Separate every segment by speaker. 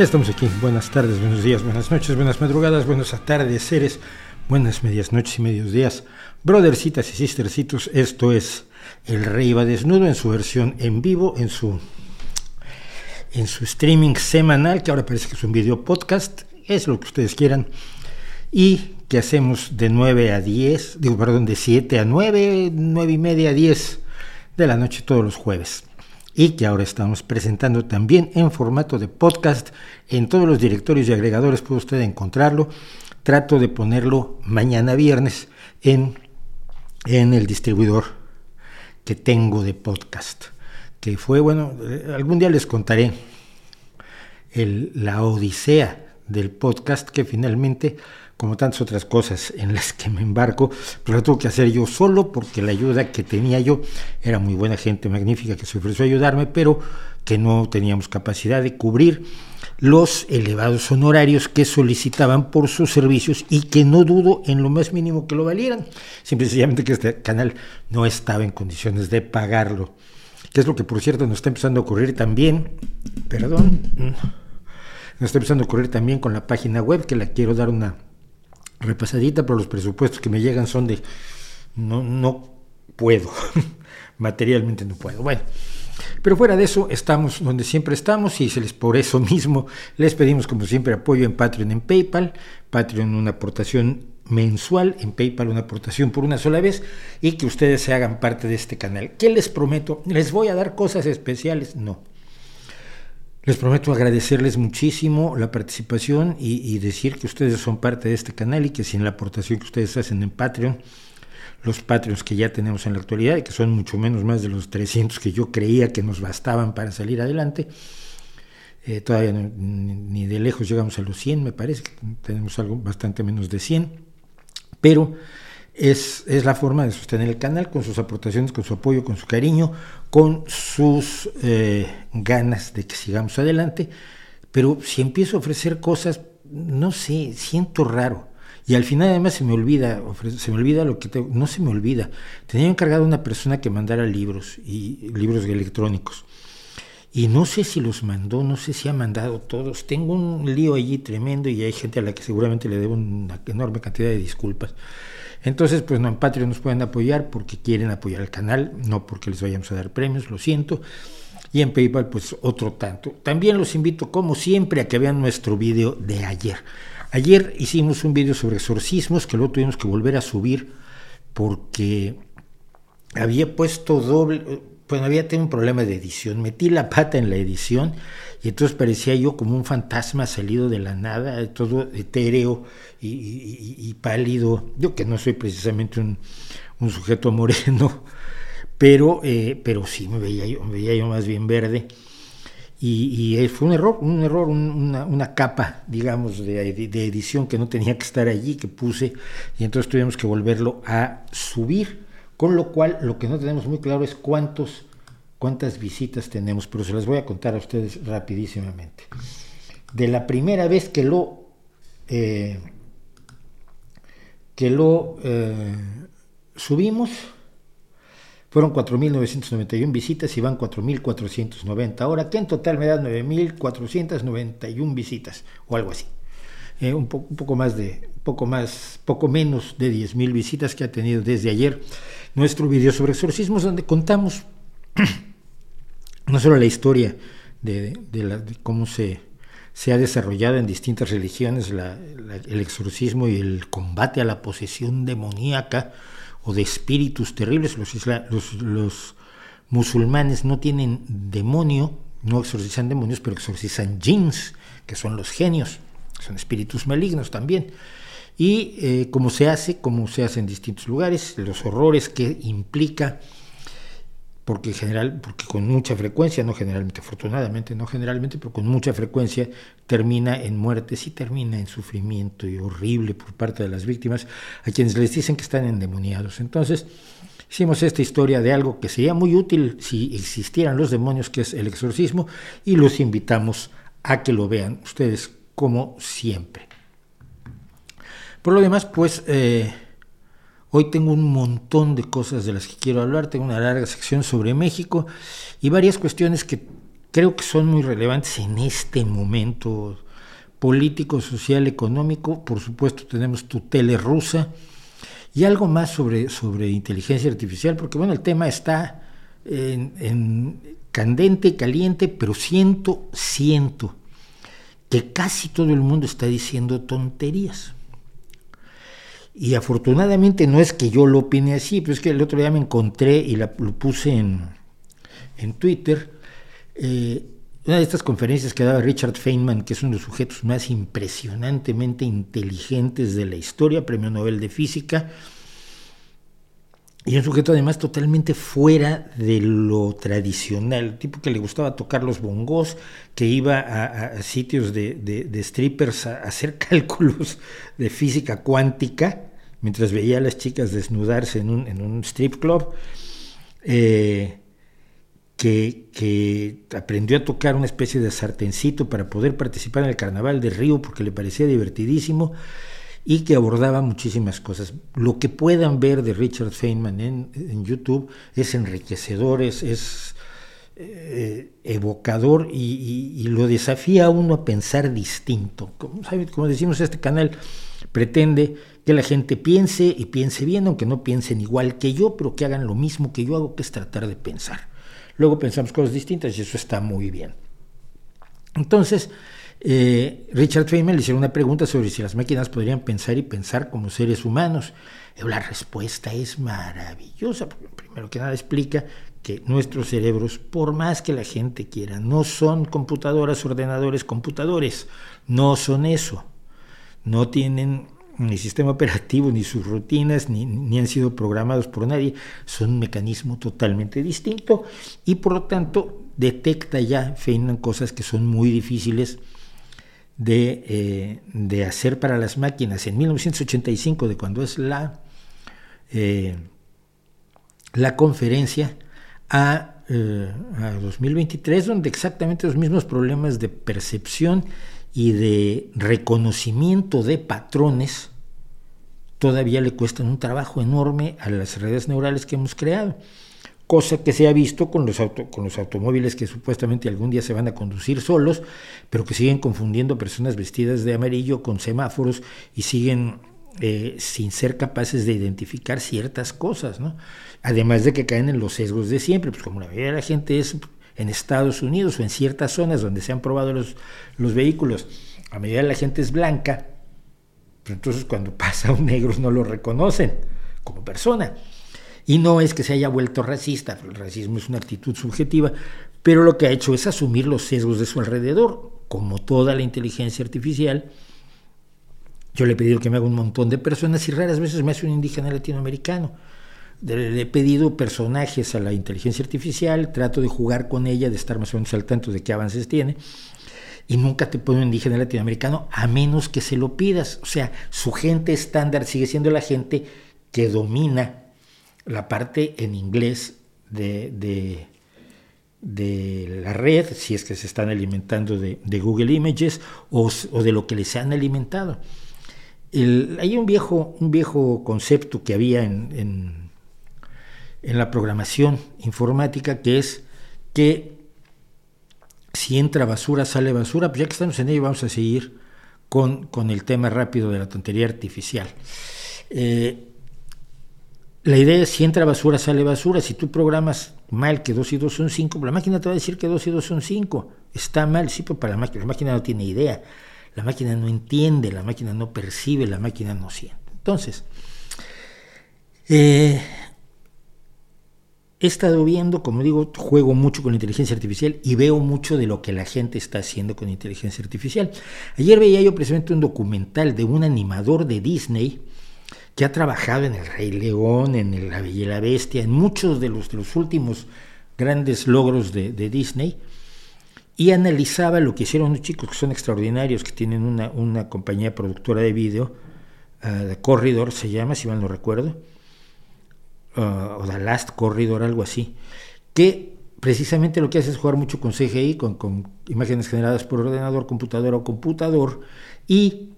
Speaker 1: Estamos aquí. Buenas tardes, buenos días, buenas noches, buenas madrugadas, buenos atardeceres, buenas medias noches y medios días. Brothercitas y sistercitos, esto es El Rey va desnudo en su versión en vivo, en su, en su streaming semanal, que ahora parece que es un video podcast, es lo que ustedes quieran, y que hacemos de 9 a 10, digo, perdón, de 7 a 9, 9 y media a 10 de la noche todos los jueves y que ahora estamos presentando también en formato de podcast. En todos los directorios y agregadores puede usted encontrarlo. Trato de ponerlo mañana viernes en, en el distribuidor que tengo de podcast. Que fue, bueno, eh, algún día les contaré el, la odisea del podcast que finalmente como tantas otras cosas en las que me embarco, pero lo tuve que hacer yo solo porque la ayuda que tenía yo era muy buena gente magnífica que se ofreció ayudarme, pero que no teníamos capacidad de cubrir los elevados honorarios que solicitaban por sus servicios y que no dudo en lo más mínimo que lo valieran, simplemente que este canal no estaba en condiciones de pagarlo, que es lo que por cierto nos está empezando a ocurrir también, perdón, nos está empezando a ocurrir también con la página web, que la quiero dar una repasadita, pero los presupuestos que me llegan son de no, no puedo, materialmente no puedo. Bueno, pero fuera de eso, estamos donde siempre estamos y se les, por eso mismo les pedimos como siempre apoyo en Patreon, en PayPal, Patreon una aportación mensual, en PayPal una aportación por una sola vez y que ustedes se hagan parte de este canal. ¿Qué les prometo? ¿Les voy a dar cosas especiales? No. Les prometo agradecerles muchísimo la participación y, decir que ustedes son parte de este canal y que sin la aportación que ustedes hacen en Patreon, los Patreons que ya tenemos en la actualidad y que son mucho menos más de los 300 que yo creía que nos bastaban para salir adelante, eh, todavía ni, de lejos llegamos a los 100, me parece que tenemos algo bastante menos de 100, pero es, es, la forma de sostener el canal con sus aportaciones, con su apoyo, con su cariño, con sus eh, ganas de que sigamos adelante. Pero si empiezo a ofrecer cosas, no sé, siento raro. Y al final además se me olvida, se me olvida lo que tengo, no se me olvida. Tenía encargado una persona que mandara libros y libros electrónicos. Y no sé si los mandó, no sé si ha mandado todos. Tengo un lío allí tremendo y hay gente a la que seguramente le debo una enorme cantidad de disculpas. Entonces, pues no, en Patreon nos pueden apoyar porque quieren apoyar el canal, no porque les vayamos a dar premios, lo siento. Y en PayPal, pues otro tanto. También los invito, como siempre, a que vean nuestro video de ayer. Ayer hicimos un video sobre exorcismos que luego tuvimos que volver a subir porque había puesto doble, bueno, había tenido un problema de edición. Metí la pata en la edición y entonces parecía yo como un fantasma salido de la nada, todo etéreo y, pálido. Yo que no soy precisamente un, sujeto moreno, pero, eh, pero sí me veía, yo, me veía yo más bien verde. Y, fue un error, un error, una, capa, digamos, de, edición que no tenía que estar allí, que puse, y entonces tuvimos que volverlo a subir, con lo cual lo que no tenemos muy claro es cuántos cuántas visitas tenemos, pero se las voy a contar a ustedes rapidísimamente. De la primera vez que lo eh, que lo eh, subimos, fueron 4.991 visitas y van 4.490 ahora, que en total me da 9.491 visitas o algo así. Eh, un, un, poco más de, poco más, poco menos de 10.000 visitas que ha tenido desde ayer nuestro video sobre exorcismos, donde contamos no solo la historia de, cómo se, se, ha desarrollado en distintas religiones el exorcismo y el combate a la posesión demoníaca o de espíritus terribles. Los, los, musulmanes no tienen demonio, no exorcizan demonios, pero exorcizan jinns, que son los genios, son espíritus malignos también. Y eh, como se hace, como se hace en distintos lugares, los horrores que implica porque, general, porque con mucha frecuencia, no generalmente, afortunadamente, no generalmente, pero con mucha frecuencia termina en muertes y termina en sufrimiento y horrible por parte de las víctimas, a quienes les dicen que están endemoniados. Entonces, hicimos esta historia de algo que sería muy útil si existieran los demonios, que es el exorcismo, y los invitamos a que lo vean ustedes como siempre. Por lo demás, pues... Eh, Hoy tengo un montón de cosas de las que quiero hablar, tengo una larga sección sobre México y varias cuestiones que creo que son muy relevantes en este momento político, social, económico. Por supuesto tenemos tutela rusa y algo más sobre, sobre inteligencia artificial, porque bueno, el tema está en, en candente, caliente, pero siento, siento que casi todo el mundo está diciendo tonterías. Y afortunadamente no es que yo lo opine así, pero es que el otro día me encontré y lo puse en, en Twitter. Eh, una de estas conferencias que daba Richard Feynman, que es uno de los sujetos más impresionantemente inteligentes de la historia, premio Nobel de Física, y un sujeto además totalmente fuera de lo tradicional, tipo que le gustaba tocar los bongos, que iba a, sitios de, strippers a, hacer cálculos de física cuántica, mientras veía a las chicas desnudarse en un, strip club, eh, que, que, aprendió a tocar una especie de sartencito para poder participar en el carnaval de Río porque le parecía divertidísimo y que abordaba muchísimas cosas. Lo que puedan ver de Richard Feynman en, YouTube es enriquecedor, es, eh, evocador y, lo desafía a uno a pensar distinto. Como, como decimos, este canal pretende que la gente piense y piense bien, aunque no piensen igual que yo, pero que hagan lo mismo que yo hago, que es tratar de pensar. Luego pensamos cosas distintas y eso está muy bien. Entonces, eh, Richard Feynman le hicieron una pregunta sobre si las máquinas podrían pensar y pensar como seres humanos. La respuesta es maravillosa. Primero que nada explica que nuestros cerebros, por más que la gente quiera, no son computadoras, ordenadores, computadores. No son eso. No tienen ni sistema operativo, ni sus rutinas, ni, ni, han sido programados por nadie. Son un mecanismo totalmente distinto y por lo tanto detecta ya Feynman cosas que son muy difíciles eh, de, hacer para las máquinas en 1985, de cuando es la, eh, la conferencia, a, 2023, eh, donde exactamente los mismos problemas de percepción y de reconocimiento de patrones todavía le cuestan un trabajo enorme a las redes neurales que hemos creado cosa que se ha visto con los, con los automóviles que supuestamente algún día se van a conducir solos, pero que siguen confundiendo personas vestidas de amarillo con semáforos y siguen eh, sin ser capaces de identificar ciertas cosas, ¿no? Además de que caen en los sesgos de siempre, pues como la mayoría de la gente es en Estados Unidos o en ciertas zonas donde se han probado los, los vehículos, la mayoría de la gente es blanca, pues entonces cuando pasa un negro no lo reconocen como persona. Y no es que se haya vuelto racista, el racismo es una actitud subjetiva, pero lo que ha hecho es asumir los sesgos de su alrededor, como toda la inteligencia artificial. Yo le he pedido que me haga un montón de personas y raras veces me hace un indígena latinoamericano. Le he pedido personajes a la inteligencia artificial, trato de jugar con ella, de estar más o menos al tanto de qué avances tiene, y nunca te pone un indígena latinoamericano a menos que se lo pidas. O sea, su gente estándar sigue siendo la gente que domina la parte en inglés de, de, la red, si es que se están alimentando de, Google Images o, de lo que les han alimentado. hay un viejo, un viejo concepto que había en, en, la programación informática que es que si entra basura, sale basura, pues ya que estamos en ello vamos a seguir con, con el tema rápido de la tontería artificial. Eh, la idea es si entra basura, sale basura. Si tú programas mal que 2 y 2 son 5, la máquina te va a decir que 2 y 2 son 5. Está mal, sí, pero para la máquina, la máquina no tiene idea. La máquina no entiende, la máquina no percibe, la máquina no siente. Entonces, eh, he estado viendo, como digo, juego mucho con inteligencia artificial y veo mucho de lo que la gente está haciendo con inteligencia artificial. Ayer veía yo precisamente un documental de un animador de Disney que ha trabajado en El Rey León, en La Bella y la Bestia, en muchos de los, últimos grandes logros de, Disney y analizaba lo que hicieron los chicos que son extraordinarios, que tienen una, compañía productora de vídeo, uh, Corridor se llama, si mal no recuerdo, uh, o The Last Corridor, algo así, que precisamente lo que hace es jugar mucho con CGI, con, con imágenes generadas por ordenador, computadora o computador, y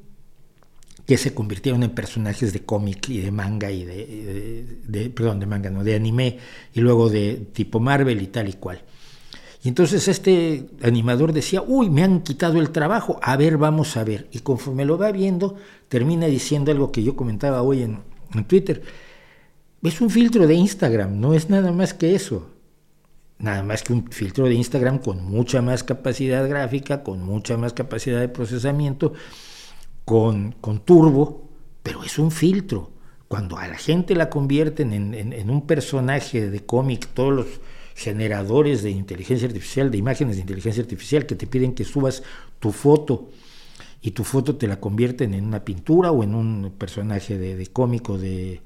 Speaker 1: que se convirtieron en personajes de cómic y de manga y de, perdón, de manga, no, de anime y luego de tipo Marvel y tal y cual. Y entonces este animador decía, uy, me han quitado el trabajo, a ver, vamos a ver. Y conforme lo va viendo, termina diciendo algo que yo comentaba hoy en, en Twitter. Es un filtro de Instagram, no es nada más que eso. Nada más que un filtro de Instagram con mucha más capacidad gráfica, con mucha más capacidad de procesamiento con, turbo, pero es un filtro. Cuando a la gente la convierten en, un personaje de cómic, todos los generadores de inteligencia artificial, de imágenes de inteligencia artificial que te piden que subas tu foto y tu foto te la convierten en una pintura o en un personaje de, de cómico de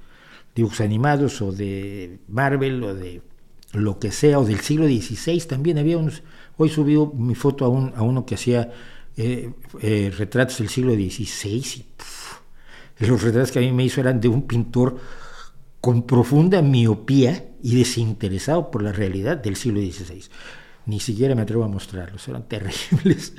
Speaker 1: dibujos animados o de Marvel o de lo que sea, o del siglo XVI también había unos, hoy subí mi foto a, un, a uno que hacía eh, eh, retratos del siglo XVI y los retratos que a mí me hizo eran de un pintor con profunda miopía y desinteresado por la realidad del siglo XVI. Ni siquiera me atrevo a mostrarlos, eran terribles.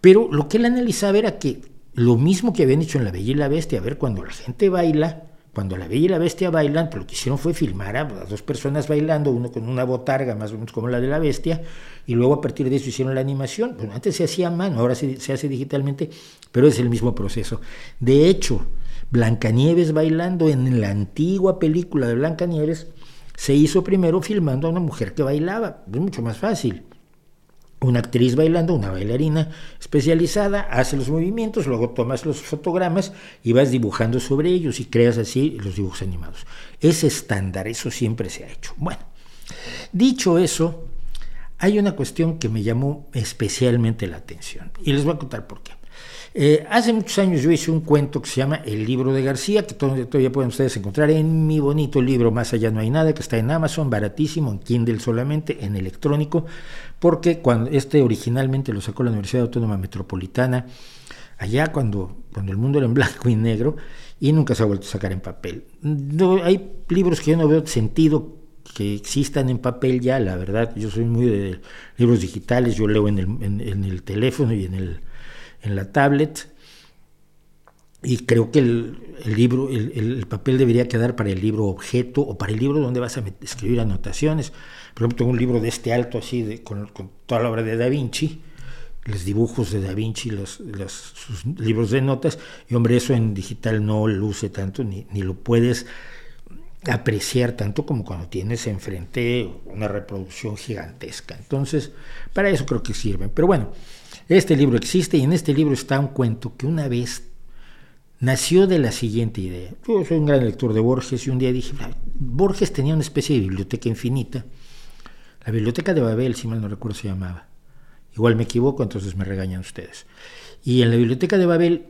Speaker 1: Pero lo que él analizaba era que lo mismo que habían hecho en La Bella y la Bestia, a ver, cuando la gente baila, cuando la Bella y la Bestia bailan, lo que hicieron fue filmar a, dos personas bailando, uno con una botarga más o menos como la de la bestia, y luego a partir de eso hicieron la animación. Bueno, antes se hacía a mano, ahora se hace digitalmente, pero es el mismo proceso. De hecho, Blancanieves bailando en la antigua película de Blancanieves se hizo primero filmando a una mujer que bailaba, es mucho más fácil una actriz bailando, una bailarina especializada, hace los movimientos, luego tomas los fotogramas y vas dibujando sobre ellos y creas así los dibujos animados. Es estándar, eso siempre se ha hecho. Bueno, dicho eso, hay una cuestión que me llamó especialmente la atención y les voy a contar por qué. Eh, hace muchos años yo hice un cuento que se llama El libro de García, que todavía pueden ustedes encontrar en mi bonito libro Más allá no hay nada, que está en Amazon, baratísimo, en Kindle solamente, en electrónico, porque cuando este originalmente lo sacó la Universidad Autónoma Metropolitana, allá cuando, cuando el mundo era en blanco y negro, y nunca se ha vuelto a sacar en papel. No, hay libros que yo no veo sentido que existan en papel ya, la verdad, yo soy muy de libros digitales, yo leo en el, en el teléfono y en el en la tablet. Y creo que el, libro, el, papel debería quedar para el libro objeto o para el libro donde vas a escribir anotaciones. Por ejemplo, tengo un libro de este alto, así, de, con, toda la obra de Da Vinci, los dibujos de Da Vinci, los, sus libros de notas, y hombre, eso en digital no luce tanto, ni, ni lo puedes apreciar tanto como cuando tienes enfrente una reproducción gigantesca. Entonces, para eso creo que sirven. Pero bueno, este libro existe y en este libro está un cuento que una vez nació de la siguiente idea. Yo soy un gran lector de Borges y un día dije, Borges tenía una especie de biblioteca infinita. La biblioteca de Babel, si mal no recuerdo, se llamaba. Igual me equivoco, entonces me regañan ustedes. Y en la biblioteca de Babel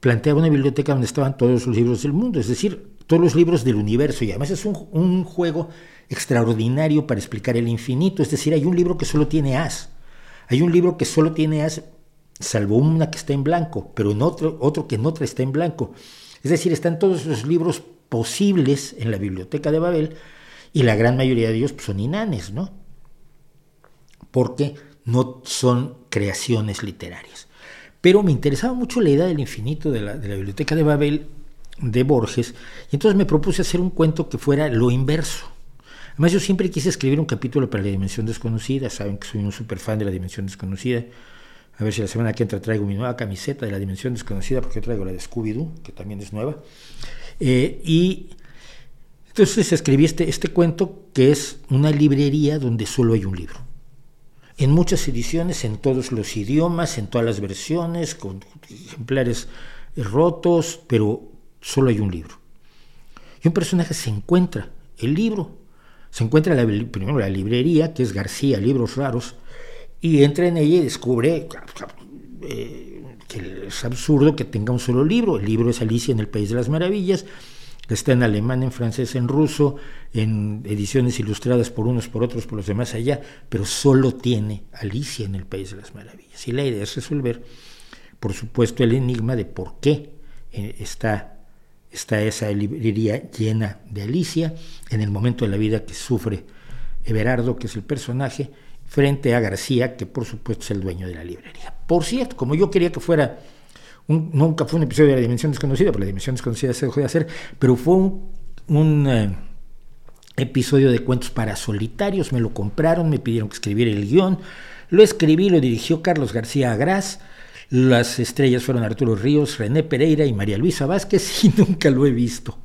Speaker 1: planteaba una biblioteca donde estaban todos los libros del mundo, es decir, todos los libros del universo. Y además es un, juego extraordinario para explicar el infinito. Es decir, hay un libro que solo tiene as hay un libro que solo tiene salvo una que está en blanco, pero en otro, otro que en otra está en blanco. Es decir, están todos los libros posibles en la biblioteca de Babel y la gran mayoría de ellos pues, son inanes, ¿no? Porque no son creaciones literarias. Pero me interesaba mucho la idea del infinito de la biblioteca de Babel de Borges, y entonces me propuse hacer un cuento que fuera lo inverso. Además, yo siempre quise escribir un capítulo para la dimensión desconocida. Saben que soy un super fan de la dimensión desconocida. A ver si la semana que entra traigo mi nueva camiseta de la dimensión desconocida, porque traigo la de Scooby-Doo, que también es nueva. Eh, y entonces escribí este, este cuento que es una librería donde solo hay un libro. En muchas ediciones, en todos los idiomas, en todas las versiones, con ejemplares rotos, pero solo hay un libro. Y un personaje se encuentra el libro se encuentra la, primero la librería, que es García, Libros Raros, y entra en ella y descubre eh, que es absurdo que tenga un solo libro. El libro es Alicia en el País de las Maravillas, Está en alemán, en francés, en ruso, en ediciones ilustradas por unos, por otros, por los demás allá, pero solo tiene Alicia en el País de las Maravillas. Y la idea es resolver, por supuesto, el enigma de por qué eh, está, está esa librería llena de Alicia en el momento de la vida que sufre Everardo, que es el personaje, frente a García, que por supuesto es el dueño de la librería. Por cierto, como yo quería que fuera nunca fue un episodio de la Dimensión Desconocida, porque la Dimensión Desconocida se dejó de hacer, pero fue un, eh, episodio de cuentos para solitarios, me lo compraron, me pidieron que escribiera el guion, lo escribí, lo dirigió Carlos García Agraz, las estrellas fueron Arturo Ríos, René Pereira y María Luisa Vázquez y nunca lo he visto.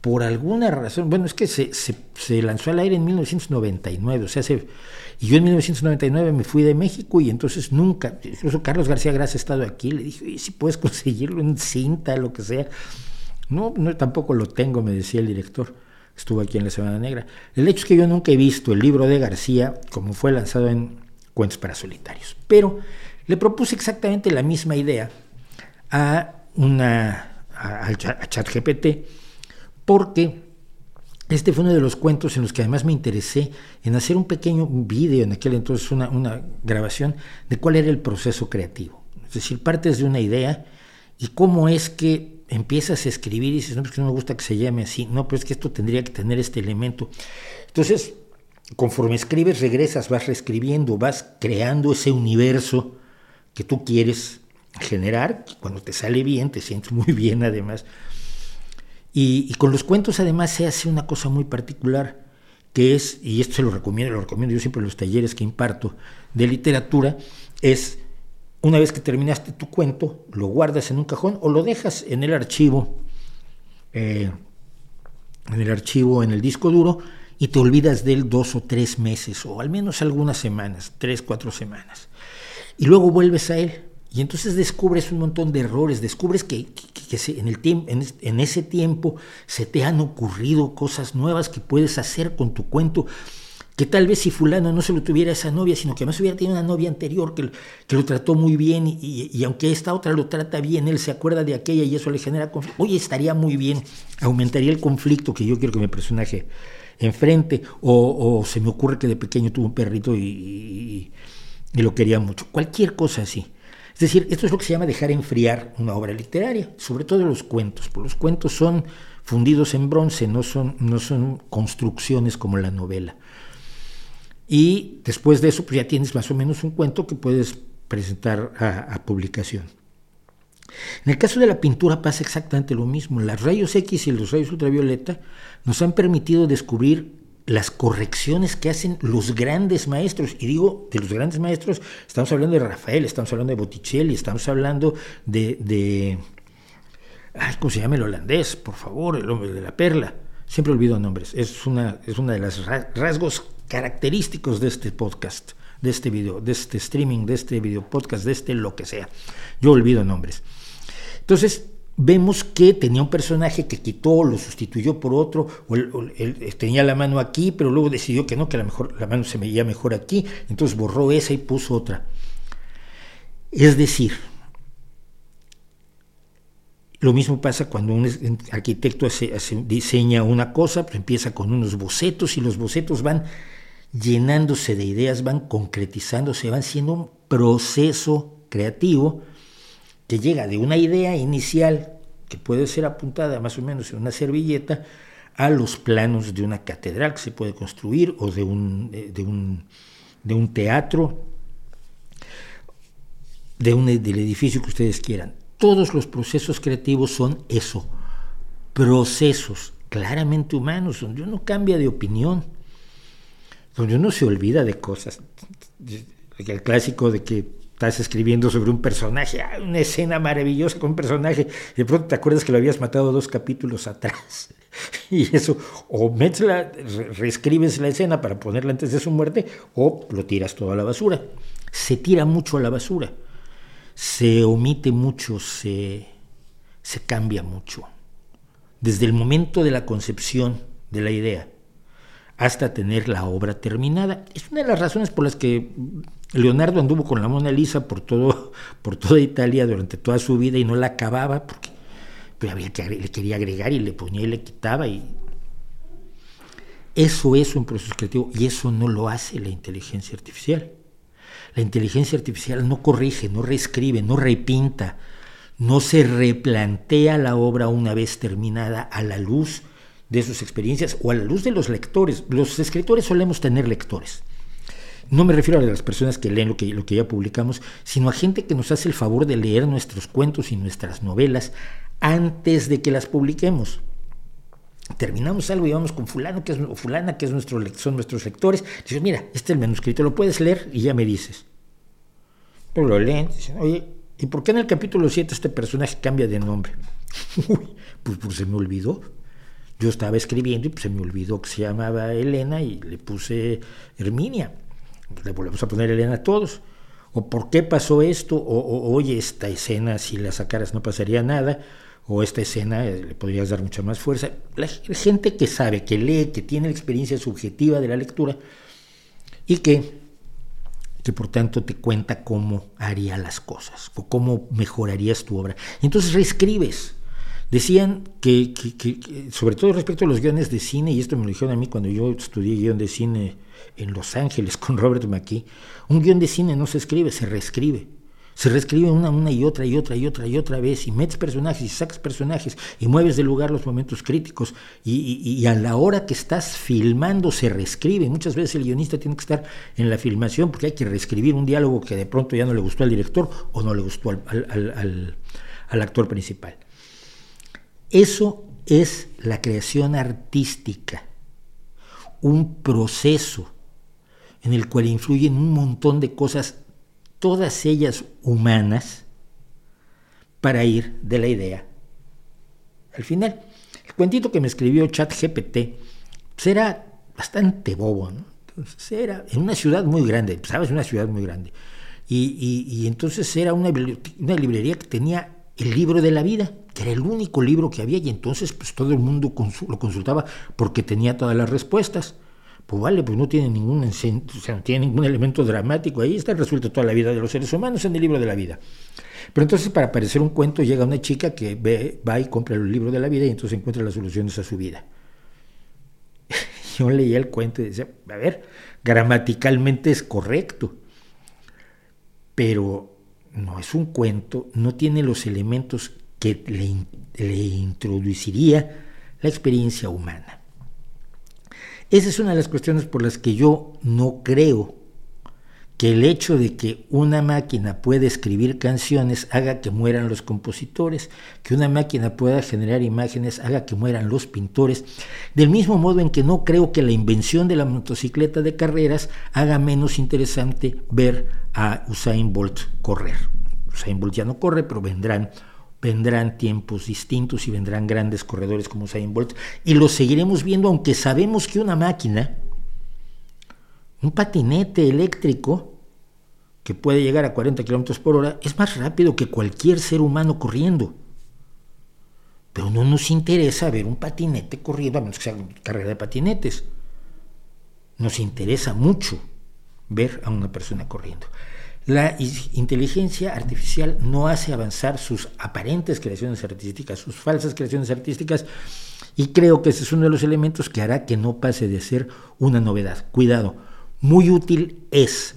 Speaker 1: Por alguna razón, bueno, es que se, se, lanzó al aire en 1999, o sea, se, y yo en 1999 me fui de México y entonces nunca, incluso Carlos García Gras ha estado aquí, le dije, ¿y si puedes conseguirlo en cinta, lo que sea? No, no, tampoco lo tengo, me decía el director. Estuvo aquí en la Semana Negra. El hecho es que yo nunca he visto el libro de García como fue lanzado en Cuentos para Solitarios. Pero le propuse exactamente la misma idea a una a, a ChatGPT porque este fue uno de los cuentos en los que además me interesé en hacer un pequeño vídeo, en aquel entonces una, una grabación, de cuál era el proceso creativo. Es decir, partes de una idea y cómo es que empiezas a escribir y dices, no, pues que no me gusta que se llame así, no, pero es que esto tendría que tener este elemento. Entonces, conforme escribes, regresas, vas reescribiendo, vas creando ese universo que tú quieres generar, cuando te sale bien, te sientes muy bien además, y, con los cuentos además se hace una cosa muy particular, que es, y esto se lo recomiendo, lo recomiendo yo siempre en los talleres que imparto de literatura, es una vez que terminaste tu cuento, lo guardas en un cajón o lo dejas en el archivo, eh, en el archivo, en el disco duro, y te olvidas de él dos o tres meses, o al menos algunas semanas, tres, cuatro semanas. Y luego vuelves a él y entonces descubres un montón de errores, descubres que, en, el en, ese tiempo se te han ocurrido cosas nuevas que puedes hacer con tu cuento, que tal vez si fulano no se lo tuviera esa novia, sino que además hubiera tenido una novia anterior que, que lo trató muy bien y, aunque esta otra lo trata bien, él se acuerda de aquella y eso le genera conflicto. Oye, estaría muy bien, aumentaría el conflicto que yo quiero que mi personaje enfrente, o, o se me ocurre que de pequeño tuvo un perrito y, y lo quería mucho, cualquier cosa así. Es decir, esto es lo que se llama dejar enfriar una obra literaria, sobre todo los cuentos, porque los cuentos son fundidos en bronce, no son, no son construcciones como la novela. Y después de eso, pues ya tienes más o menos un cuento que puedes presentar a, a publicación. En el caso de la pintura pasa exactamente lo mismo. Los rayos X y los rayos ultravioleta nos han permitido descubrir las correcciones que hacen los grandes maestros. Y digo, de los grandes maestros, estamos hablando de Rafael, estamos hablando de Botticelli, estamos hablando de... de ay, ¿Cómo se llama el holandés? Por favor, el hombre de la perla. Siempre olvido nombres. Es una, es una de las rasgos característicos de este podcast, de este video, de este streaming, de este video podcast, de este lo que sea. Yo olvido nombres. Entonces, vemos que tenía un personaje que quitó, lo sustituyó por otro, o él, tenía la mano aquí, pero luego decidió que no, que la, mejor, la mano se veía mejor aquí, entonces borró esa y puso otra. Es decir, lo mismo pasa cuando un arquitecto diseña una cosa, pues empieza con unos bocetos y los bocetos van llenándose de ideas, van concretizándose, van siendo un proceso creativo que llega de una idea inicial que puede ser apuntada más o menos en una servilleta a los planos de una catedral que se puede construir o de un, de un, de un teatro, de un, del edificio que ustedes quieran. Todos los procesos creativos son eso, procesos claramente humanos, donde uno cambia de opinión, donde uno se olvida de cosas. El clásico de que estás escribiendo sobre un personaje, una escena maravillosa con un personaje, de pronto te acuerdas que lo habías matado dos capítulos atrás. Y eso, o la, reescribes la escena para ponerla antes de su muerte, o lo tiras todo a la basura. Se tira mucho a la basura, se omite mucho, se, se cambia mucho. Desde el momento de la concepción de la idea hasta tener la obra terminada. Es una de las razones por las que Leonardo anduvo con la Mona Lisa por, todo, por toda Italia durante toda su vida y no la acababa porque pero había que, le quería agregar y le ponía y le quitaba y eso es un proceso creativo y eso no lo hace la inteligencia artificial. La inteligencia artificial no corrige, no reescribe, no repinta, no se replantea la obra una vez terminada a la luz de sus experiencias o a la luz de los lectores. Los escritores solemos tener lectores. No me refiero a las personas que leen lo que, ya publicamos, sino a gente que nos hace el favor de leer nuestros cuentos y nuestras novelas antes de que las publiquemos terminamos algo y vamos con fulano que es, fulana que es nuestro, son nuestros lectores. Dices, mira, este es el manuscrito, lo puedes leer y ya me dices. Pero lo leen, dicen, oye, ¿y por qué en el capítulo 7 este personaje cambia de nombre? Uy, pues, pues, se me olvidó. Yo estaba escribiendo y pues, se me olvidó que se llamaba Elena y le puse Herminia. Le volvemos a poner Elena a todos. O por qué pasó esto, o, o oye, esta escena, si la sacaras no pasaría nada o esta escena eh, le podrías dar mucha más fuerza. La gente que sabe, que lee, que tiene la experiencia subjetiva de la lectura y que, que por tanto te cuenta cómo haría las cosas o cómo mejorarías tu obra. entonces reescribes. Decían que, que, sobre todo respecto a los guiones de cine, y esto me lo dijeron a mí cuando yo estudié guion de cine en Los Ángeles con Robert McKee, un guion de cine no se escribe, se reescribe. Se reescribe una, una y otra y otra y otra y otra vez y metes personajes y sacas personajes y mueves de lugar los momentos críticos y, a la hora que estás filmando se reescribe. Muchas veces el guionista tiene que estar en la filmación porque hay que reescribir un diálogo que de pronto ya no le gustó al director o no le gustó al, al actor principal. Eso es la creación artística, un proceso en el cual influyen un montón de cosas todas ellas humanas, para ir de la idea al final. El cuentito que me escribió ChatGPT pues era bastante bobo, ¿no? Entonces era en una ciudad muy grande, ¿sabes? Una ciudad muy grande. Y, entonces era una, una, librería que tenía el libro de la vida, que era el único libro que había, y entonces pues todo el mundo lo consultaba porque tenía todas las respuestas. Pues vale, pues no tiene ningún, no tiene ningún elemento dramático, ahí está resuelto toda la vida de los seres humanos en el libro de la vida. Pero entonces para aparecer un cuento llega una chica que ve, va y compra el libro de la vida y entonces encuentra las soluciones a su vida. Yo leía el cuento y decía, a ver, gramaticalmente es correcto, pero no es un cuento, no tiene los elementos que le introduciría la experiencia humana. Esa es una de las cuestiones por las que yo no creo que el hecho de que una máquina pueda escribir canciones haga que mueran los compositores, que una máquina pueda generar imágenes haga que mueran los pintores, del mismo modo en que no creo que la invención de la motocicleta de carreras haga menos interesante ver a Usain Bolt correr. Usain Bolt ya no corre, pero vendrán vendrán tiempos distintos y vendrán grandes corredores como Usain Bolt y los seguiremos viendo aunque sabemos que una máquina, un patinete eléctrico que puede llegar a 40 kilómetros por hora es más rápido que cualquier ser humano corriendo. Pero no nos interesa ver un patinete corriendo, a menos que sea una carrera de patinetes. Nos interesa mucho ver a una persona corriendo. La inteligencia artificial no hace avanzar sus aparentes creaciones artísticas, sus falsas creaciones artísticas, y creo que ese es uno de los elementos que hará que no pase de ser una novedad. Cuidado, muy útil es,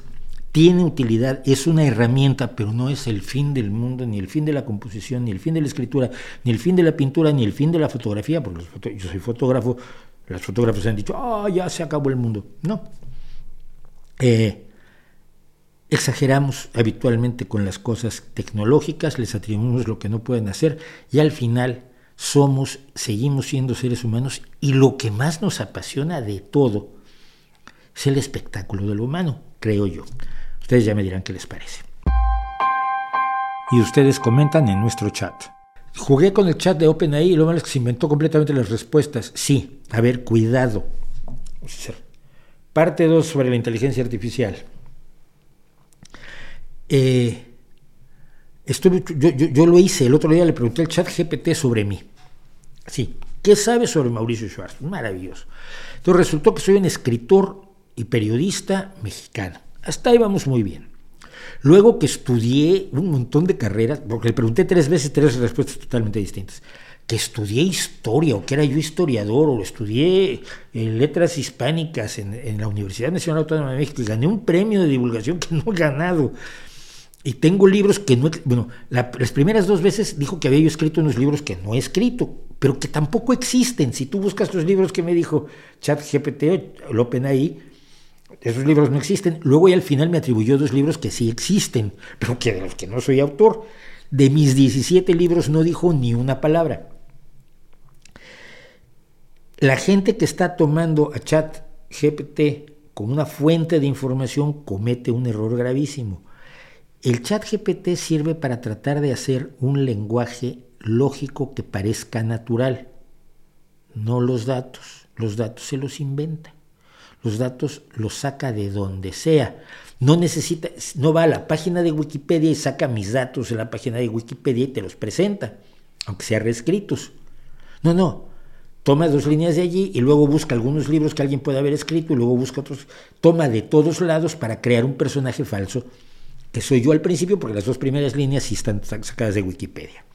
Speaker 1: tiene utilidad, es una herramienta, pero no es el fin del mundo, ni el fin de la composición, ni el fin de la escritura, ni el fin de la pintura, ni el fin de la fotografía, porque yo soy fotógrafo, los fotógrafos han dicho, ah, ya se acabó el mundo. No. Eh, Exageramos habitualmente con las cosas tecnológicas, les atribuimos lo que no pueden hacer y al final somos, seguimos siendo seres humanos y lo que más nos apasiona de todo es el espectáculo de lo humano, creo yo. Ustedes ya me dirán qué les parece. Y ustedes comentan en nuestro chat. Jugué con el chat de OpenAI y lo malo es que se inventó completamente las respuestas. Sí, a ver, cuidado. Parte 2 sobre la inteligencia artificial. Eh, yo, lo hice, el otro día le pregunté al chat GPT sobre mí. Sí, ¿qué sabes sobre Mauricio Schwartz? Maravilloso. Entonces resultó que soy un escritor y periodista mexicano. Hasta ahí vamos muy bien. Luego que estudié un montón de carreras, porque le pregunté tres veces tres respuestas totalmente distintas, que estudié historia o que era yo historiador o estudié eh, letras hispánicas en, la Universidad Nacional Autónoma de México y gané un premio de divulgación que no he ganado. Y tengo libros que no, bueno, las primeras dos veces dijo que había yo escrito unos libros que no he escrito, pero que tampoco existen. Si tú buscas los libros que me dijo ChatGPT o OpenAI, esos libros no existen. Luego y al final me atribuyó dos libros que sí existen, pero que de los que no soy autor. De mis 17 libros no dijo ni una palabra. La gente que está tomando a ChatGPT como una fuente de información comete un error gravísimo. El ChatGPT sirve para tratar de hacer un lenguaje lógico que parezca natural, no los datos. Los datos se los inventa los datos los saca de donde sea. No necesita, no va a la página de Wikipedia y saca mis datos de la página de Wikipedia y te los presenta, aunque sean reescritos. No, no. Toma dos líneas de allí y luego busca algunos libros que alguien pueda haber escrito y luego busca otros. Toma de todos lados para crear un personaje falso, que soy yo al principio, porque las dos primeras líneas sí están sacadas de Wikipedia.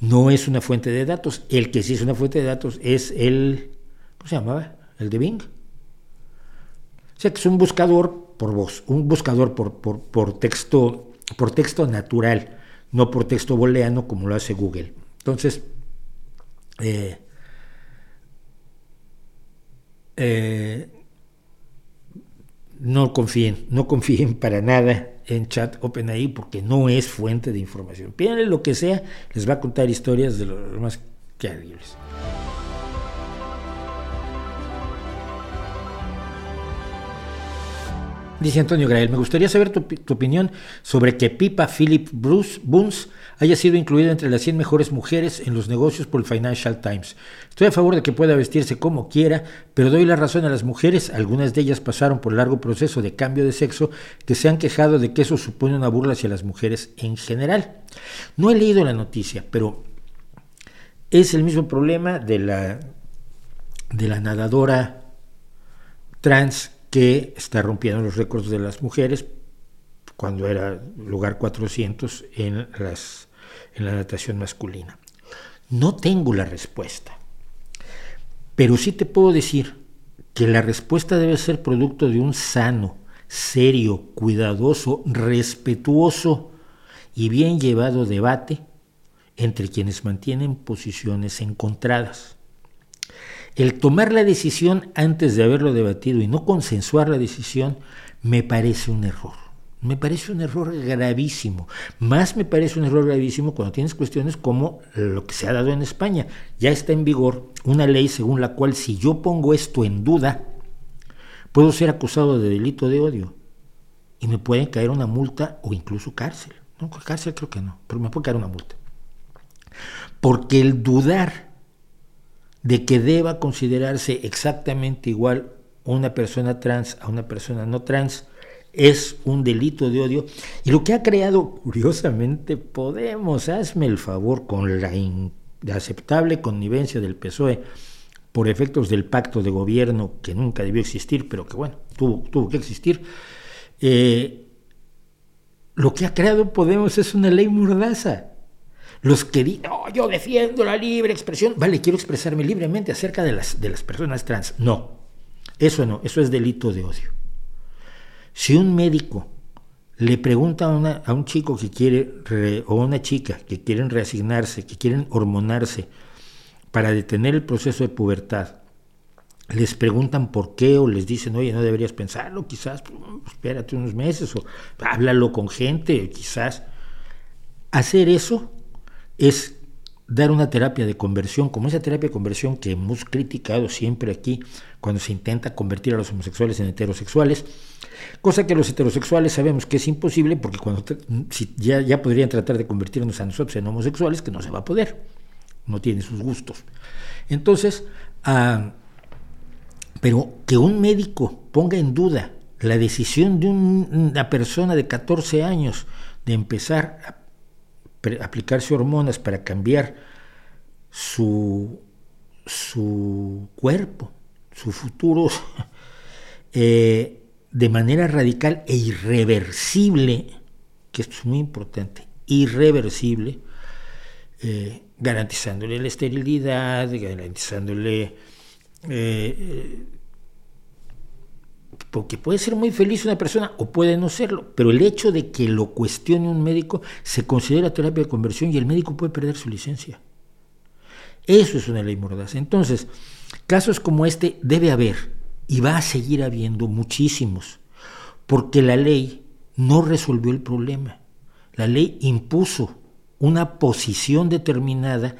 Speaker 1: No es una fuente de datos. El que sí es una fuente de datos es el. ¿Cómo se llamaba? El de Bing sea que es un buscador por voz, un buscador por, por, texto, por texto natural, no por texto booleano como lo hace Google. Entonces, eh, eh, no confíen, no confíen para nada en chat OpenAI porque no es fuente de información. Pídanle lo que sea, les va a contar historias de los más terribles. Dice Antonio Grael, me gustaría saber tu, opinión sobre que Pipa Philip Bruce Boons haya sido incluida entre las 100 mejores mujeres en los negocios por el Financial Times. Estoy a favor de que pueda vestirse como quiera, pero doy la razón a las mujeres, algunas de ellas pasaron por largo proceso de cambio de sexo, que se han quejado de que eso supone una burla hacia las mujeres en general. No he leído la noticia, pero es el mismo problema de la, de la nadadora trans que está rompiendo los récords de las mujeres cuando era lugar 400 en, en la natación masculina. No tengo la respuesta, pero sí te puedo decir que la respuesta debe ser producto de un sano, serio, cuidadoso, respetuoso y bien llevado debate entre quienes mantienen posiciones encontradas. El tomar la decisión antes de haberlo debatido y no consensuar la decisión me parece un error. Me parece un error gravísimo. Más me parece un error gravísimo cuando tienes cuestiones como lo que se ha dado en España. Ya está en vigor una ley según la cual si yo pongo esto en duda, puedo ser acusado de delito de odio y me pueden caer una multa o incluso cárcel. No, cárcel creo que no, pero me puede caer una multa. Porque el dudar de que deba considerarse exactamente igual una persona trans a una persona no trans es un delito de odio. Y lo que ha creado curiosamente Podemos, hazme el favor con la inaceptable connivencia del PSOE por efectos del pacto de gobierno que nunca debió existir, pero que bueno, tuvo, tuvo que existir, eh, lo que ha creado Podemos es una ley mordaza los que dicen, no, yo defiendo la libre expresión, vale, quiero expresarme libremente acerca de las, de las personas trans. No, eso no, eso es delito de odio. Si un médico le pregunta a, un chico que quiere, o a una chica que quieren reasignarse, que quieren hormonarse para detener el proceso de pubertad, les preguntan por qué o les dicen, oye, no deberías pensarlo, quizás, pues, espérate unos meses o háblalo con gente, quizás. Hacer eso es dar una terapia de conversión, como esa terapia de conversión que hemos criticado siempre aquí cuando se intenta convertir a los homosexuales en heterosexuales, cosa que los heterosexuales sabemos que es imposible porque cuando ya, ya podrían tratar de convertirnos a nosotros en homosexuales, que no se va a poder, no tiene sus gustos. Entonces, ah, pero que un médico ponga en duda la decisión de una persona de 14 años de empezar a aplicarse hormonas para cambiar su, su cuerpo, su futuro, eh, de manera radical e irreversible, que esto es muy importante, irreversible, eh, garantizándole la esterilidad, garantizándole... Eh, porque puede ser muy feliz una persona o puede no serlo, pero el hecho de que lo cuestione un médico se considera terapia de conversión y el médico puede perder su licencia. Eso es una ley mordaz. Entonces, casos como este debe haber y va a seguir habiendo muchísimos, porque la ley no resolvió el problema. La ley impuso una posición determinada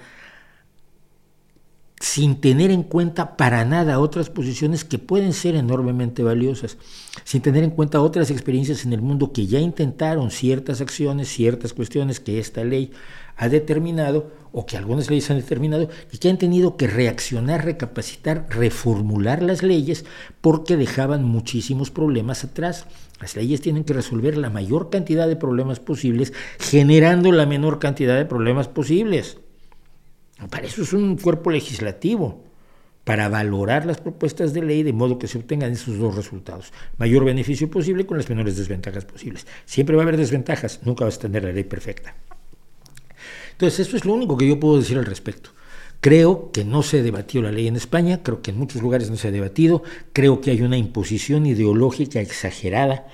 Speaker 1: sin tener en cuenta para nada otras posiciones que pueden ser enormemente valiosas, sin tener en cuenta otras experiencias en el mundo que ya intentaron ciertas acciones, ciertas cuestiones que esta ley ha determinado o que algunas leyes han determinado y que han tenido que reaccionar, recapacitar, reformular las leyes porque dejaban muchísimos problemas atrás. Las leyes tienen que resolver la mayor cantidad de problemas posibles, generando la menor cantidad de problemas posibles. Para eso es un cuerpo legislativo, para valorar las propuestas de ley de modo que se obtengan esos dos resultados. Mayor beneficio posible con las menores desventajas posibles. Siempre va a haber desventajas, nunca vas a tener la ley perfecta. Entonces, eso es lo único que yo puedo decir al respecto. Creo que no se ha debatido la ley en España, creo que en muchos lugares no se ha debatido, creo que hay una imposición ideológica exagerada,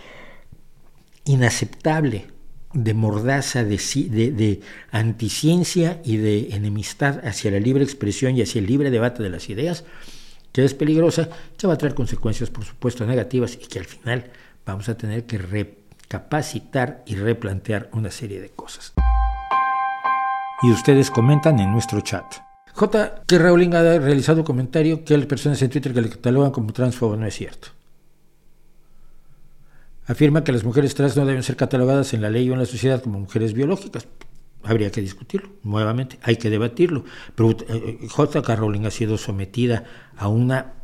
Speaker 1: inaceptable de mordaza, de, de, anticiencia y de enemistad hacia la libre expresión y hacia el libre debate de las ideas, que es peligrosa, que va a traer consecuencias, por supuesto, negativas y que al final vamos a tener que recapacitar y replantear una serie de cosas. Y ustedes comentan en nuestro chat. J. que Rowling ha realizado comentario que las personas en Twitter que le catalogan como transfobo no es cierto afirma que las mujeres trans no deben ser catalogadas en la ley o en la sociedad como mujeres biológicas. Habría que discutirlo nuevamente, hay que debatirlo. Pero eh, J.K. Rowling ha sido sometida a una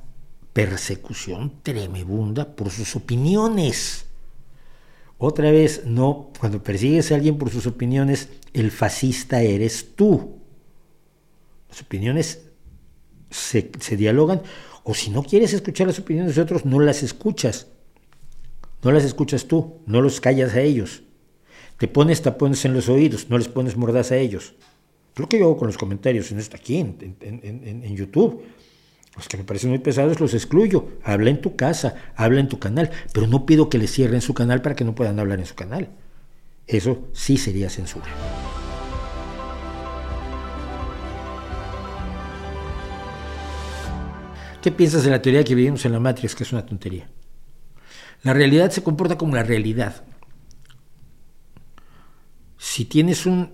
Speaker 1: persecución tremenda por sus opiniones. Otra vez, no, cuando persigues a alguien por sus opiniones, el fascista eres tú. Las opiniones se, se dialogan, o si no quieres escuchar las opiniones de otros, no las escuchas. No las escuchas tú, no los callas a ellos. Te pones tapones en los oídos, no les pones mordaza a ellos. Es lo que yo hago con los comentarios en esta aquí, en, YouTube. Los que me parecen muy pesados los excluyo. Habla en tu casa, habla en tu canal, pero no pido que les cierren su canal para que no puedan hablar en su canal. Eso sí sería censura. ¿Qué piensas de la teoría que vivimos en la Matrix, que es una tontería? La realidad se comporta como la realidad. Si tienes un...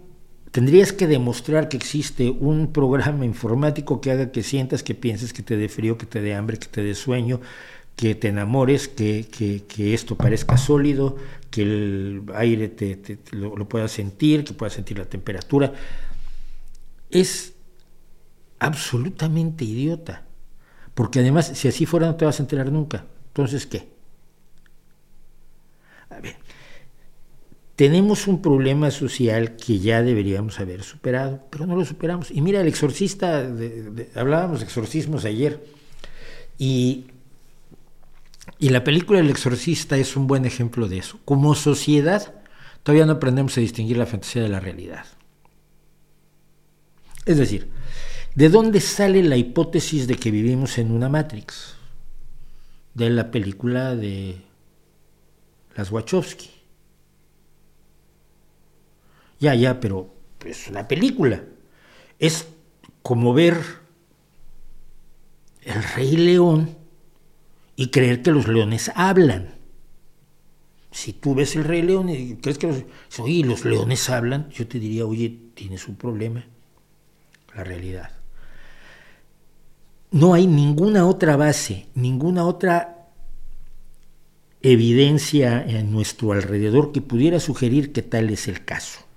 Speaker 1: Tendrías que demostrar que existe un programa informático que haga que sientas, que pienses, que te dé frío, que te dé hambre, que te dé sueño, que te enamores, que, esto parezca sólido, que el aire te, lo, lo puedas sentir, que puedas sentir la temperatura. Es absolutamente idiota. Porque además, si así fuera, no te vas a enterar nunca. Entonces, ¿qué? Tenemos un problema social que ya deberíamos haber superado, pero no lo superamos. Y mira, el exorcista, hablábamos de exorcismos ayer, y, y la película El exorcista es un buen ejemplo de eso. Como sociedad, todavía no aprendemos a distinguir la fantasía de la realidad. Es decir, ¿de dónde sale la hipótesis de que vivimos en una Matrix? De la película de las Wachowski ya, ya, pero es una película. Es como ver el rey león y creer que los leones hablan. Si tú ves el rey león y crees que los, oye, los leones hablan, yo te diría, oye, tienes un problema. La realidad. No hay ninguna otra base, ninguna otra evidencia en nuestro alrededor que pudiera sugerir que tal es el caso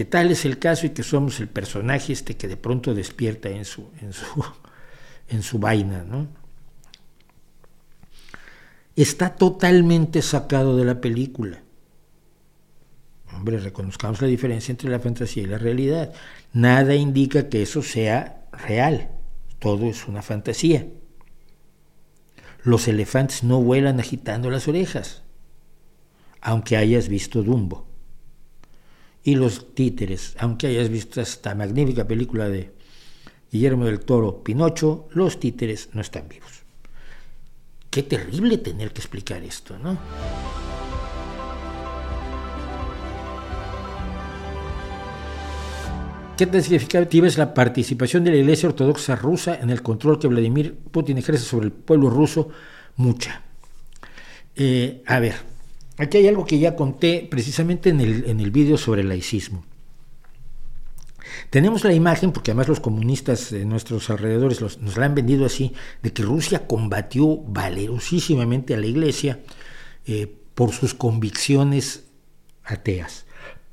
Speaker 1: que tal es el caso y que somos el personaje este que de pronto despierta en su, en su, en su vaina, ¿no? Está totalmente sacado de la película. Hombre, reconozcamos la diferencia entre la fantasía y la realidad. Nada indica que eso sea real. Todo es una fantasía. los elefantes no vuelan agitando las orejas, aunque hayas visto Dumbo. Y los títeres, aunque hayas visto esta magnífica película de Guillermo del Toro, Pinocho, los títeres no están vivos. Qué terrible tener que explicar esto, ¿no? ¿Qué tan significativa es la participación de la Iglesia Ortodoxa rusa en el control que Vladimir Putin ejerce sobre el pueblo ruso? Mucha. Eh, a ver, aquí hay algo que ya conté precisamente en el, en el vídeo sobre el laicismo. Tenemos la imagen, porque además los comunistas de nuestros alrededores nos la han vendido así, de que Rusia combatió valerosísimamente a la Iglesia eh, por sus convicciones ateas.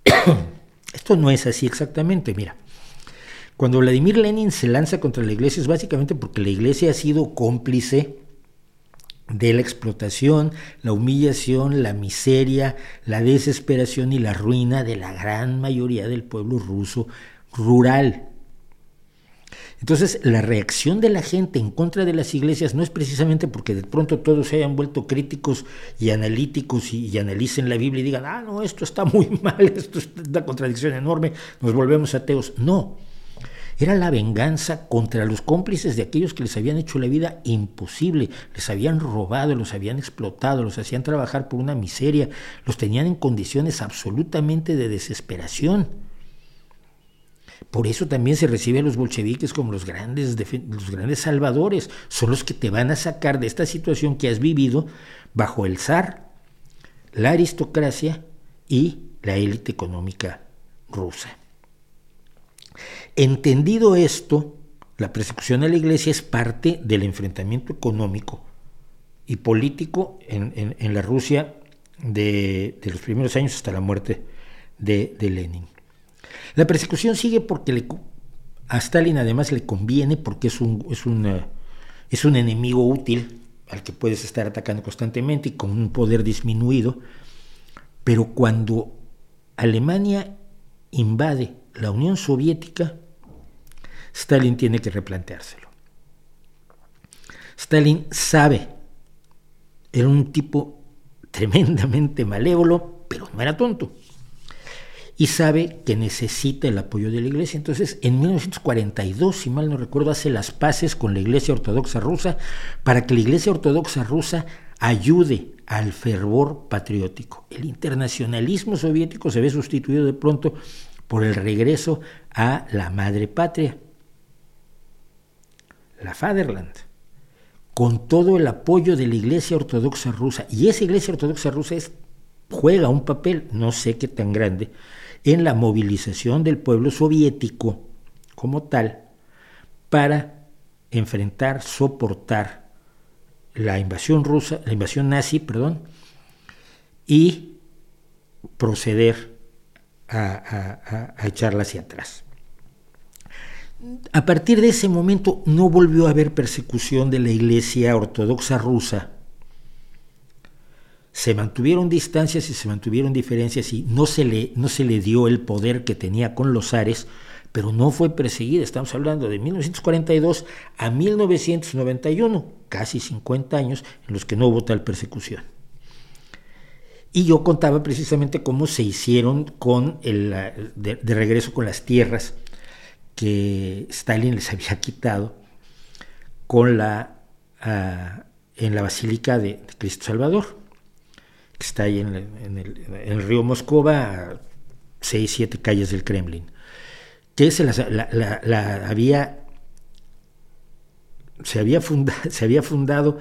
Speaker 1: Esto no es así exactamente, mira. Cuando Vladimir Lenin se lanza contra la iglesia es básicamente porque la iglesia ha sido cómplice de la explotación, la humillación, la miseria, la desesperación y la ruina de la gran mayoría del pueblo ruso rural. Entonces, la reacción de la gente en contra de las iglesias no es precisamente porque de pronto todos se hayan vuelto críticos y analíticos y, analicen la Biblia y digan, ah, no, esto está muy mal, esto es una contradicción enorme, nos volvemos ateos. No, era la venganza contra los cómplices de aquellos que les habían hecho la vida imposible, les habían robado, los habían explotado, los hacían trabajar por una miseria, los tenían en condiciones absolutamente de desesperación. Por eso también se recibe a los bolcheviques como los grandes, los grandes salvadores. Son los que te van a sacar de esta situación que has vivido bajo el zar, la aristocracia y la élite económica rusa. Entendido esto, la persecución a la iglesia es parte del enfrentamiento económico y político en, la Rusia de, los primeros años hasta la muerte de Lenin. La persecución sigue porque a Stalin además le conviene porque es un, es, es un enemigo útil al que puedes estar atacando constantemente y con un poder disminuido, pero cuando Alemania invade la Unión Soviética, Stalin tiene que replanteárselo. Stalin sabe, era un tipo tremendamente malévolo, pero no era tonto y sabe que necesita el apoyo de la Iglesia. Entonces, en 1942, si mal no recuerdo, hace las paces con la Iglesia Ortodoxa rusa para que la Iglesia Ortodoxa rusa ayude al fervor patriótico. El internacionalismo soviético se ve sustituido de pronto por el regreso a la madre patria, la Fatherland, con todo el apoyo de la Iglesia Ortodoxa rusa. Y esa Iglesia Ortodoxa rusa juega un papel, no sé qué tan grande, en la movilización del pueblo soviético como tal para enfrentar, soportar la invasión rusa, la invasión nazi, perdón, y proceder a, a, echarla hacia atrás. A partir de ese momento no volvió a haber persecución de la Iglesia Ortodoxa rusa se mantuvieron distancias y se mantuvieron diferencias y no se le, no se le dio el poder que tenía con los zares, pero no fue perseguida. Estamos hablando de 1942 a 1991, casi 50 años en los que no hubo tal persecución. Y yo contaba precisamente cómo se hicieron con el, de, regreso con las tierras que Stalin les había quitado con la, ah, en la Basílica de Cristo Salvador que está ahí en, el, río Moscova, a seis, siete calles del Kremlin, que se, la, había, se, había se había fundado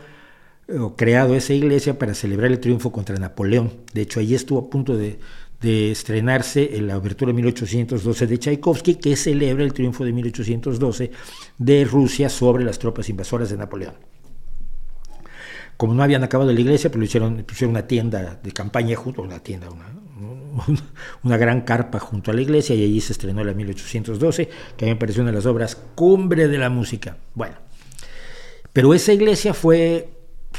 Speaker 1: o creado esa iglesia para celebrar el triunfo contra Napoleón. De hecho, allí estuvo a punto de, de estrenarse en la abertura de 1812 de Tchaikovsky, que celebra el triunfo de 1812 de Rusia sobre las tropas invasoras de Napoleón como no habían acabado la iglesia, pues hicieron, pusieron una tienda de campaña junto, una tienda, una, una gran carpa junto a la iglesia y allí se estrenó la 1812, que a mí me pareció una de las obras cumbre de la música. Bueno, pero esa iglesia fue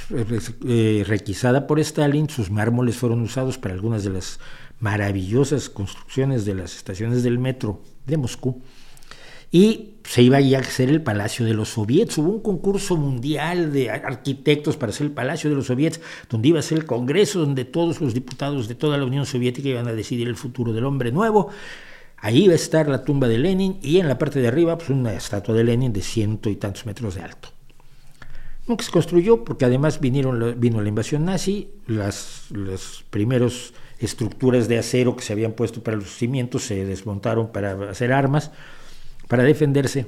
Speaker 1: eh, requisada por Stalin, sus mármoles fueron usados para algunas de las maravillosas construcciones de las estaciones del metro de Moscú y se iba a hacer el Palacio de los Soviets. Hubo un concurso mundial de arquitectos para hacer el Palacio de los Soviets, donde iba a ser el Congreso, donde todos los diputados de toda la Unión Soviética iban a decidir el futuro del hombre nuevo. Ahí iba a estar la tumba de Lenin y en la parte de arriba pues, una estatua de Lenin de ciento y tantos metros de alto. Nunca se construyó porque además vinieron, vino la invasión nazi, las primeras estructuras de acero que se habían puesto para los cimientos se desmontaron para hacer armas, para defenderse.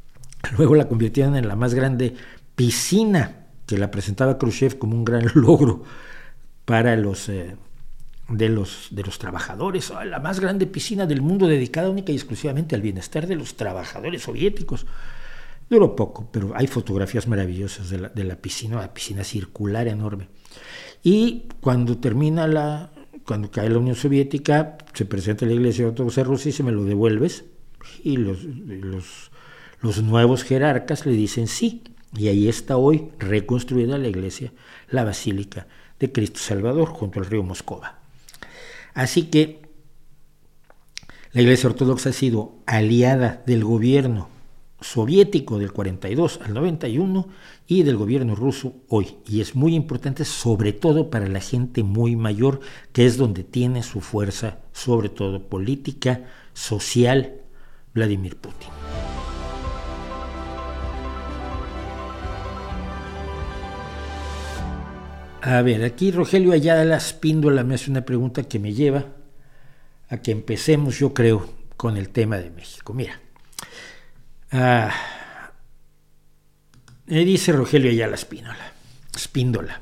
Speaker 1: Luego la convirtieron en la más grande piscina que la presentaba Khrushchev como un gran logro para los, eh, de, los, de los trabajadores, la más grande piscina del mundo dedicada única y exclusivamente al bienestar de los trabajadores soviéticos. Duró poco, pero hay fotografías maravillosas de la, de la piscina, la piscina circular enorme. Y cuando termina la, cuando cae la Unión Soviética, se presenta la Iglesia Ortodoxa Rusa y se me lo devuelves. Y los, los, los nuevos jerarcas le dicen sí. Y ahí está hoy reconstruida la iglesia, la Basílica de Cristo Salvador, junto al río Moscova. Así que la Iglesia Ortodoxa ha sido aliada del gobierno soviético del 42 al 91 y del gobierno ruso hoy. Y es muy importante sobre todo para la gente muy mayor, que es donde tiene su fuerza, sobre todo política, social, Vladimir Putin. A ver, aquí Rogelio Ayala Espíndola me hace una pregunta que me lleva a que empecemos, yo creo, con el tema de México. Mira, Ah, me dice Rogelio Ayala Espíndola. Espíndola.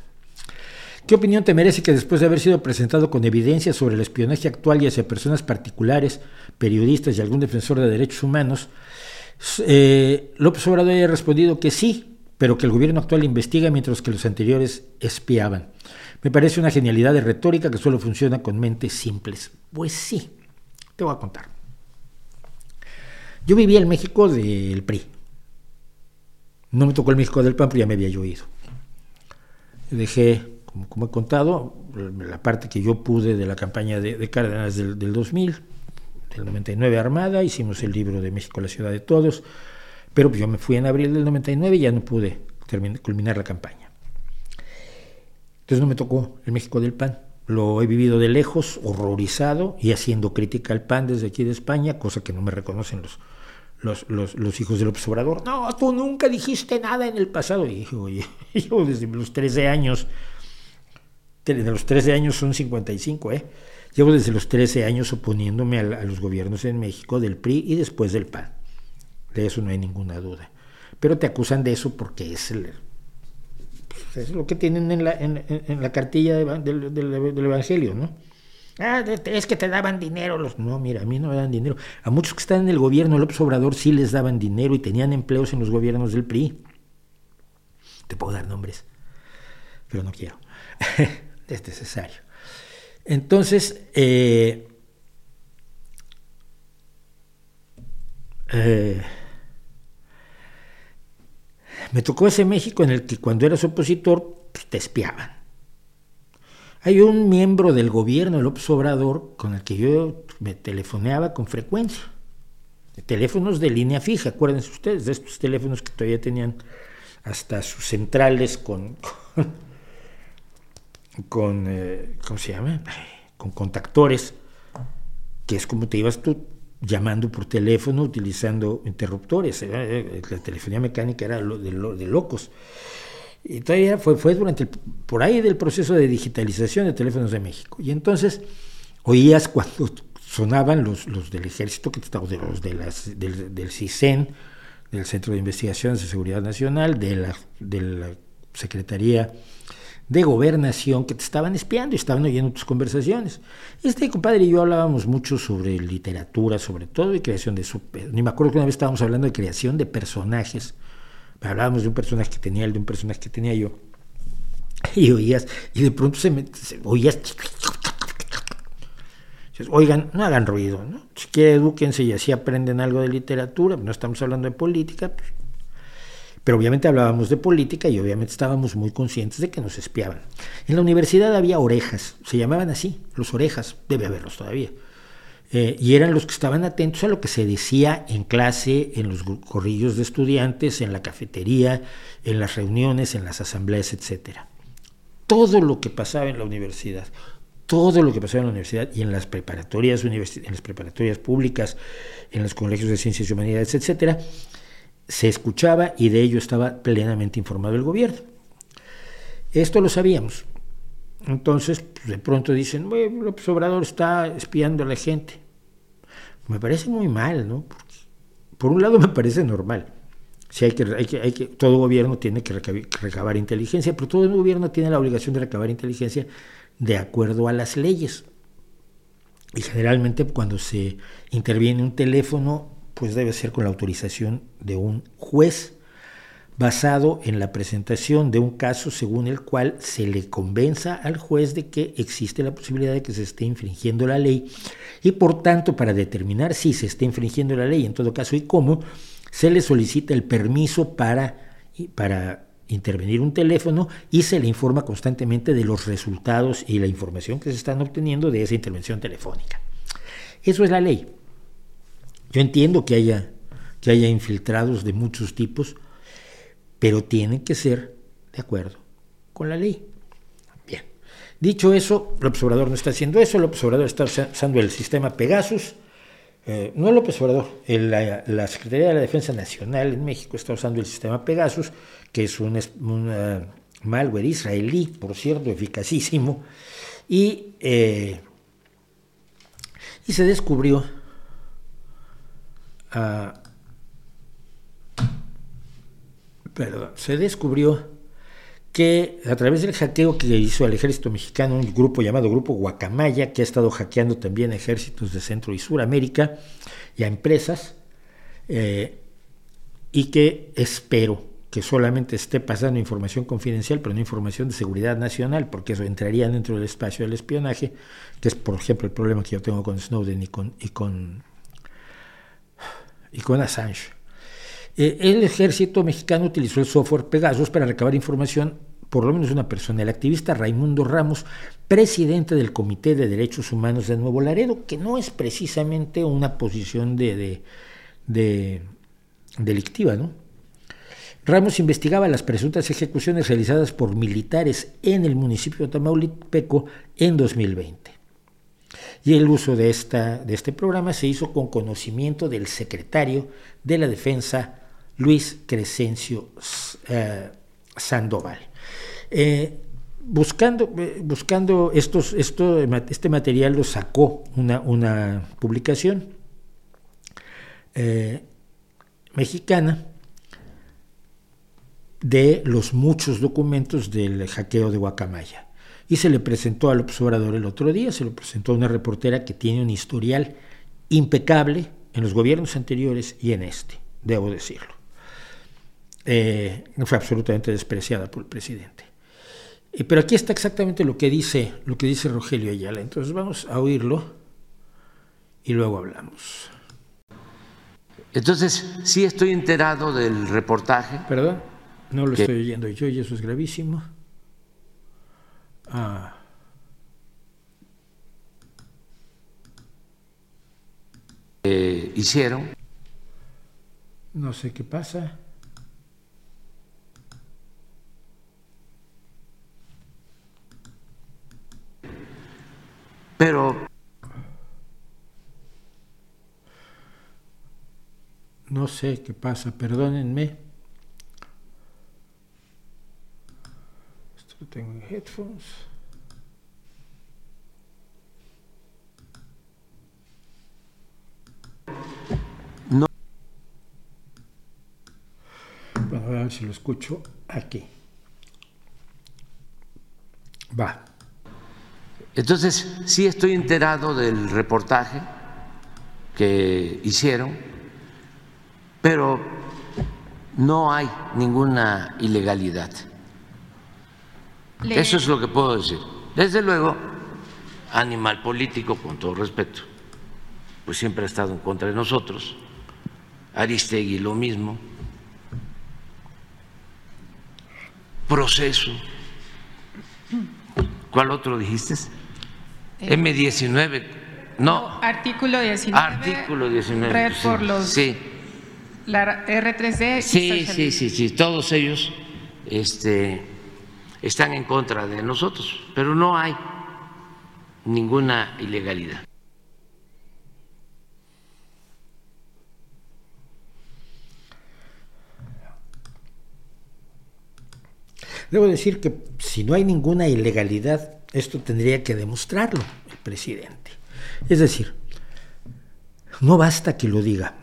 Speaker 1: ¿Qué opinión te merece que después de haber sido presentado con evidencia sobre el espionaje actual y hacia personas particulares, periodistas y algún defensor de derechos humanos, eh, López Obrador haya respondido que sí, pero que el gobierno actual investiga mientras que los anteriores espiaban? Me parece una genialidad de retórica que solo funciona con mentes simples. Pues sí, te voy a contar. Yo vivía en México del PRI. No me tocó el México del PAN, pero ya me había yo ido. Dejé, como, he contado, la parte que yo pude de la campaña de, Cárdenas del, 2000, del 99 Armada, hicimos el libro de México, la ciudad de todos, pero pues yo me fui en abril del 99 y ya no pude terminar, culminar la campaña. Entonces no me tocó el México del PAN. Lo he vivido de lejos, horrorizado y haciendo crítica al PAN desde aquí de España, cosa que no me reconocen los, los, los, hijos del observador, no, tú nunca dijiste nada en el pasado. Y dije, oye, yo desde los 13 años, de los 13 años son 55, ¿eh? Llevo desde los 13 años oponiéndome a, los gobiernos en México del PRI y después del PAN. De eso no hay ninguna duda. Pero te acusan de eso porque es, el, es lo que tienen en la, en la cartilla del, del Evangelio, ¿no? Ah, es que te daban dinero. Los... No, mira, a mí no me dan dinero. A muchos que están en el gobierno, López Obrador sí les daban dinero y tenían empleos en los gobiernos del PRI. Te puedo dar nombres, pero no quiero. es necesario. Entonces, eh, eh, me tocó ese México en el que cuando eras opositor, pues, te espiaban. Hay un miembro del gobierno, López Obrador, con el que yo me telefoneaba con frecuencia. Teléfonos de línea fija, acuérdense ustedes, de estos teléfonos que todavía tenían hasta sus centrales con, con, eh, ¿cómo se llama? Con contactores, que es como te ibas tú llamando por teléfono utilizando interruptores. Eh, la telefonía mecánica era de locos. Y todavía fue, fue durante por ahí del proceso de digitalización de teléfonos de México. Y entonces oías cuando sonaban los, los del ejército, que de los de las, del, del CISEN, del Centro de Investigaciones de Seguridad Nacional, de la, de la Secretaría de Gobernación, que te estaban espiando y estaban oyendo tus conversaciones. Este compadre y yo hablábamos mucho sobre literatura, sobre todo, y creación de super. Ni me acuerdo que una vez estábamos hablando de creación de personajes hablábamos de un personaje que tenía él, de un personaje que tenía yo, y oías, y de pronto se, me, oías, oigan, no hagan ruido, ¿no? si quieren edúquense y así aprenden algo de literatura, no estamos hablando de política, pues, pero obviamente hablábamos de política y obviamente estábamos muy conscientes de que nos espiaban. En la universidad había orejas, se llamaban así, los orejas, debe haberlos todavía. Eh, y eran los que estaban atentos a lo que se decía en clase, en los corrillos de estudiantes, en la cafetería, en las reuniones, en las asambleas, etc. Todo lo que pasaba en la universidad, todo lo que pasaba en la universidad y en las preparatorias, en las preparatorias públicas, en los colegios de ciencias y humanidades, etc., se escuchaba y de ello estaba plenamente informado el gobierno. Esto lo sabíamos. Entonces, pues, de pronto dicen, bueno, López Obrador está espiando a la gente. Me parece muy mal, ¿no? por un lado me parece normal. Si hay que, hay que, hay que, todo gobierno tiene que recabar inteligencia, pero todo gobierno tiene la obligación de recabar inteligencia de acuerdo a las leyes. Y generalmente cuando se interviene un teléfono, pues debe ser con la autorización de un juez basado en la presentación de un caso según el cual se le convenza al juez de que existe la posibilidad de que se esté infringiendo la ley y por tanto para determinar si se está infringiendo la ley en todo caso y cómo, se le solicita el permiso para, para intervenir un teléfono y se le informa constantemente de los resultados y la información que se están obteniendo de esa intervención telefónica. Eso es la ley. Yo entiendo que haya, que haya infiltrados de muchos tipos, pero tienen que ser de acuerdo con la ley. Bien, dicho eso, el observador no está haciendo eso, el observador está usando el sistema Pegasus, eh, no López Obrador, la, Secretaría de la Defensa Nacional en México está usando el sistema Pegasus, que es un, malware israelí, por cierto, eficacísimo, y, eh, y se descubrió ah, perdón, se descubrió que a través del hackeo que hizo el ejército mexicano, un grupo llamado Grupo Guacamaya, que ha estado hackeando también ejércitos de Centro y Suramérica y a empresas, eh, y que espero que solamente esté pasando información confidencial, pero no información de seguridad nacional, porque eso entraría dentro del espacio del espionaje, que es, por ejemplo, el problema que yo tengo con Snowden y con, y con, y con Assange. Eh, el ejército mexicano utilizó el software Pegasus para recabar información por lo menos una persona, el activista Raimundo Ramos, presidente del Comité de Derechos Humanos de Nuevo Laredo, que no es precisamente una posición de, delictiva, ¿no? Ramos investigaba las presuntas ejecuciones realizadas por militares en el municipio de Tamaulipeco en 2020. Y el uso de, esta, de este programa se hizo con conocimiento del secretario de la Defensa Luis Crescencio eh, Sandoval. Eh, buscando, eh, buscando esto, este material lo sacó una, una publicación mexicana de los muchos documentos del hackeo de Guacamaya. Y se le presentó al observador el otro día, se lo presentó a una reportera que tiene un historial impecable en los gobiernos anteriores y en este, debo decirlo eh, fue absolutamente despreciada por el presidente. Eh, pero aquí está exactamente lo que dice, lo que dice Rogelio Ayala. Entonces vamos a oírlo y luego hablamos.
Speaker 2: Entonces, sí estoy enterado del reportaje.
Speaker 1: ¿Perdón? No lo estoy oyendo yo y eso es gravísimo. Ah.
Speaker 2: hicieron.
Speaker 1: No sé qué pasa.
Speaker 2: Pero...
Speaker 1: No sé qué pasa, perdónenme. Esto lo tengo en headphones.
Speaker 2: No.
Speaker 1: Bueno, a ver si lo escucho aquí. Va.
Speaker 2: Entonces, sí estoy enterado del reportaje que hicieron, pero no hay ninguna ilegalidad. Eso es lo que puedo decir. Desde luego, animal político, con todo respeto, pues siempre ha estado en contra de nosotros. Aristegui lo mismo. Proceso. ¿Cuál otro dijiste? M19 No.
Speaker 3: Artículo 19.
Speaker 2: Artículo 19.
Speaker 3: Red
Speaker 2: sí,
Speaker 3: por los.
Speaker 2: Sí.
Speaker 3: La R3D. y
Speaker 2: Sí, sí, sí, sí, todos ellos este, están en contra de nosotros, pero no hay ninguna ilegalidad.
Speaker 1: Debo decir que si no hay ninguna ilegalidad, esto tendría que demostrarlo el presidente. Es decir, no basta que lo diga,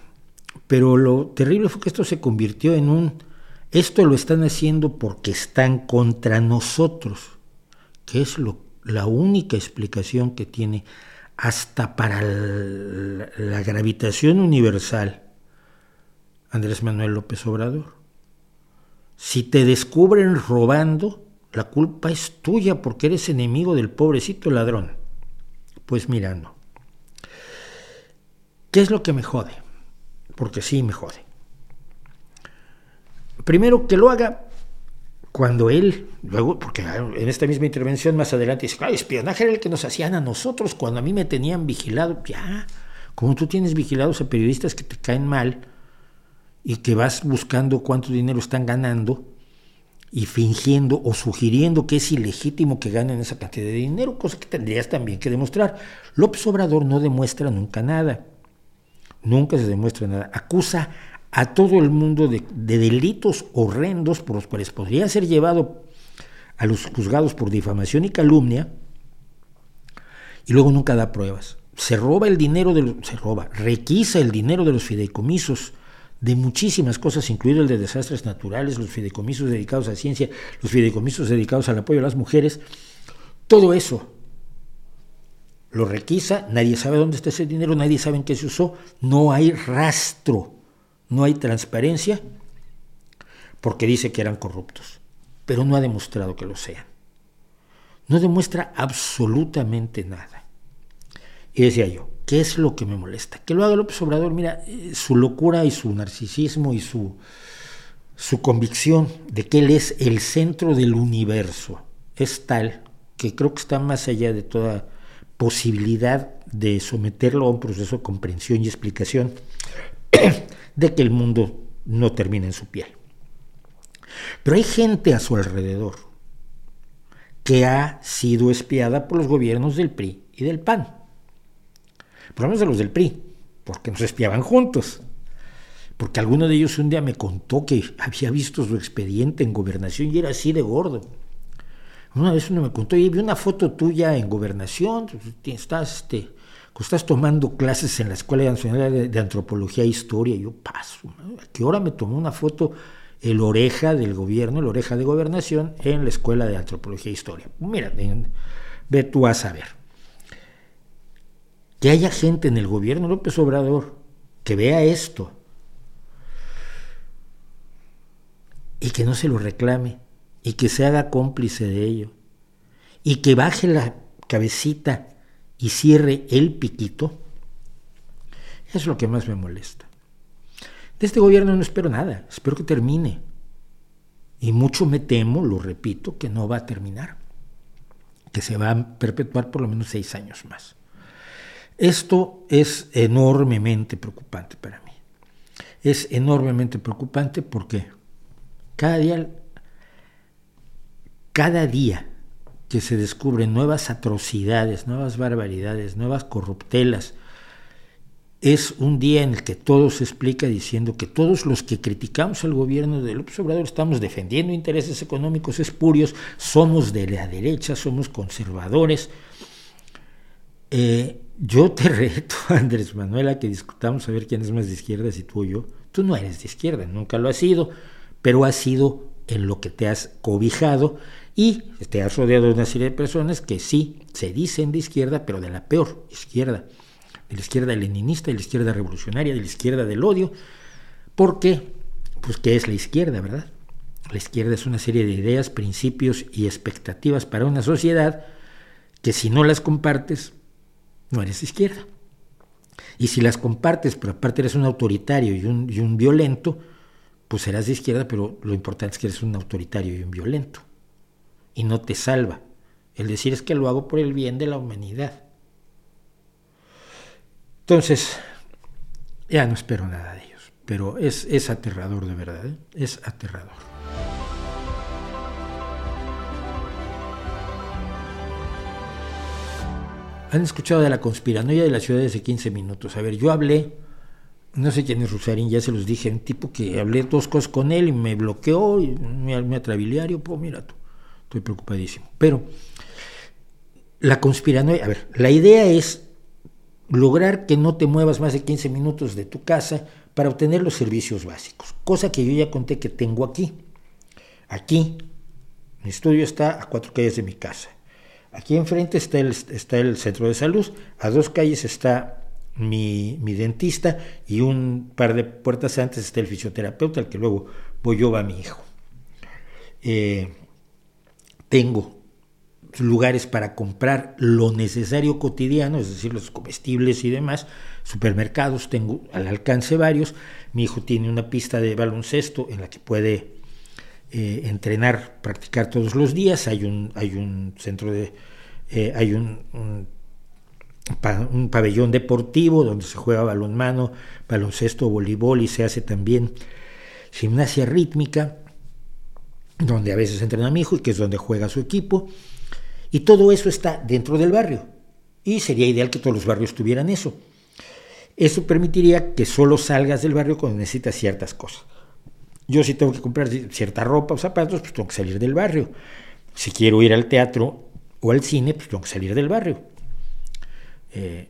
Speaker 1: pero lo terrible fue que esto se convirtió en un, esto lo están haciendo porque están contra nosotros, que es lo, la única explicación que tiene hasta para la, la gravitación universal Andrés Manuel López Obrador. Si te descubren robando, la culpa es tuya porque eres enemigo del pobrecito ladrón. Pues mira, no. ¿Qué es lo que me jode? Porque sí me jode. Primero que lo haga cuando él, luego, porque en esta misma intervención más adelante dice, claro, espionaje era el que nos hacían a nosotros cuando a mí me tenían vigilado. Ya, como tú tienes vigilados a periodistas que te caen mal, y que vas buscando cuánto dinero están ganando y fingiendo o sugiriendo que es ilegítimo que ganen esa cantidad de dinero, cosa que tendrías también que demostrar. López Obrador no demuestra nunca nada, nunca se demuestra nada. Acusa a todo el mundo de, de delitos horrendos por los cuales podría ser llevado a los juzgados por difamación y calumnia y luego nunca da pruebas. Se roba el dinero de se roba, requisa el dinero de los fideicomisos de muchísimas cosas, incluido el de desastres naturales, los fideicomisos dedicados a ciencia, los fideicomisos dedicados al apoyo a las mujeres, todo eso lo requisa, nadie sabe dónde está ese dinero, nadie sabe en qué se usó, no hay rastro, no hay transparencia, porque dice que eran corruptos, pero no ha demostrado que lo sean. No demuestra absolutamente nada. Y decía yo, ¿Qué es lo que me molesta? Que lo haga López Obrador, mira, eh, su locura y su narcisismo y su, su convicción de que él es el centro del universo es tal que creo que está más allá de toda posibilidad de someterlo a un proceso de comprensión y explicación de que el mundo no termina en su piel. Pero hay gente a su alrededor que ha sido espiada por los gobiernos del PRI y del PAN lo menos de los del PRI, porque nos espiaban juntos. Porque alguno de ellos un día me contó que había visto su expediente en gobernación y era así de gordo. Una vez uno me contó, y vi una foto tuya en gobernación, estás, este, estás tomando clases en la Escuela Nacional de, Antropología e Historia. Y yo paso, ¿a qué hora me tomó una foto el oreja del gobierno, el oreja de gobernación en la Escuela de Antropología e Historia? Mira, ve tú a saber que haya gente en el gobierno López Obrador que vea esto y que no se lo reclame y que se haga cómplice de ello y que baje la cabecita y cierre el piquito, es lo que más me molesta. De este gobierno no espero nada, espero que termine. Y mucho me temo, lo repito, que no va a terminar, que se va a perpetuar por lo menos seis años más. Esto es enormemente preocupante para mí. Es enormemente preocupante porque cada día, cada día que se descubren nuevas atrocidades, nuevas barbaridades, nuevas corruptelas, es un día en el que todo se explica diciendo que todos los que criticamos al gobierno de López Obrador estamos defendiendo intereses económicos espurios, somos de la derecha, somos conservadores. Eh, yo te reto, Andrés Manuel, a que discutamos a ver quién es más de izquierda, si tú o yo. Tú no eres de izquierda, nunca lo has sido, pero has sido en lo que te has cobijado y te has rodeado de una serie de personas que sí se dicen de izquierda, pero de la peor izquierda, de la izquierda leninista, de la izquierda revolucionaria, de la izquierda del odio, porque, pues, ¿qué es la izquierda, verdad? La izquierda es una serie de ideas, principios y expectativas para una sociedad que si no las compartes, no eres izquierda. Y si las compartes, pero aparte eres un autoritario y un, y un violento, pues serás de izquierda, pero lo importante es que eres un autoritario y un violento. Y no te salva. El decir es que lo hago por el bien de la humanidad. Entonces, ya no espero nada de ellos, pero es, es aterrador de verdad, ¿eh? es aterrador. Han escuchado de la conspiranoia de la ciudad de hace 15 minutos. A ver, yo hablé, no sé quién es Rusarín, ya se los dije, un tipo que hablé dos cosas con él y me bloqueó y me, me atrabiliario, pues mira tú, estoy preocupadísimo. Pero la conspiranoia, a ver, la idea es lograr que no te muevas más de 15 minutos de tu casa para obtener los servicios básicos, cosa que yo ya conté que tengo aquí. Aquí, mi estudio está a cuatro calles de mi casa. Aquí enfrente está el, está el centro de salud, a dos calles está mi, dentista y un par de puertas antes está el fisioterapeuta, al que luego voy yo, va mi hijo. Eh, tengo lugares para comprar lo necesario cotidiano, es decir, los comestibles y demás, supermercados, tengo al alcance varios, mi hijo tiene una pista de baloncesto en la que puede eh, entrenar, practicar todos los días, hay un, hay un centro de, eh, hay un, un, un, pabellón deportivo donde se juega balonmano, baloncesto, voleibol y se hace también gimnasia rítmica, donde a veces entrena mi hijo y que es donde juega su equipo, y todo eso está dentro del barrio. Y sería ideal que todos los barrios tuvieran eso. Eso permitiría que solo salgas del barrio cuando necesitas ciertas cosas. Yo si tengo que comprar cierta ropa o zapatos, pues tengo que salir del barrio. Si quiero ir al teatro o al cine, pues tengo que salir del barrio. Eh,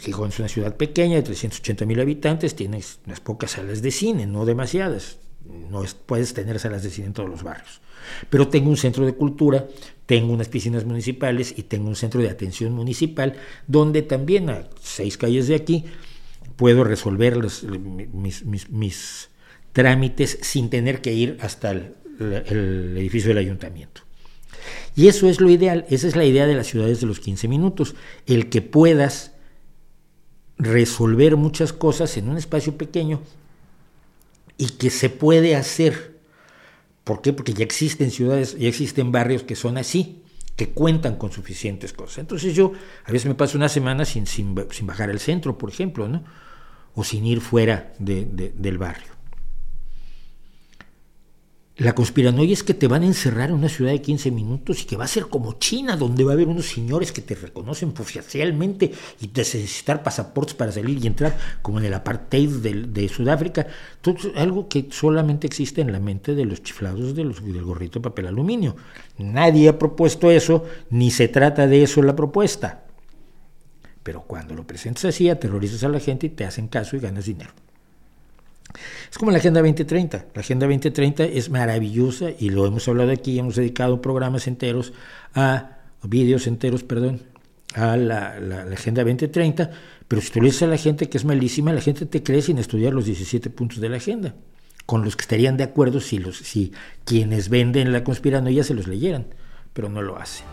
Speaker 1: Gijón es una ciudad pequeña de 380 mil habitantes, tienes unas pocas salas de cine, no demasiadas. No puedes tener salas de cine en todos los barrios. Pero tengo un centro de cultura, tengo unas piscinas municipales y tengo un centro de atención municipal donde también a seis calles de aquí puedo resolver los, mis, mis, mis, trámites sin tener que ir hasta el, edificio del ayuntamiento. Y eso es lo ideal, esa es la idea de las ciudades de los 15 minutos, el que puedas resolver muchas cosas en un espacio pequeño y que se puede hacer ¿Por qué? Porque ya existen ciudades, ya existen barrios que son así, que cuentan con suficientes cosas. Entonces yo a veces me paso una semana sin, sin, sin bajar al centro, por ejemplo, ¿no? o sin ir fuera de, del barrio. La conspiranoia es que te van a encerrar en una ciudad de 15 minutos y que va a ser como China, donde va a haber unos señores que te reconocen oficialmente y te necesitar pasaportes para salir y entrar, como en el apartheid de, de Sudáfrica. Todo, algo que solamente existe en la mente de los chiflados de los, del gorrito de papel aluminio. Nadie ha propuesto eso, ni se trata de eso la propuesta. Pero cuando lo presentas así, aterrorizas a la gente y te hacen caso y ganas dinero. Es como la Agenda 2030. La Agenda 2030 es maravillosa y lo hemos hablado aquí, hemos dedicado programas enteros a, vídeos enteros, perdón, a la, Agenda 2030, pero si tú le dices a la gente que es malísima, la gente te cree sin estudiar los 17 puntos de la agenda, con los que estarían de acuerdo si, los, si quienes venden la conspiranoia se los leyeran, pero no lo hacen.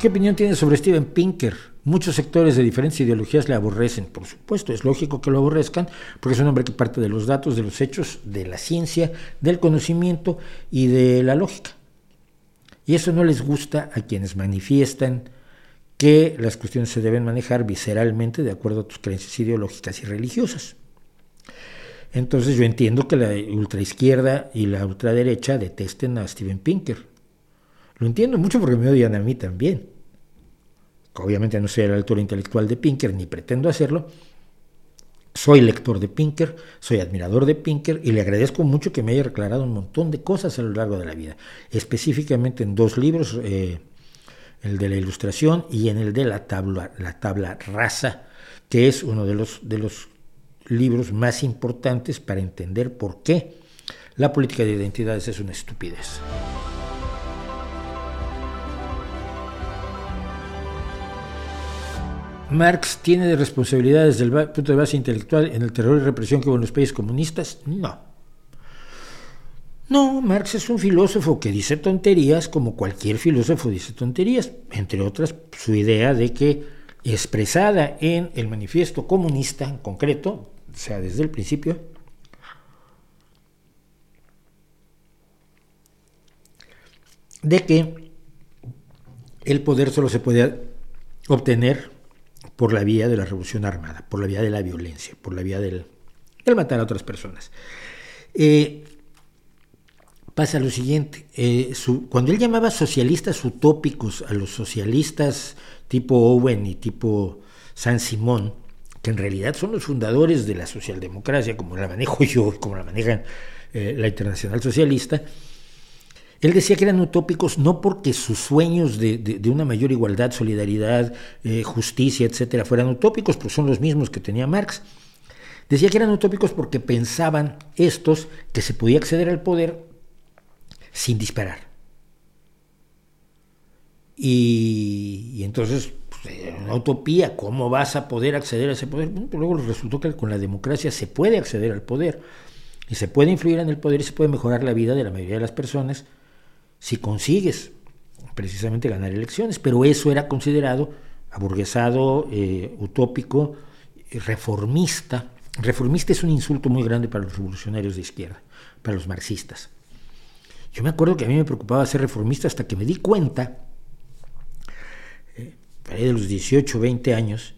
Speaker 1: ¿Qué opinión tiene sobre Steven Pinker? Muchos sectores de diferentes ideologías le aborrecen, por supuesto, es lógico que lo aborrezcan, porque es un hombre que parte de los datos, de los hechos, de la ciencia, del conocimiento y de la lógica. Y eso no les gusta a quienes manifiestan que las cuestiones se deben manejar visceralmente de acuerdo a tus creencias ideológicas y religiosas. Entonces yo entiendo que la ultraizquierda y la ultraderecha detesten a Steven Pinker. Lo entiendo mucho porque me odian a mí también. Obviamente no soy a la altura intelectual de Pinker, ni pretendo hacerlo. Soy lector de Pinker, soy admirador de Pinker y le agradezco mucho que me haya declarado un montón de cosas a lo largo de la vida, específicamente en dos libros, eh, el de la ilustración y en el de la tabla, la tabla rasa, que es uno de los, de los libros más importantes para entender por qué la política de identidades es una estupidez. Marx tiene responsabilidades desde el punto de base intelectual en el terror y represión que hubo en los países comunistas? No. No, Marx es un filósofo que dice tonterías como cualquier filósofo dice tonterías, entre otras su idea de que expresada en el manifiesto comunista en concreto, o sea, desde el principio, de que el poder solo se puede obtener por la vía de la revolución armada, por la vía de la violencia, por la vía del, matar a otras personas. Eh, pasa lo siguiente, eh, cuando él llamaba socialistas utópicos a los socialistas tipo Owen y tipo San Simón, que en realidad son los fundadores de la socialdemocracia, como la manejo yo, como la manejan eh, la Internacional Socialista, él decía que eran utópicos no porque sus sueños de, una mayor igualdad, solidaridad, eh, justicia, etcétera, fueran utópicos, pues son los mismos que tenía Marx. Decía que eran utópicos porque pensaban estos que se podía acceder al poder sin disparar. Y, entonces, pues, una utopía, ¿cómo vas a poder acceder a ese poder? Pues luego resultó que con la democracia se puede acceder al poder y se puede influir en el poder y se puede mejorar la vida de la mayoría de las personas si consigues precisamente ganar elecciones, pero eso era considerado aburguesado, eh, utópico, reformista. Reformista es un insulto muy grande para los revolucionarios de izquierda, para los marxistas. Yo me acuerdo que a mí me preocupaba ser reformista hasta que me di cuenta, eh, de los 18, 20 años,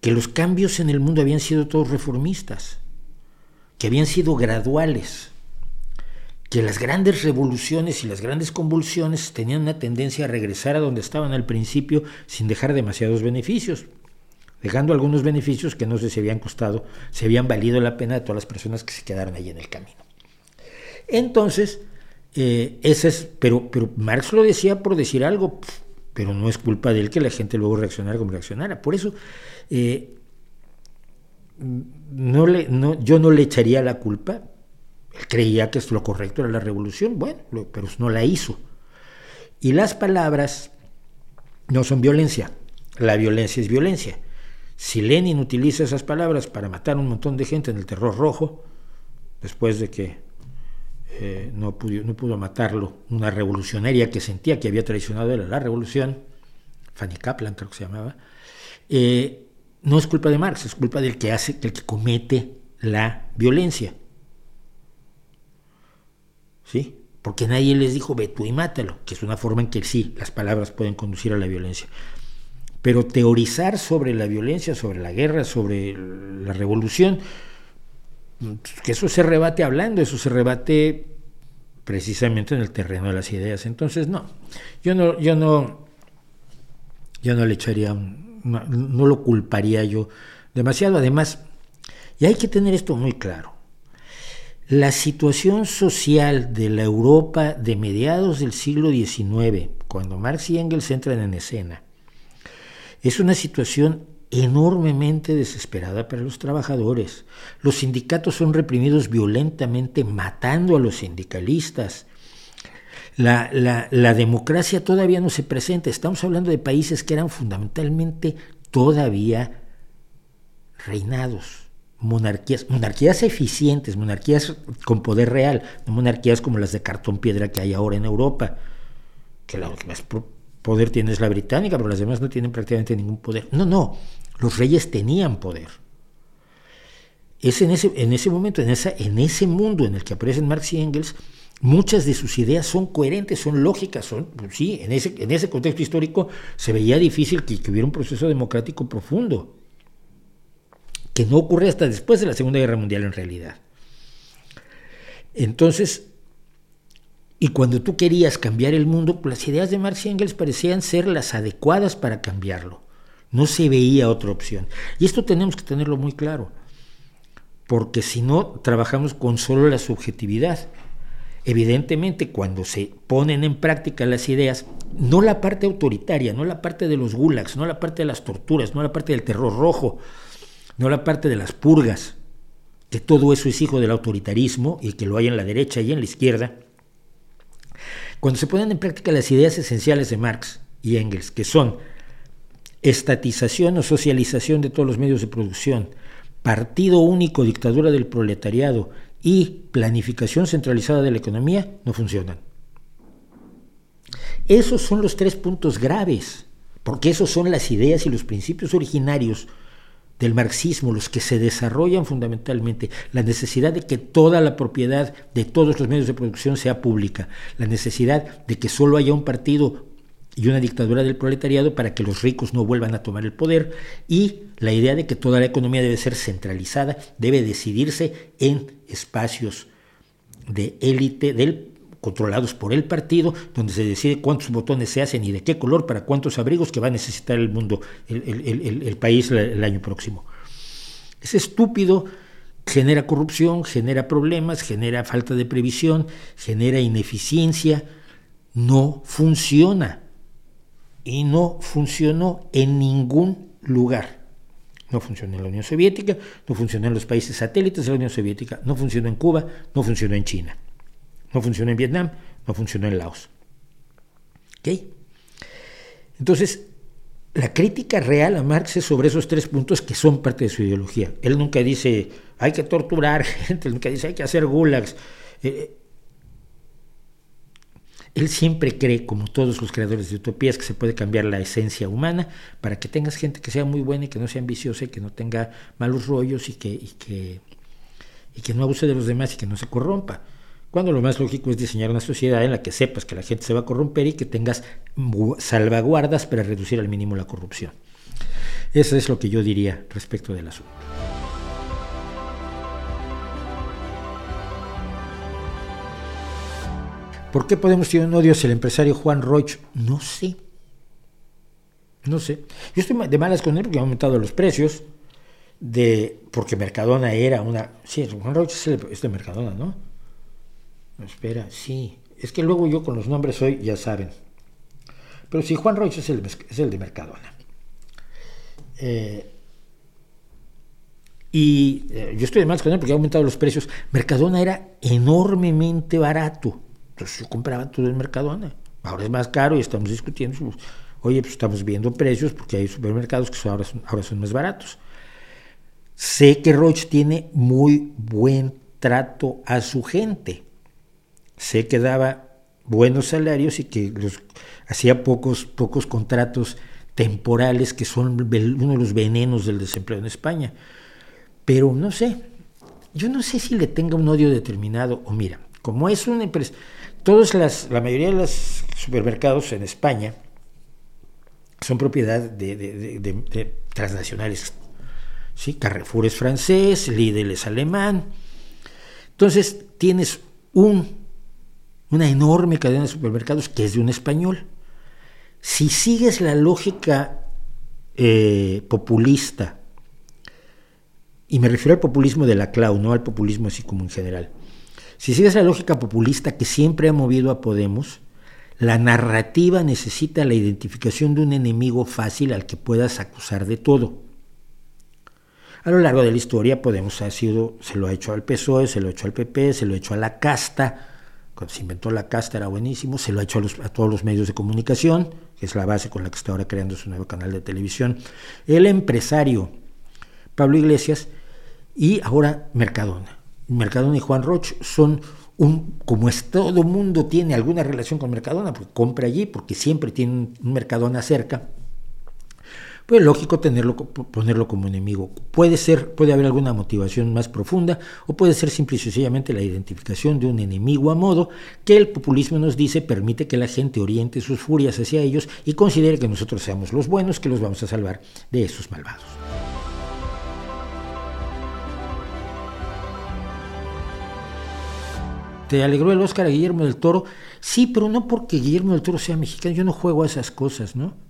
Speaker 1: que los cambios en el mundo habían sido todos reformistas, que habían sido graduales que las grandes revoluciones y las grandes convulsiones tenían una tendencia a regresar a donde estaban al principio sin dejar demasiados beneficios, dejando algunos beneficios que no sé si habían costado, se habían valido la pena de todas las personas que se quedaron ahí en el camino. Entonces, eh, es, pero, pero Marx lo decía por decir algo, pero no es culpa de él que la gente luego reaccionara como reaccionara. Por eso, eh, no le, no, yo no le echaría la culpa, creía que lo correcto era la revolución, bueno, pero no la hizo. Y las palabras no son violencia, la violencia es violencia. Si Lenin utiliza esas palabras para matar a un montón de gente en el terror rojo, después de que eh, no, pudo, no pudo matarlo una revolucionaria que sentía que había traicionado a la revolución, Fanny Kaplan creo que se llamaba, eh, no es culpa de Marx, es culpa del que hace, del que comete la violencia. ¿Sí? Porque nadie les dijo, ve tú y mátalo, que es una forma en que sí, las palabras pueden conducir a la violencia. Pero teorizar sobre la violencia, sobre la guerra, sobre la revolución, que eso se rebate hablando, eso se rebate precisamente en el terreno de las ideas. Entonces, no, yo no, yo no, yo no le echaría, no lo culparía yo demasiado. Además, y hay que tener esto muy claro. La situación social de la Europa de mediados del siglo XIX, cuando Marx y Engels entran en escena, es una situación enormemente desesperada para los trabajadores. Los sindicatos son reprimidos violentamente, matando a los sindicalistas. La, la, democracia todavía no se presenta. Estamos hablando de países que eran fundamentalmente todavía reinados monarquías, monarquías eficientes, monarquías con poder real, no monarquías como las de cartón piedra que hay ahora en Europa, que la que más poder tiene es la británica, pero las demás no tienen prácticamente ningún poder. No, no, los reyes tenían poder. Es en ese, en ese momento, en, esa, en ese mundo en el que aparecen Marx y Engels, muchas de sus ideas son coherentes, son lógicas, son, pues sí, en ese, en ese contexto histórico se veía difícil que hubiera un proceso democrático profundo que no ocurre hasta después de la Segunda Guerra Mundial en realidad. Entonces, y cuando tú querías cambiar el mundo, las ideas de Marx y Engels parecían ser las adecuadas para cambiarlo. No se veía otra opción. Y esto tenemos que tenerlo muy claro, porque si no, trabajamos con solo la subjetividad. Evidentemente, cuando se ponen en práctica las ideas, no la parte autoritaria, no la parte de los gulags, no la parte de las torturas, no la parte del terror rojo, no la parte de las purgas, que todo eso es hijo del autoritarismo y que lo hay en la derecha y en la izquierda, cuando se ponen en práctica las ideas esenciales de Marx y Engels, que son estatización o socialización de todos los medios de producción, partido único, dictadura del proletariado y planificación centralizada de la economía, no funcionan. Esos son los tres puntos graves, porque esos son las ideas y los principios originarios del marxismo, los que se desarrollan fundamentalmente, la necesidad de que toda la propiedad de todos los medios de producción sea pública, la necesidad de que solo haya un partido y una dictadura del proletariado para que los ricos no vuelvan a tomar el poder y la idea de que toda la economía debe ser centralizada, debe decidirse en espacios de élite del controlados por el partido, donde se decide cuántos botones se hacen y de qué color para cuántos abrigos que va a necesitar el mundo, el, país el año próximo. Es estúpido, genera corrupción, genera problemas, genera falta de previsión, genera ineficiencia, no funciona. Y no funcionó en ningún lugar. No funcionó en la Unión Soviética, no funcionó en los países satélites de la Unión Soviética, no funcionó en Cuba, no funcionó en China. No funcionó en Vietnam, no funcionó en Laos. ¿Ok? Entonces, la crítica real a Marx es sobre esos tres puntos que son parte de su ideología. Él nunca dice hay que torturar gente, nunca dice hay que hacer gulags. Eh, él siempre cree, como todos los creadores de utopías, que se puede cambiar la esencia humana para que tengas gente que sea muy buena y que no sea ambiciosa y que no tenga malos rollos y que, y que, y que no abuse de los demás y que no se corrompa cuando lo más lógico es diseñar una sociedad en la que sepas que la gente se va a corromper y que tengas salvaguardas para reducir al mínimo la corrupción. Eso es lo que yo diría respecto del asunto. ¿Por qué podemos tener un odio hacia el empresario Juan Roch? No sé. No sé. Yo estoy de malas con él porque ha aumentado los precios. De, porque Mercadona era una. Sí, Juan Roch es de Mercadona, ¿no? Espera, sí. Es que luego yo con los nombres hoy ya saben. Pero sí, Juan Royce es el, es el de Mercadona. Eh, y eh, yo estoy de más con él porque ha aumentado los precios. Mercadona era enormemente barato. Entonces yo compraba todo en Mercadona. Ahora es más caro y estamos discutiendo. Pues, oye, pues estamos viendo precios porque hay supermercados que ahora, son, ahora son más baratos. Sé que Roche tiene muy buen trato a su gente sé que daba buenos salarios y que hacía pocos, pocos contratos temporales que son uno de los venenos del desempleo en España. Pero no sé, yo no sé si le tenga un odio determinado o mira, como es una empresa, todos las, la mayoría de los supermercados en España son propiedad de, transnacionales. ¿sí? Carrefour es francés, Lidl es alemán. Entonces tienes un una enorme cadena de supermercados que es de un español. Si sigues la lógica eh, populista, y me refiero al populismo de la Clau, no al populismo así como en general, si sigues la lógica populista que siempre ha movido a Podemos, la narrativa necesita la identificación de un enemigo fácil al que puedas acusar de todo. A lo largo de la historia Podemos ha sido, se lo ha hecho al PSOE, se lo ha hecho al PP, se lo ha hecho a la casta, cuando se inventó la casta era buenísimo, se lo ha hecho a, todos los medios de comunicación, que es la base con la que está ahora creando su nuevo canal de televisión, el empresario Pablo Iglesias y ahora Mercadona. Mercadona y Juan Roch son un, como es todo mundo tiene alguna relación con Mercadona, porque compra allí, porque siempre tiene un Mercadona cerca, pues lógico tenerlo, ponerlo como enemigo. Puede ser, puede haber alguna motivación más profunda o puede ser simple y sencillamente la identificación de un enemigo a modo que el populismo nos dice permite que la gente oriente sus furias hacia ellos y considere que nosotros seamos los buenos que los vamos a salvar de esos malvados. ¿Te alegró el Oscar a Guillermo del Toro? Sí, pero no porque Guillermo del Toro sea mexicano, yo no juego a esas cosas, ¿no?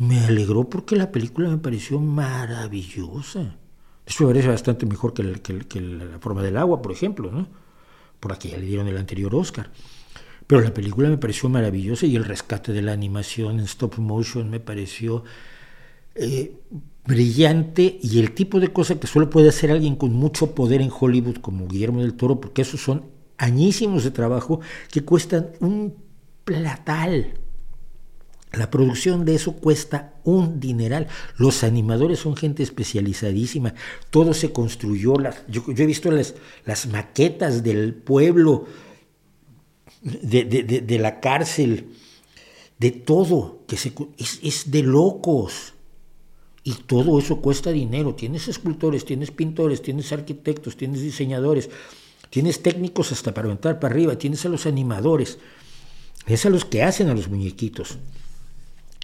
Speaker 1: Me alegró porque la película me pareció maravillosa. Hecho, me parece bastante mejor que, La forma del agua, por ejemplo, ¿no? Por aquí ya le dieron el anterior Oscar. Pero la película me pareció maravillosa y el rescate de la animación en stop motion me pareció eh, brillante y el tipo de cosa que solo puede hacer alguien con mucho poder en Hollywood como Guillermo del Toro, porque esos son añísimos de trabajo que cuestan un platal. La producción de eso cuesta un dineral. Los animadores son gente especializadísima. Todo se construyó. yo, he visto las, maquetas del pueblo, de, la cárcel, de todo. Que se, es, es de locos. Y todo eso cuesta dinero. Tienes escultores, tienes pintores, tienes arquitectos, tienes diseñadores, tienes técnicos hasta para aventar para arriba, tienes a los animadores. Es a los que hacen a los muñequitos.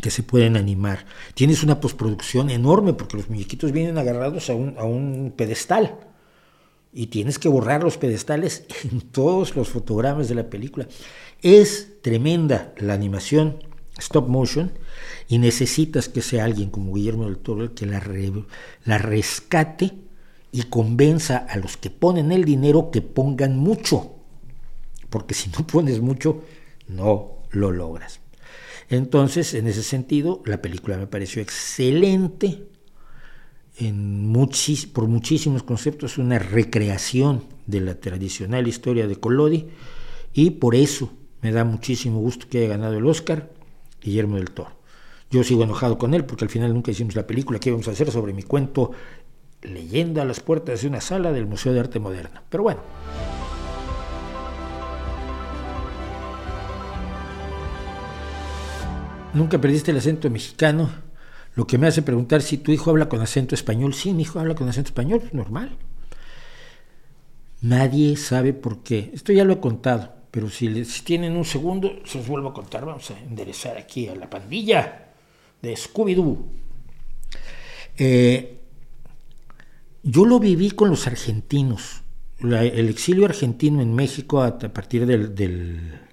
Speaker 1: Que se pueden animar. Tienes una postproducción enorme porque los muñequitos vienen agarrados a un, a un pedestal y tienes que borrar los pedestales en todos los fotogramas de la película. Es tremenda la animación stop motion y necesitas que sea alguien como Guillermo del Toro el que la, la rescate y convenza a los que ponen el dinero que pongan mucho, porque si no pones mucho, no lo logras. Entonces, en ese sentido, la película me pareció excelente, en por muchísimos conceptos, una recreación de la tradicional historia de Collodi, y por eso me da muchísimo gusto que haya ganado el Oscar Guillermo del Toro. Yo sigo enojado con él porque al final nunca hicimos la película que íbamos a hacer sobre mi cuento Leyenda a las puertas de una sala del Museo de Arte Moderna. Pero bueno. Nunca perdiste el acento mexicano, lo que me hace preguntar si tu hijo habla con acento español. Sí, mi hijo habla con acento español, normal. Nadie sabe por qué. Esto ya lo he contado, pero si, tienen un segundo, se los vuelvo a contar. Vamos a enderezar aquí a la pandilla de Scooby-Doo. Eh, yo lo viví con los argentinos. el exilio argentino en México a, partir del,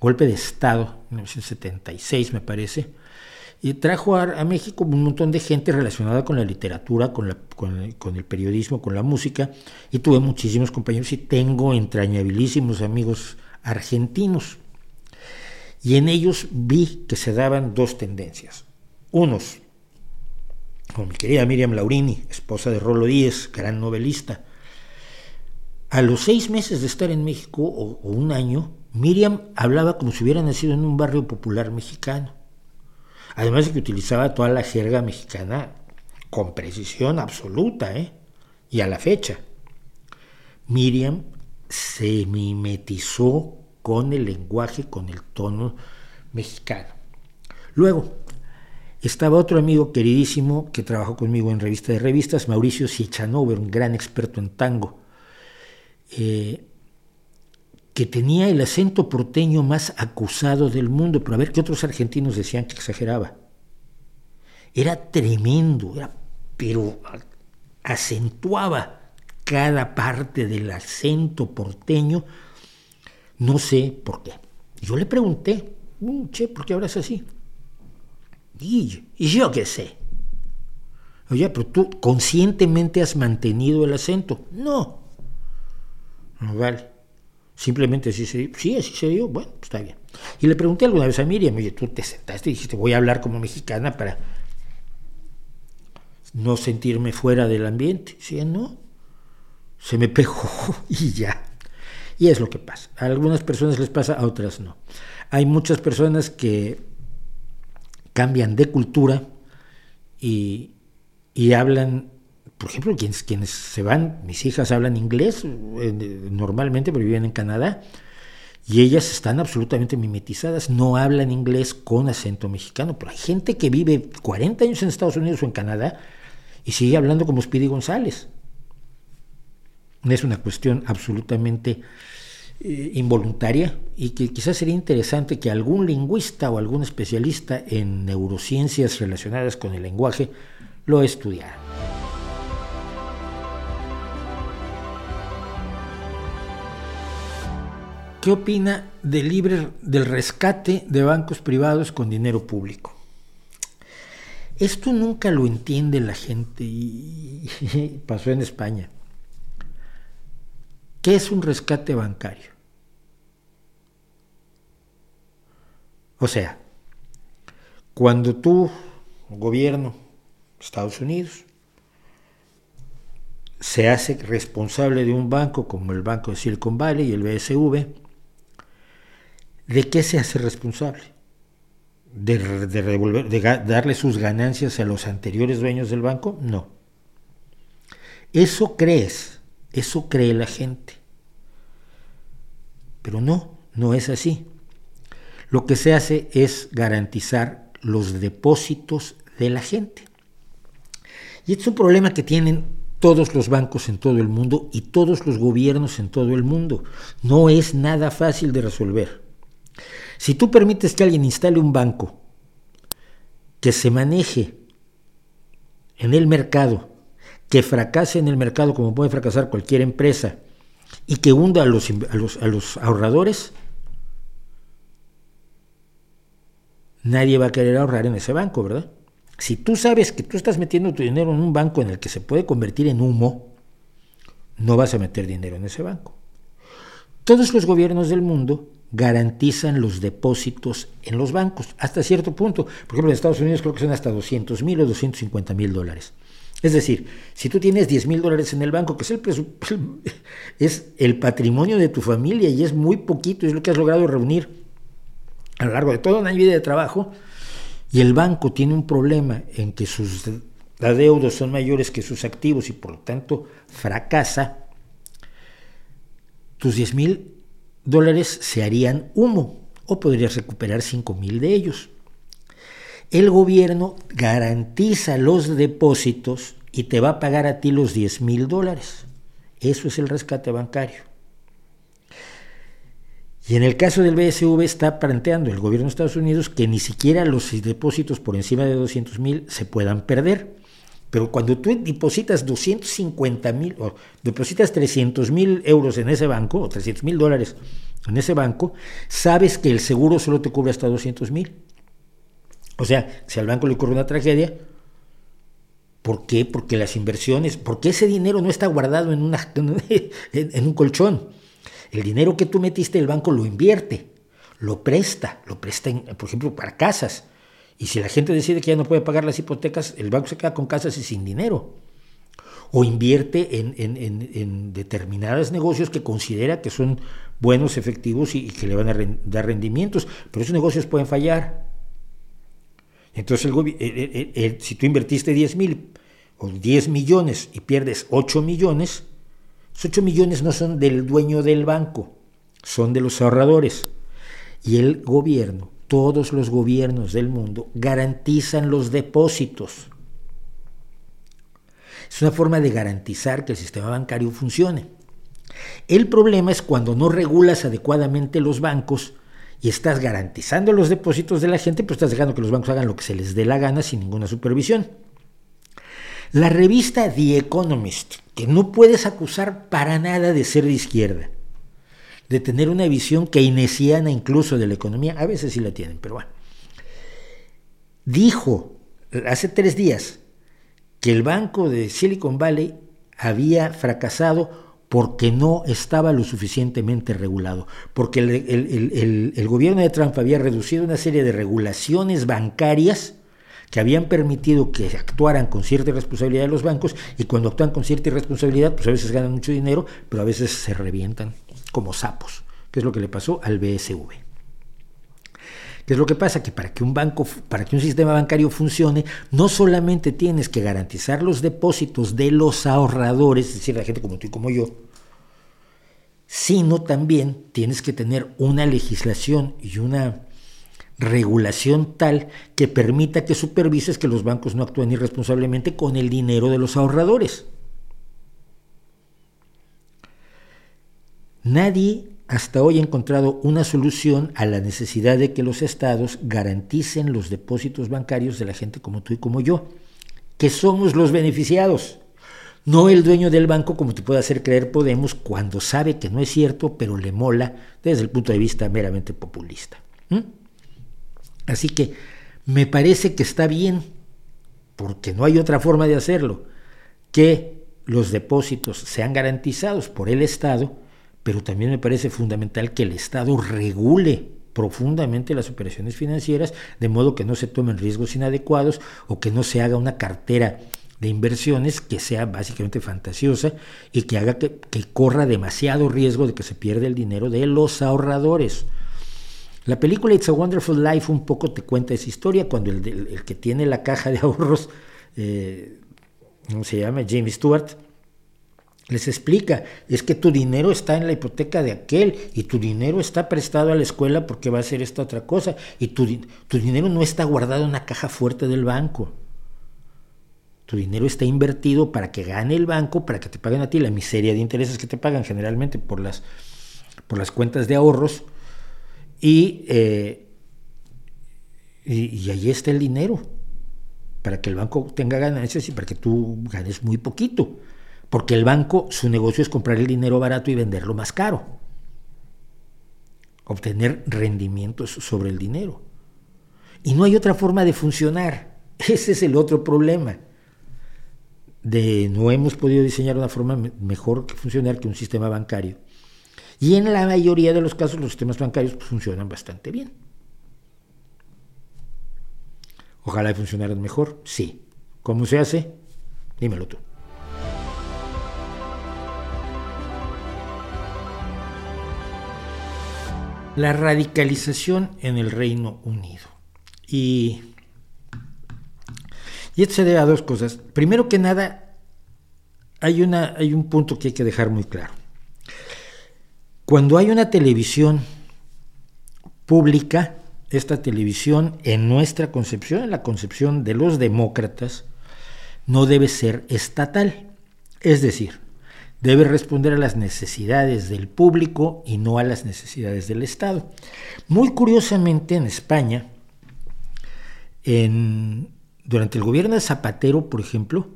Speaker 1: golpe de Estado, en 1976 me parece, y trajo a, México un montón de gente relacionada con la literatura, con, con, el periodismo, con la música, y tuve muchísimos compañeros y tengo entrañabilísimos amigos argentinos. Y en ellos vi que se daban dos tendencias. Unos con mi querida Miriam Laurini, esposa de Rolo Díez, gran novelista. A los seis meses de estar en México, o, un año, Miriam hablaba como si hubiera nacido en un barrio popular mexicano. Además de que utilizaba toda la jerga mexicana con precisión absoluta, ¿eh? Y a la fecha. Miriam se mimetizó con el lenguaje, con el tono mexicano. Luego, estaba otro amigo queridísimo que trabajó conmigo en revista de revistas, Mauricio Sichanover, un gran experto en tango, eh, que tenía el acento porteño más acusado del mundo, pero a ver qué otros argentinos decían que exageraba. Era tremendo, era, pero acentuaba cada parte del acento porteño, no sé por qué. Yo le pregunté, mm, che, ¿por qué hablas así? Y, yo qué sé. Oye, pero tú conscientemente has mantenido el acento. No. No vale. Simplemente así se. Sí, así se dio. Bueno, pues está bien. Y le pregunté alguna vez a Miriam, oye, tú te sentaste y dijiste, voy a hablar como mexicana para no sentirme fuera del ambiente. Sí, no. Se me pegó y ya. Y es lo que pasa. A algunas personas les pasa, a otras no. Hay muchas personas que cambian de cultura y, hablan, por ejemplo, quienes, se van, mis hijas hablan inglés eh, normalmente, pero viven en Canadá, y ellas están absolutamente mimetizadas, no hablan inglés con acento mexicano, pero hay gente que vive 40 años en Estados Unidos o en Canadá y sigue hablando como Speedy González. Es una cuestión absolutamente eh, involuntaria y que quizás sería interesante que algún lingüista o algún especialista en neurociencias relacionadas con el lenguaje lo estudiara. ¿Qué opina del libre del rescate de bancos privados con dinero público? Esto nunca lo entiende la gente y pasó en España. ¿Qué es un rescate bancario? O sea, cuando tú, gobierno, Estados Unidos, se hace responsable de un banco como el Banco de Silicon Valley y el BSV, ¿de qué se hace responsable? ¿De, devolver, de darle sus ganancias a los anteriores dueños del banco? No. Eso crees eso cree la gente. Pero no, no es así. Lo que se hace es garantizar los depósitos de la gente. Y este es un problema que tienen todos los bancos en todo el mundo y todos los gobiernos en todo el mundo. No es nada fácil de resolver. Si tú permites que alguien instale un banco que se maneje en el mercado, que fracase en el mercado como puede fracasar cualquier empresa y que hunda a los, ahorradores, nadie va a querer ahorrar en ese banco, ¿verdad? Si tú sabes que tú estás metiendo tu dinero en un banco en el que se puede convertir en humo, no vas a meter dinero en ese banco. Todos los gobiernos del mundo garantizan los depósitos en los bancos, hasta cierto punto. Por ejemplo, en Estados Unidos creo que son hasta 200 mil o 250 mil dólares. Es decir, si tú tienes 10 mil dólares en el banco, que es el, es el patrimonio de tu familia y es muy poquito, es lo que has logrado reunir a lo largo de toda una vida de trabajo, y el banco tiene un problema en que sus adeudos son mayores que sus activos y por lo tanto fracasa, tus 10 mil dólares se harían humo o podrías recuperar 5 mil de ellos. El gobierno garantiza los depósitos y te va a pagar a ti los 10 mil dólares. Eso es el rescate bancario. Y en el caso del BSV está planteando el gobierno de Estados Unidos que ni siquiera los depósitos por encima de 200 mil se puedan perder. Pero cuando tú depositas 250 mil o depositas 300 mil euros en ese banco, o 300 mil dólares en ese banco, sabes que el seguro solo te cubre hasta 200 mil. O sea, si al banco le ocurre una tragedia, ¿por qué? Porque las inversiones, porque ese dinero no está guardado en, una, un colchón. El dinero que tú metiste, el banco lo invierte, lo presta, lo presta, por ejemplo, para casas y si la gente decide que ya no puede pagar las hipotecas, el banco se queda con casas y sin dinero. O invierte en, determinados negocios que considera que son buenos, efectivos y, que le van a dar rendimientos. Pero esos negocios pueden fallar. Entonces, el, si tú invertiste 10 mil o 10 millones y pierdes 8 millones, esos 8 millones no son del dueño del banco, son de los ahorradores. Y el gobierno todos los gobiernos del mundo garantizan los depósitos. Es una forma de garantizar que el sistema bancario funcione. El problema es cuando no regulas adecuadamente los bancos y estás garantizando los depósitos de la gente, pero estás dejando que los bancos hagan lo que se les dé la gana sin ninguna supervisión. La revista The Economist, que no puedes acusar para nada de ser de izquierda, de tener una visión keynesiana incluso de la economía, a veces sí la tienen, pero bueno. Dijo hace tres días que el banco de Silicon Valley había fracasado porque no estaba lo suficientemente regulado, porque el, el, gobierno de Trump había reducido una serie de regulaciones bancarias que habían permitido que actuaran con cierta irresponsabilidad los bancos y cuando actúan con cierta irresponsabilidad, pues a veces ganan mucho dinero, pero a veces se revientan como sapos, que es lo que le pasó al BSV. ¿Qué es lo que pasa? Que para que un banco, para que un sistema bancario funcione, no solamente tienes que garantizar los depósitos de los ahorradores, es decir, la gente como tú y como yo, sino también tienes que tener una legislación y una regulación tal que permita que supervises que los bancos no actúen irresponsablemente con el dinero de los ahorradores. Nadie hasta hoy ha encontrado una solución a la necesidad de que los estados garanticen los depósitos bancarios de la gente como tú y como yo, que somos los beneficiados, no el dueño del banco como te puede hacer creer Podemos cuando sabe que no es cierto, pero le mola desde el punto de vista meramente populista. Así que me parece que está bien, porque no hay otra forma de hacerlo, que los depósitos sean garantizados por el Estado pero también me parece fundamental que el Estado regule profundamente las operaciones financieras, de modo que no se tomen riesgos inadecuados o que no se haga una cartera de inversiones que sea básicamente fantasiosa y que haga que, corra demasiado riesgo de que se pierda el dinero de los ahorradores. La película It's a Wonderful Life un poco te cuenta esa historia cuando el, que tiene la caja de ahorros, eh, ¿cómo se llama? James Stewart, les explica, es que tu dinero está en la hipoteca de aquel y tu dinero está prestado a la escuela porque va a ser esta otra cosa y tu, tu dinero no está guardado en una caja fuerte del banco. Tu dinero está invertido para que gane el banco, para que te paguen a ti la miseria de intereses que te pagan generalmente por las, por las cuentas de ahorros y, eh, y, y ahí está el dinero. para que el banco tenga ganancias y para que tú ganes muy poquito. Porque el banco, su negocio es comprar el dinero barato y venderlo más caro. Obtener rendimientos sobre el dinero. Y no hay otra forma de funcionar. Ese es el otro problema. De no hemos podido diseñar una forma mejor que funcionar que un sistema bancario. Y en la mayoría de los casos los sistemas bancarios funcionan bastante bien. Ojalá funcionaran mejor, sí. ¿Cómo se hace? Dímelo tú. La radicalización en el Reino Unido. Y, y esto se debe a dos cosas. Primero que nada, hay, una, hay un punto que hay que dejar muy claro. Cuando hay una televisión pública, esta televisión, en nuestra concepción, en la concepción de los demócratas, no debe ser estatal. Es decir, debe responder a las necesidades del público y no a las necesidades del Estado. Muy curiosamente, en España, durante el gobierno de Zapatero, por ejemplo,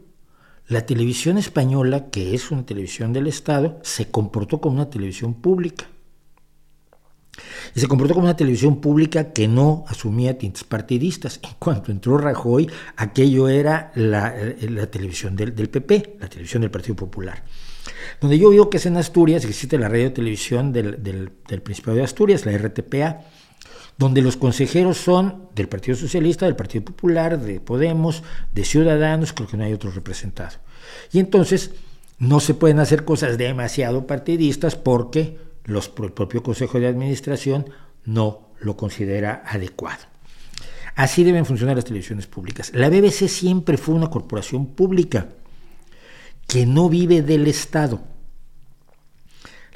Speaker 1: la televisión española, que es una televisión del Estado, se comportó como una televisión pública. Y se comportó como una televisión pública que no asumía tintes partidistas. En cuanto entró Rajoy, aquello era la, eh, televisión del, PP, la televisión del Partido Popular. Donde yo veo que es en Asturias, existe la radio televisión del, del Principado de Asturias, la RTPA, donde los consejeros son del Partido Socialista, del Partido Popular, de Podemos, de Ciudadanos, creo que no hay otro representado. Y entonces no se pueden hacer cosas demasiado partidistas porque los, el propio Consejo de Administración no lo considera adecuado. Así deben funcionar las televisiones públicas. La BBC siempre fue una corporación pública que no vive del Estado.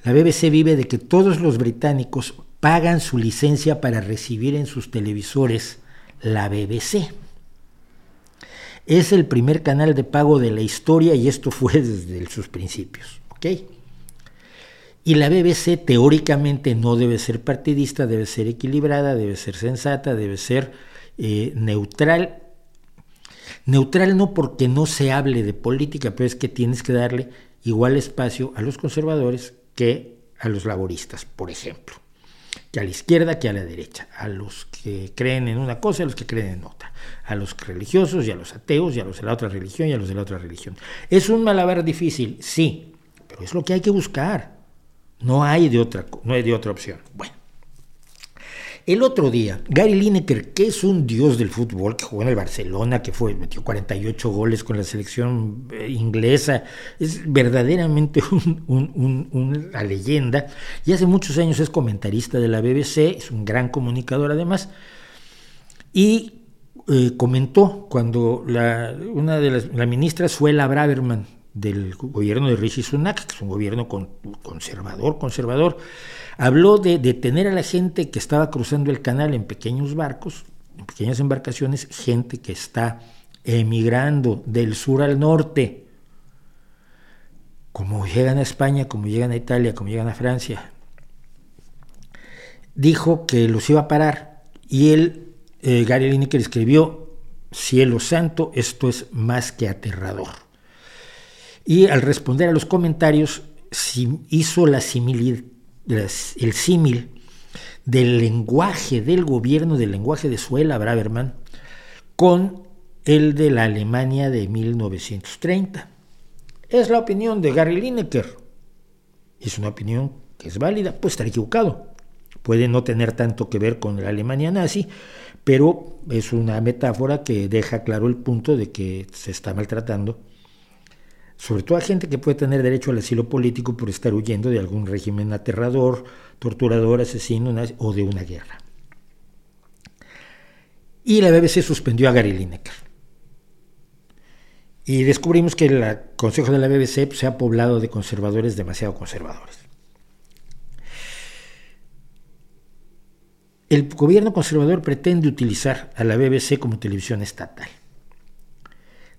Speaker 1: La BBC vive de que todos los británicos pagan su licencia para recibir en sus televisores la BBC. Es el primer canal de pago de la historia y esto fue desde sus principios. y la BBC teóricamente no debe ser partidista, debe ser equilibrada, debe ser sensata, debe ser eh, neutral. Neutral no porque no se hable de política, pero es que tienes que darle igual espacio a los conservadores que a los laboristas, por ejemplo. Que a la izquierda que a la derecha, a los que creen en una cosa y a los que creen en otra, a los religiosos y a los ateos y a los de la otra religión y a los de la otra religión. ¿Es un malabar difícil? Sí, pero es lo que hay que buscar. No hay de otra, no hay de otra opción. Bueno. El otro día, Gary Lineker, que es un dios del fútbol, que jugó en el Barcelona, que fue, metió 48 goles con la selección eh, inglesa, es verdaderamente una leyenda, y hace muchos años es comentarista de la BBC, es un gran comunicador además, y eh, comentó cuando una de las la ministra Suela Braverman del gobierno de Rishi Sunak, que es un gobierno conservador, conservador, habló de detener a la gente que estaba cruzando el canal en pequeños barcos, en pequeñas embarcaciones, gente que está emigrando del sur al norte, como llegan a España, como llegan a Italia, como llegan a Francia. Dijo que los iba a parar y él, eh, Gary Lineker, escribió, cielo santo, esto es más que aterrador. Y al responder a los comentarios, hizo la el símil del lenguaje del gobierno, del lenguaje de Suela Braverman, con el de la Alemania de 1930. Es la opinión de Gary Lineker. Es una opinión que es válida, puede estar equivocado. Puede no tener tanto que ver con la Alemania nazi, pero es una metáfora que deja claro el punto de que se está maltratando sobre todo a gente que puede tener derecho al asilo político por estar huyendo de algún régimen aterrador, torturador, asesino o de una guerra. Y la BBC suspendió a Gary Lineker. Y descubrimos que el Consejo de la BBC se ha poblado de conservadores demasiado conservadores. El gobierno conservador pretende utilizar a la BBC como televisión estatal.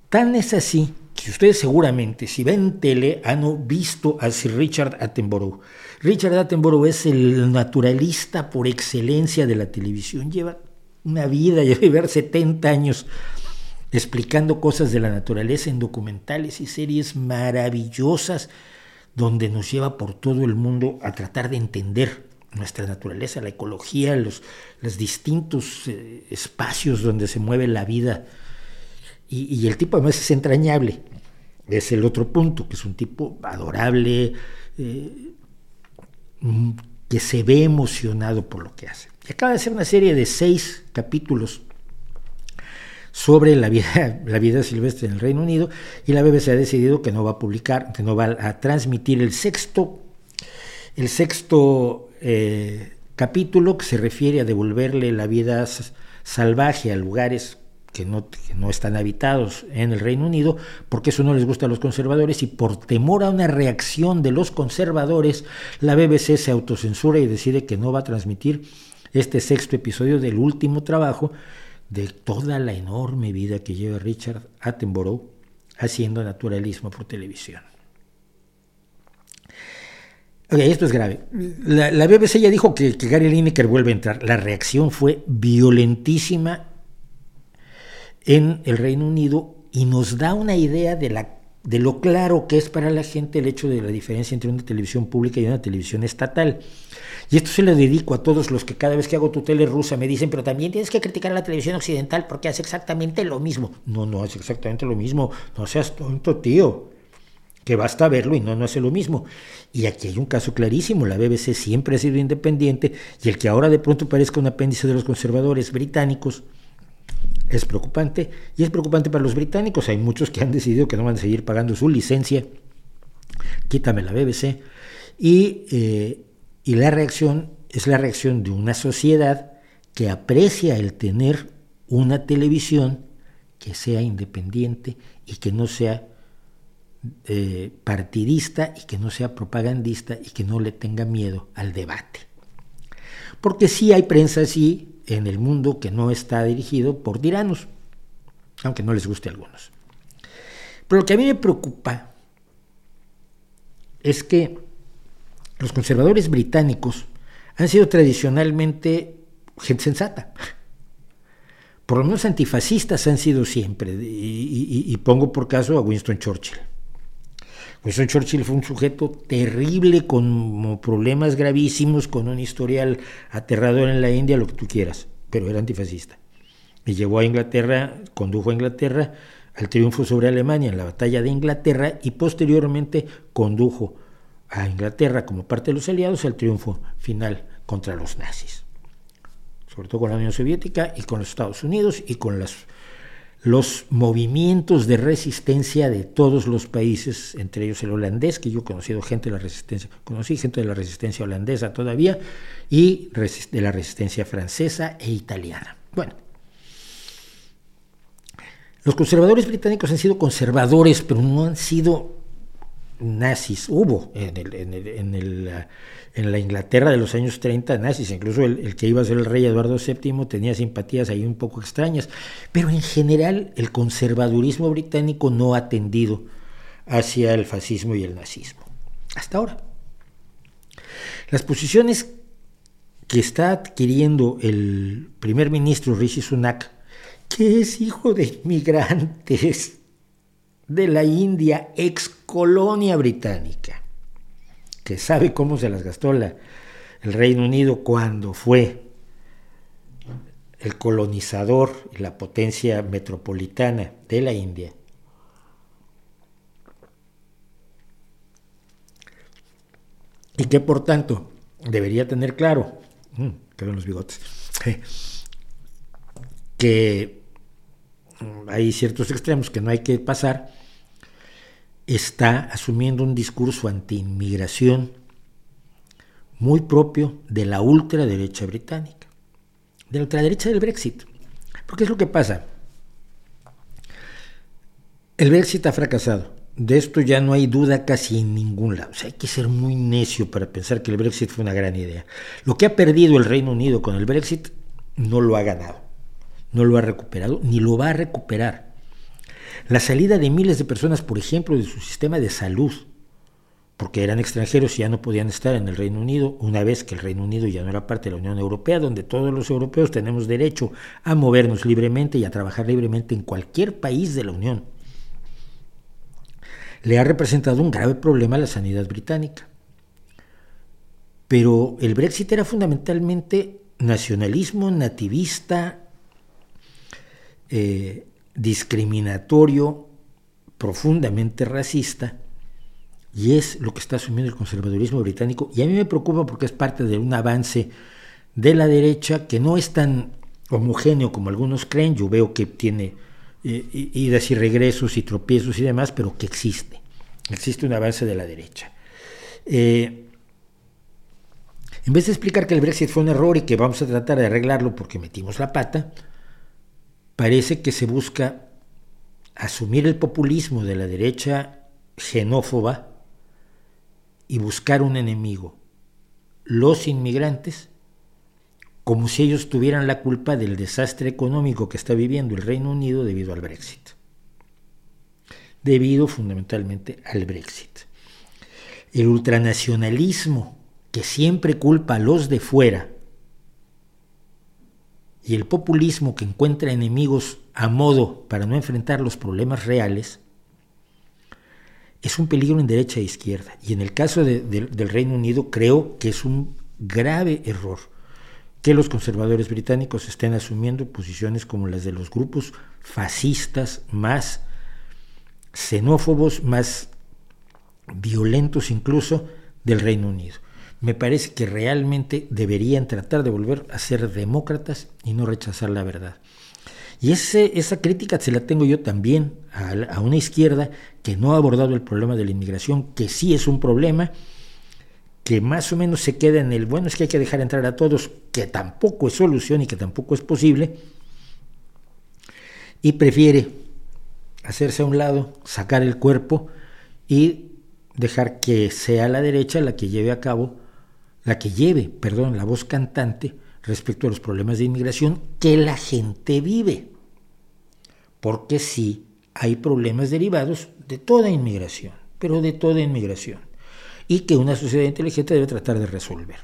Speaker 1: Tan es así que ustedes seguramente, si ven tele, han visto a Sir Richard Attenborough. Richard Attenborough es el naturalista por excelencia de la televisión. Lleva una vida, lleva 70 años explicando cosas de la naturaleza en documentales y series maravillosas, donde nos lleva por todo el mundo a tratar de entender nuestra naturaleza, la ecología, los, los distintos eh, espacios donde se mueve la vida. Y, el tipo además es entrañable. Es el otro punto, que es un tipo adorable, eh, mm, que se ve emocionado por lo que hace. Acaba de hacer una serie de seis capítulos sobre la vida, la vida silvestre en el Reino Unido y la BBC ha decidido que no va a publicar, que no va a transmitir el sexto, el sexto eh, capítulo que se refiere a devolverle la vida salvaje a lugares que no, están habitados en el Reino Unido, porque eso no les gusta a los conservadores y por temor a una reacción de los conservadores, la BBC se autocensura y decide que no va a transmitir este sexto episodio del último trabajo de toda la enorme vida que lleva Richard Attenborough haciendo naturalismo por televisión. esto es grave. La, BBC ya dijo que, Gary Lineker vuelve a entrar. La reacción fue violentísima en el Reino Unido y nos da una idea de, la, de lo claro que es para la gente el hecho de la diferencia entre una televisión pública y una televisión estatal. Y esto se lo dedico a todos los que cada vez que hago tu tele rusa me dicen, pero también tienes que criticar a la televisión occidental porque hace exactamente lo mismo. No, no hace exactamente lo mismo. No seas tonto, tío. Que basta verlo y no, no hace lo mismo. Y aquí hay un caso clarísimo. La BBC siempre ha sido independiente y el que ahora de pronto parezca un apéndice de los conservadores británicos es preocupante. Y es preocupante para los británicos. Hay muchos que han decidido que no van a seguir pagando su licencia. Quítame la BBC. Y eh, y la reacción es la reacción de una sociedad que aprecia el tener una televisión que sea independiente y que no sea eh, partidista y que no sea propagandista y que no le tenga miedo al debate. Porque sí hay prensa así en el mundo que no está dirigido por tiranos, aunque no les guste a algunos. Pero lo que a mí me preocupa es que los conservadores británicos han sido tradicionalmente gente sensata. Por lo menos antifascistas han sido siempre, y, pongo por caso a Winston Churchill. Winston Churchill fue un sujeto terrible, con problemas gravísimos, con un historial aterrador en la India, lo que tú quieras, pero era antifascista. Y llevó a Inglaterra, condujo a Inglaterra al triunfo sobre Alemania en la batalla de Inglaterra y posteriormente condujo a Inglaterra como parte de los aliados el triunfo final contra los nazis, sobre todo con la Unión Soviética y con los Estados Unidos y con las, los movimientos de resistencia de todos los países, entre ellos el holandés, que yo he conocido gente de la resistencia, conocí gente de la resistencia holandesa todavía y de la resistencia francesa e italiana. Bueno, los conservadores británicos han sido conservadores, pero no han sido nazis, hubo en, el, en, el, en, la Inglaterra de los años 30 nazis, incluso el, que iba a ser el rey Eduardo VII tenía simpatías ahí un poco extrañas, pero en general el conservadurismo británico no ha tendido hacia el fascismo y el nazismo, hasta ahora. Las posiciones que está adquiriendo el primer ministro Rishi Sunak, que es hijo de inmigrantes, de la India, ex colonia británica, que sabe cómo se las gastó el Reino Unido cuando fue el colonizador y la potencia metropolitana de la India. Y que por tanto debería tener claro, mmm, los bigotes, que hay ciertos extremos que no hay que pasar, está asumiendo un discurso anti-inmigración muy propio de la ultraderecha británica, de la ultraderecha del Brexit. Porque es lo que pasa. El Brexit ha fracasado. De esto ya no hay duda casi en ningún lado. O hay que ser muy necio para pensar que el Brexit fue una gran idea. Lo que ha perdido el Reino Unido con el Brexit no lo ha ganado no lo ha recuperado ni lo va a recuperar. La salida de miles de personas, por ejemplo, de su sistema de salud, porque eran extranjeros y ya no podían estar en el Reino Unido, una vez que el Reino Unido ya no era parte de la Unión Europea, donde todos los europeos tenemos derecho a movernos libremente y a trabajar libremente en cualquier país de la Unión. Le ha representado un grave problema a la sanidad británica. Pero el Brexit era fundamentalmente nacionalismo nativista, eh, discriminatorio, profundamente racista, y es lo que está asumiendo el conservadurismo británico, y a mí me preocupa porque es parte de un avance de la derecha que no es tan homogéneo como algunos creen, yo veo que tiene eh, idas y regresos y tropiezos y demás, pero que existe, existe un avance de la derecha. Eh, en vez de explicar que el Brexit fue un error y que vamos a tratar de arreglarlo porque metimos la pata, parece que se busca asumir el populismo de la derecha xenófoba y buscar un enemigo, los inmigrantes, como si ellos tuvieran la culpa del desastre económico que está viviendo el Reino Unido debido al Brexit. Debido fundamentalmente al Brexit. El ultranacionalismo que siempre culpa a los de fuera y el populismo que encuentra enemigos a modo para no enfrentar los problemas reales, es un peligro en derecha e izquierda. Y en el caso del Reino Unido creo que es un grave error que los conservadores británicos estén asumiendo posiciones como las de los grupos fascistas más xenófobos, más violentos incluso del Reino Unido. Me parece que realmente deberían tratar de volver a ser demócratas y no rechazar la verdad. Y esa crítica se la tengo yo también a, una izquierda que no ha abordado el problema de la inmigración, que sí es un problema, que más o menos se queda en el, bueno, es que hay que dejar entrar a todos, que tampoco es solución y que tampoco es posible, y prefiere hacerse a un lado, sacar el cuerpo y dejar que sea la derecha la que lleve a cabo, la que lleve, perdón, la voz cantante respecto a los problemas de inmigración que la gente vive porque sí hay problemas derivados de toda inmigración, pero de toda inmigración, y que una sociedad inteligente debe tratar de resolver.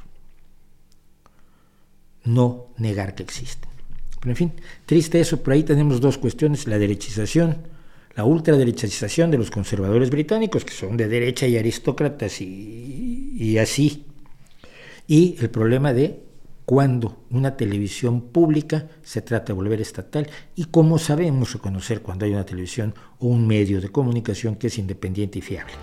Speaker 1: No negar que existen. Pero en fin, triste eso, por ahí tenemos dos cuestiones, la derechización, la ultraderechización de los conservadores británicos, que son de derecha y aristócratas y así, y el problema de cuando una televisión pública se trata de volver estatal y cómo sabemos reconocer cuando hay una televisión o un medio de comunicación que es independiente y fiable.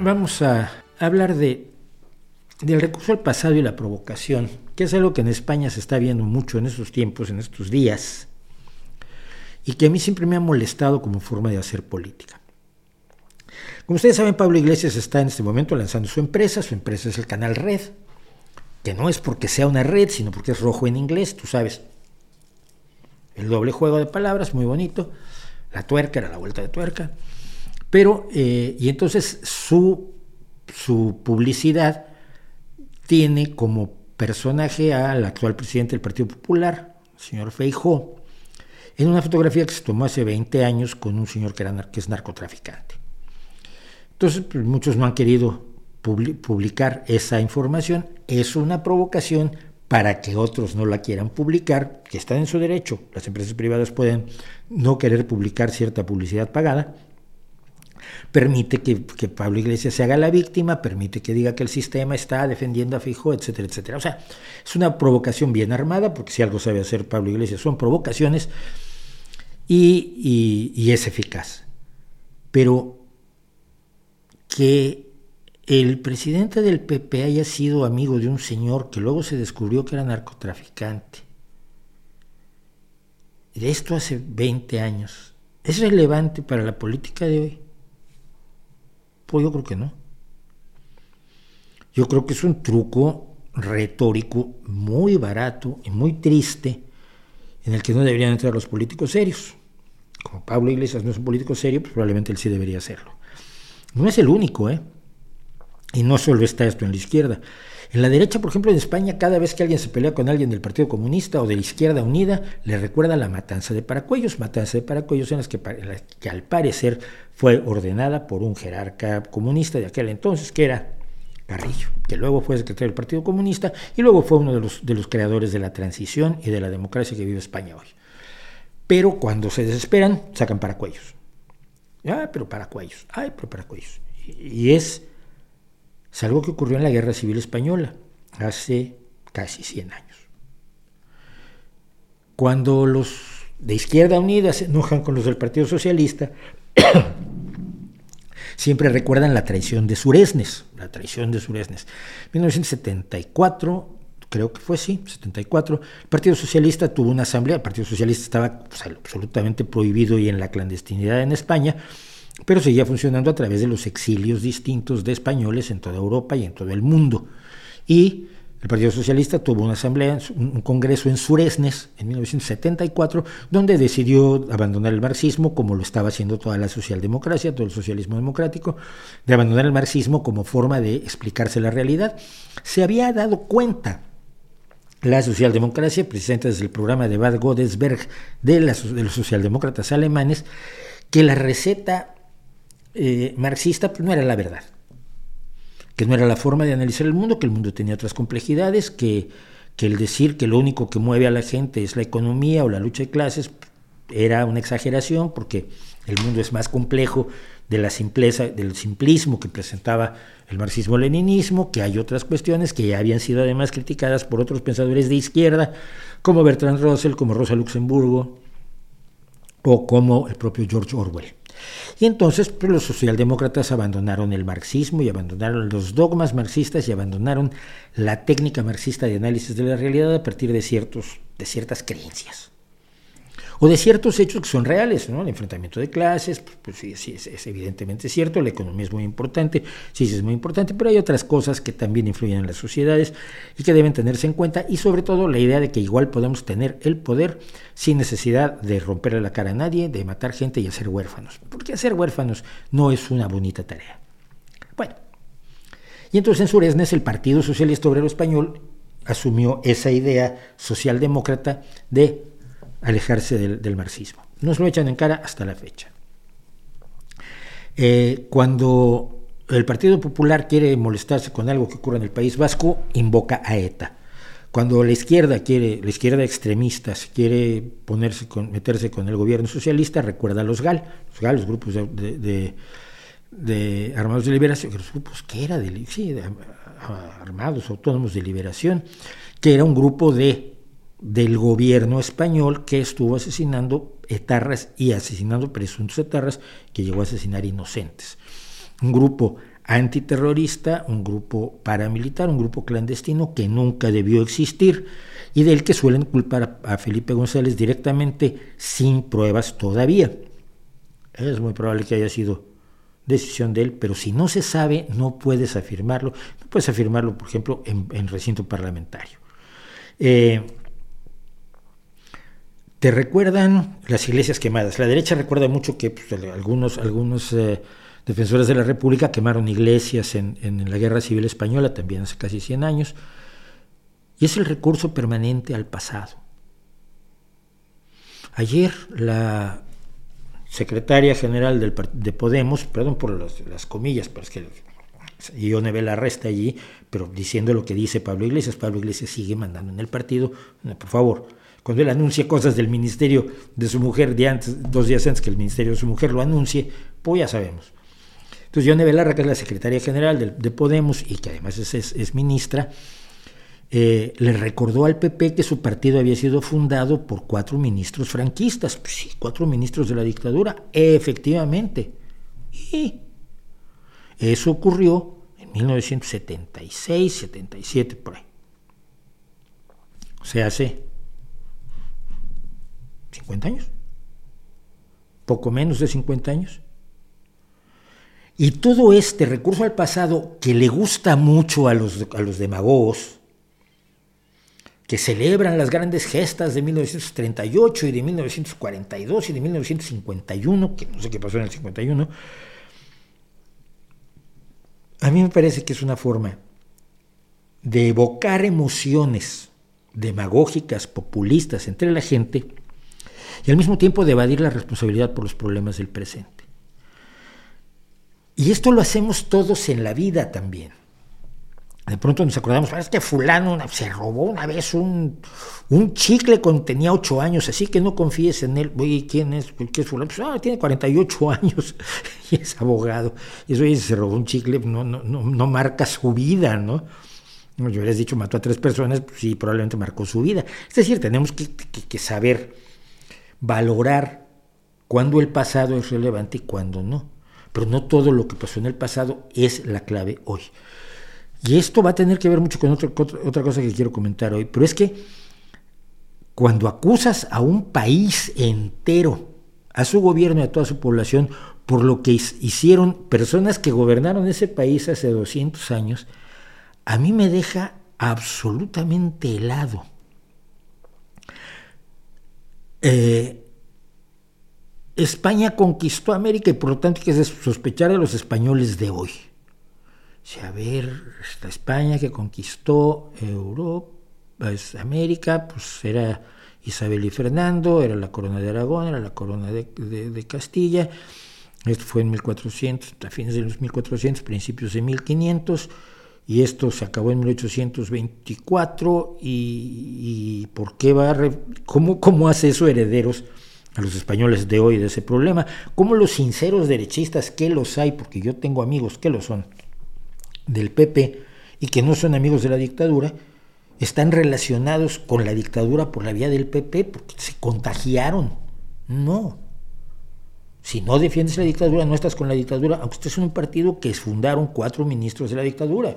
Speaker 1: Vamos a hablar de, del recurso al pasado y la provocación, que es algo que en España se está viendo mucho en estos tiempos, en estos días, y que a mí siempre me ha molestado como forma de hacer política. Como ustedes saben, Pablo Iglesias está en este momento lanzando su empresa. Su empresa es el canal Red, que no es porque sea una red, sino porque es rojo en inglés, tú sabes. El doble juego de palabras, muy bonito. La tuerca era la vuelta de tuerca. Pero, eh, y entonces su, su publicidad tiene como personaje al actual presidente del Partido Popular, el señor Feijó, en una fotografía que se tomó hace 20 años con un señor que, era, que es narcotraficante. Entonces, pues, muchos no han querido publicar esa información. Es una provocación para que otros no la quieran publicar, que están en su derecho. Las empresas privadas pueden no querer publicar cierta publicidad pagada. Permite que, Pablo Iglesias se haga la víctima, permite que diga que el sistema está defendiendo a Fijo, etcétera, etcétera. O sea, es una provocación bien armada, porque si algo sabe hacer Pablo Iglesias son provocaciones, y, y es eficaz. Pero que el presidente del PP haya sido amigo de un señor que luego se descubrió que era narcotraficante. De esto hace 20 años. ¿Es relevante para la política de hoy? Pues yo creo que no. Yo creo que es un truco retórico muy barato y muy triste en el que no deberían entrar los políticos serios. Como Pablo Iglesias no es un político serio, pues probablemente él sí debería serlo. No es el único, ¿eh? Y no solo está esto en la izquierda. En la derecha, por ejemplo, en España, cada vez que alguien se pelea con alguien del Partido Comunista o de la Izquierda Unida, le recuerda la matanza de Paracuellos, matanza de Paracuellos en las que, que al parecer fue ordenada por un jerarca comunista de aquel entonces, que era Carrillo, que luego fue secretario del Partido Comunista y luego fue uno de los, de los creadores de la transición y de la democracia que vive España hoy. Pero cuando se desesperan, sacan Paracuellos. Ah, pero Paracuellos, ay, pero Paracuellos. Y es es algo que ocurrió en la Guerra Civil Española hace casi 100 años. Cuando los de Izquierda Unida se enojan con los del Partido Socialista, siempre recuerdan la traición de Suresnes, la traición de Suresnes. 1974, creo que fue sí, 74, el Partido Socialista tuvo una asamblea, el Partido Socialista estaba absolutamente prohibido y en la clandestinidad en España, pero seguía funcionando a través de los exilios distintos de españoles en toda Europa y en todo el mundo. Y el Partido Socialista tuvo una asamblea, un congreso en Suresnes en 1974, donde decidió abandonar el marxismo, como lo estaba haciendo toda la socialdemocracia, todo el socialismo democrático, de abandonar el marxismo como forma de explicarse la realidad. Se había dado cuenta la socialdemocracia, precisamente desde el programa de Bad Godesberg de, de los socialdemócratas alemanes, que la receta eh, marxista pues no era la verdad, que no era la forma de analizar el mundo, que el mundo tenía otras complejidades, que, que el decir que lo único que mueve a la gente es la economía o la lucha de clases era una exageración porque el mundo es más complejo de la simpleza, del simplismo que presentaba el marxismo-leninismo, que hay otras cuestiones que ya habían sido además criticadas por otros pensadores de izquierda, como Bertrand Russell, como Rosa Luxemburgo o como el propio George Orwell. Y entonces pues, los socialdemócratas abandonaron el marxismo y abandonaron los dogmas marxistas y abandonaron la técnica marxista de análisis de la realidad a partir de, ciertos, de ciertas creencias o de ciertos hechos que son reales, ¿no? El enfrentamiento de clases, pues, pues sí, sí es, evidentemente cierto, la economía es muy importante, sí, sí es muy importante, pero hay otras cosas que también influyen en las sociedades y que deben tenerse en cuenta, y sobre todo la idea de que igual podemos tener el poder sin necesidad de romperle la cara a nadie, de matar gente y hacer huérfanos, porque hacer huérfanos no es una bonita tarea. Bueno, y entonces en Suresnes el Partido Socialista Obrero Español asumió esa idea socialdemócrata de alejarse del, marxismo. Nos lo echan en cara hasta la fecha. Eh, cuando el Partido Popular quiere molestarse con algo que ocurre en el País Vasco, invoca a ETA. Cuando la izquierda quiere, la izquierda extremista quiere ponerse meterse con el gobierno socialista, recuerda a los GAL, los GAL, los grupos de, de, armados de liberación, los grupos que era de, sí, armados autónomos de liberación, que era un grupo de del gobierno español que estuvo asesinando etarras y asesinando presuntos etarras que llegó a asesinar inocentes. Un grupo antiterrorista, un grupo paramilitar, un grupo clandestino que nunca debió existir y del que suelen culpar a Felipe González directamente sin pruebas todavía. Es muy probable que haya sido decisión de él, pero si no se sabe, no puedes afirmarlo. No puedes afirmarlo, por ejemplo, en, recinto parlamentario. Eh, te recuerdan las iglesias quemadas. La derecha recuerda mucho que pues, algunos, algunos eh, defensores de la República quemaron iglesias en, la Guerra Civil Española, también hace casi 100 años. Y es el recurso permanente al pasado. Ayer la secretaria general del, de Podemos, perdón por las, comillas, pero es que Ione la resta allí, pero diciendo lo que dice Pablo Iglesias, Pablo Iglesias sigue mandando en el partido, por favor, cuando él anuncia cosas del ministerio de su mujer de antes, dos días antes que el ministerio de su mujer lo anuncie, pues ya sabemos. Entonces, Yone Belarra, que es la secretaria general de, Podemos y que además es, ministra, eh, le recordó al PP que su partido había sido fundado por cuatro ministros franquistas. Pues sí, cuatro ministros de la dictadura, efectivamente. Y eso ocurrió en 1976, 77, por ahí. O sea, hace 50 años, poco menos de 50 años. Y todo este recurso al pasado que le gusta mucho a los, a los demagogos, que celebran las grandes gestas de 1938 y de 1942 y de 1951, que no sé qué pasó en el 51, a mí me parece que es una forma de evocar emociones demagógicas, populistas entre la gente y al mismo tiempo de evadir la responsabilidad por los problemas del presente. Y esto lo hacemos todos en la vida también. De pronto nos acordamos, es que fulano se robó una vez un, un chicle cuando tenía ocho años, así que no confíes en él. Oye, ¿quién es? ¿Qué es fulano? Pues, ah, tiene 48 años y es abogado. Y eso, oye, se robó un chicle, no, no, no, no marca su vida, ¿no? Yo hubieras dicho, mató a tres personas, pues sí, probablemente marcó su vida. Es decir, tenemos que, que saber valorar cuándo el pasado es relevante y cuándo no. Pero no todo lo que pasó en el pasado es la clave hoy. Y esto va a tener que ver mucho con otra cosa que quiero comentar hoy, pero es que cuando acusas a un país entero, a su gobierno y a toda su población, por lo que hicieron personas que gobernaron ese país hace 200 años, a mí me deja absolutamente helado. Eh, España conquistó América y por lo tanto hay que sospechar de los españoles de hoy. A ver, esta España que conquistó Europa, América, pues era Isabel y Fernando, era la corona de Aragón, era la corona de, Castilla, esto fue en 1400, a fines de los 1400, principios de 1500, y esto se acabó en 1824, y, ¿por qué va a cómo, cómo hace eso herederos a los españoles de hoy de ese problema? ¿Cómo los sinceros derechistas, que los hay, porque yo tengo amigos que lo son, del PP y que no son amigos de la dictadura, están relacionados con la dictadura por la vía del PP porque se contagiaron. No. Si no defiendes la dictadura, no estás con la dictadura, aunque estés en un partido que fundaron cuatro ministros de la dictadura.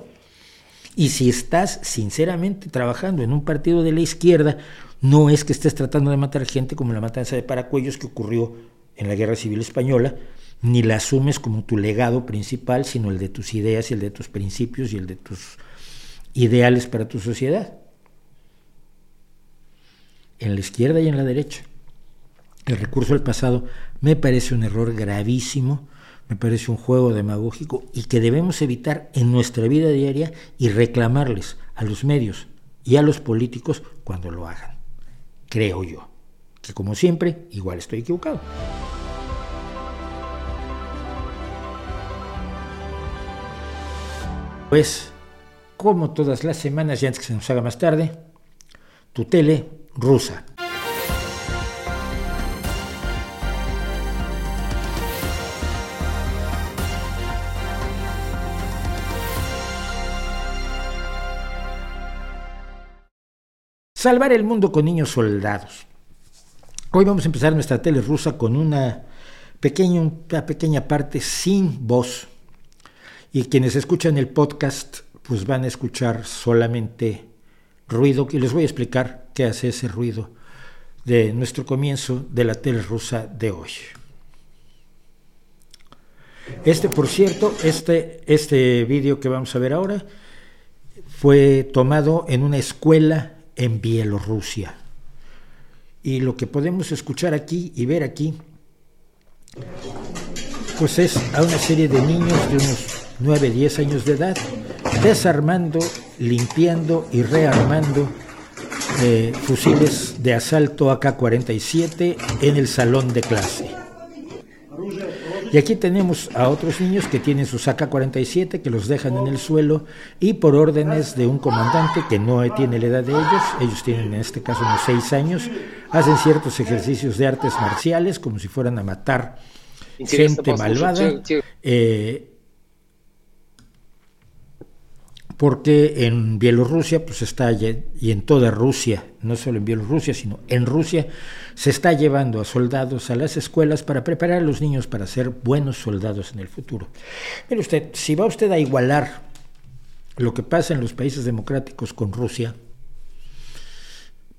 Speaker 1: Y si estás sinceramente trabajando en un partido de la izquierda, no es que estés tratando de matar gente como la matanza de Paracuellos que ocurrió en la Guerra Civil Española, ni la asumes como tu legado principal, sino el de tus ideas y el de tus principios y el de tus ideales para tu sociedad. En la izquierda y en la derecha. El recurso al pasado me parece un error gravísimo, me parece un juego demagógico y que debemos evitar en nuestra vida diaria y reclamarles a los medios y a los políticos cuando lo hagan. Creo yo, que como siempre, igual estoy equivocado. Pues, como todas las semanas y antes que se nos haga más tarde, tu tele rusa. Salvar el mundo con niños soldados. Hoy vamos a empezar nuestra tele rusa con una pequeña, una pequeña parte sin voz y quienes escuchan el podcast, pues van a escuchar solamente ruido, y les voy a explicar qué hace ese ruido de nuestro comienzo de la tele rusa de hoy. Este, por cierto, este, este vídeo que vamos a ver ahora fue tomado en una escuela en Bielorrusia. Y lo que podemos escuchar aquí y ver aquí, pues es a una serie de niños de unos 9, 10 años de edad, desarmando, limpiando y rearmando eh, fusiles de asalto AK-47 en el salón de clase. Y aquí tenemos a otros niños que tienen sus AK-47, que los dejan en el suelo y por órdenes de un comandante que no tiene la edad de ellos, ellos tienen en este caso unos 6 años, hacen ciertos ejercicios de artes marciales como si fueran a matar gente malvada. Eh, porque en Bielorrusia pues está y en toda Rusia, no solo en Bielorrusia, sino en Rusia se está llevando a soldados a las escuelas para preparar a los niños para ser buenos soldados en el futuro. Mire usted, si va usted a igualar lo que pasa en los países democráticos con Rusia,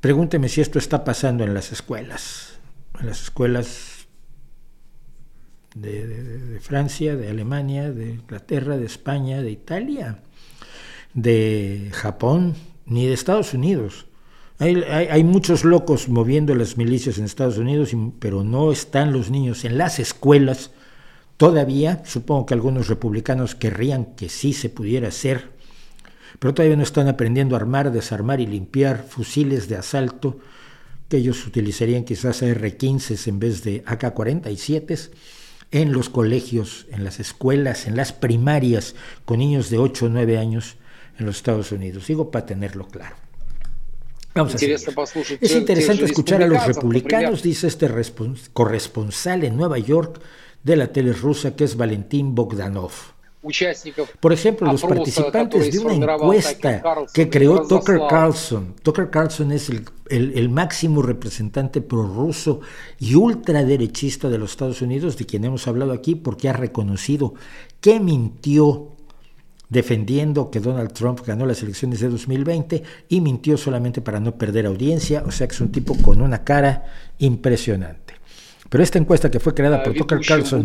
Speaker 1: pregúnteme si esto está pasando en las escuelas, en las escuelas de, Francia, de Alemania, de Inglaterra, de España, de Italia de Japón ni de Estados Unidos. Hay, muchos locos moviendo las milicias en Estados Unidos, pero no están los niños en las escuelas Todavía, supongo que algunos republicanos querrían que sí se pudiera hacer, pero todavía no están aprendiendo a armar, desarmar y limpiar fusiles de asalto que ellos utilizarían quizás R-15 en vez de AK-47 en los colegios, en las escuelas, en las primarias con niños de 8 o 9 años en los Estados Unidos. Digo para tenerlo claro. Vamos a es interesante escuchar a los republicanos, dice este corresponsal en Nueva York de la tele rusa, que es Valentín Bogdanov. Por ejemplo, los participantes de una encuesta que creó Tucker Carlson. Tucker Carlson es el, el, máximo representante prorruso y ultraderechista de los Estados Unidos, de quien hemos hablado aquí, porque ha reconocido que mintió defendiendo que Donald Trump ganó las elecciones de 2020 y mintió solamente para no perder audiencia, o sea que es un tipo con una cara impresionante. Pero esta encuesta que fue creada por Tucker Carlson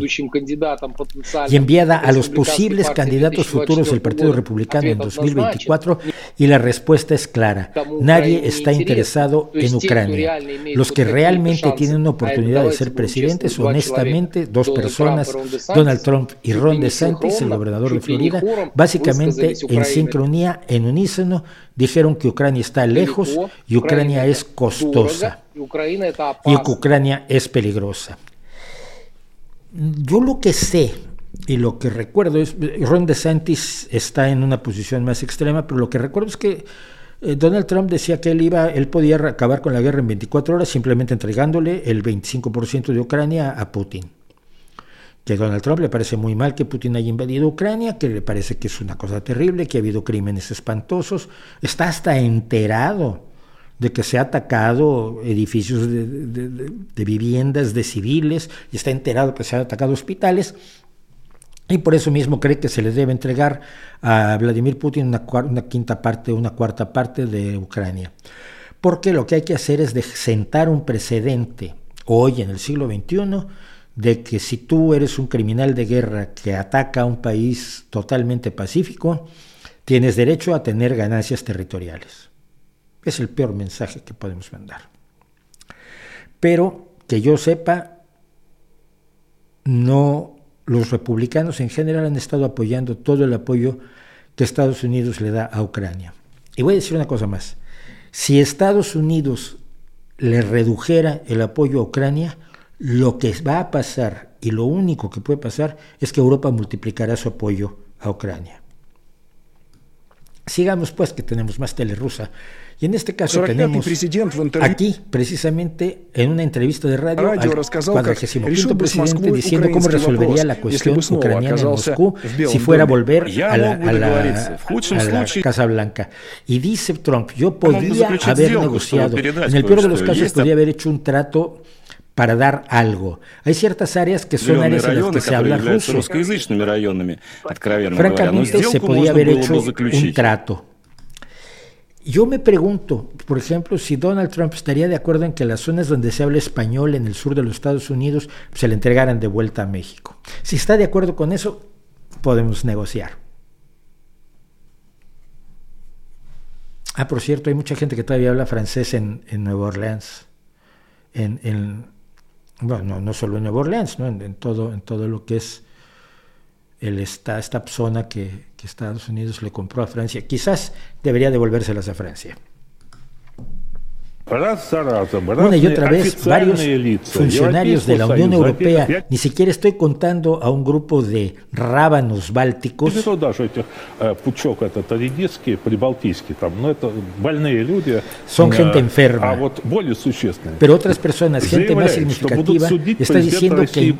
Speaker 1: y enviada a los posibles candidatos futuros del Partido Republicano en 2024, y la respuesta es clara. Nadie está interesado en Ucrania. Los que realmente tienen una oportunidad de ser presidentes, honestamente, dos personas, Donald Trump y Ron DeSantis, el gobernador de Florida, básicamente en sincronía, en unísono, dijeron que Ucrania está lejos y Ucrania es costosa y que Ucrania es peligrosa. Yo lo que sé y lo que recuerdo es, Ron DeSantis está en una posición más extrema, pero lo que recuerdo es que eh, Donald Trump decía que él iba, él podía acabar con la guerra en 24 horas simplemente entregándole el 25% de Ucrania a Putin. Que a Donald Trump le parece muy mal que Putin haya invadido Ucrania, que le parece que es una cosa terrible, que ha habido crímenes espantosos, está hasta enterado de que se ha atacado edificios de, viviendas de civiles y está enterado que se han atacado hospitales y por eso mismo cree que se le debe entregar a Vladimir Putin una, quinta parte, una cuarta parte de Ucrania. Porque lo que hay que hacer es de sentar un precedente hoy en el siglo XXI de que si tú eres un criminal de guerra que ataca a un país totalmente pacífico, tienes derecho a tener ganancias territoriales. Es el peor mensaje que podemos mandar. Pero que yo sepa, no los republicanos en general han estado apoyando todo el apoyo que Estados Unidos le da a Ucrania. Y voy a decir una cosa más. Si Estados Unidos le redujera el apoyo a Ucrania, lo que va a pasar y lo único que puede pasar es que Europa multiplicará su apoyo a Ucrania. Sigamos pues que tenemos más tele rusa. Y en este caso tenemos aquí, precisamente, en una entrevista de radio, al 45 presidente diciendo cómo resolvería la cuestión ucraniana en Moscú si fuera a volver a la, a la, Casa Blanca. Y dice Trump, yo podría haber negociado, en el peor de los casos podría haber hecho un trato para dar algo. Hay ciertas áreas que son áreas en las que se habla ruso. Francamente, se podía haber hecho un trato. Yo me pregunto, por ejemplo, si Donald Trump estaría de acuerdo en que las zonas donde se habla español en el sur de los Estados Unidos se le entregaran de vuelta a México. Si está de acuerdo con eso, podemos negociar. Ah, por cierto, hay mucha gente que todavía habla francés en, Nueva Orleans. En, bueno, no, solo en Nueva Orleans, ¿no? en, todo, en todo lo que es el, esta, esta zona que, que Estados Unidos le compró a Francia. Quizás debería devolvérselas a Francia. Una y otra vez, varios funcionarios de la Unión Europea, ni siquiera estoy contando a un grupo de rábanos bálticos, son gente enferma. Pero otras personas, gente más significativa, está diciendo que,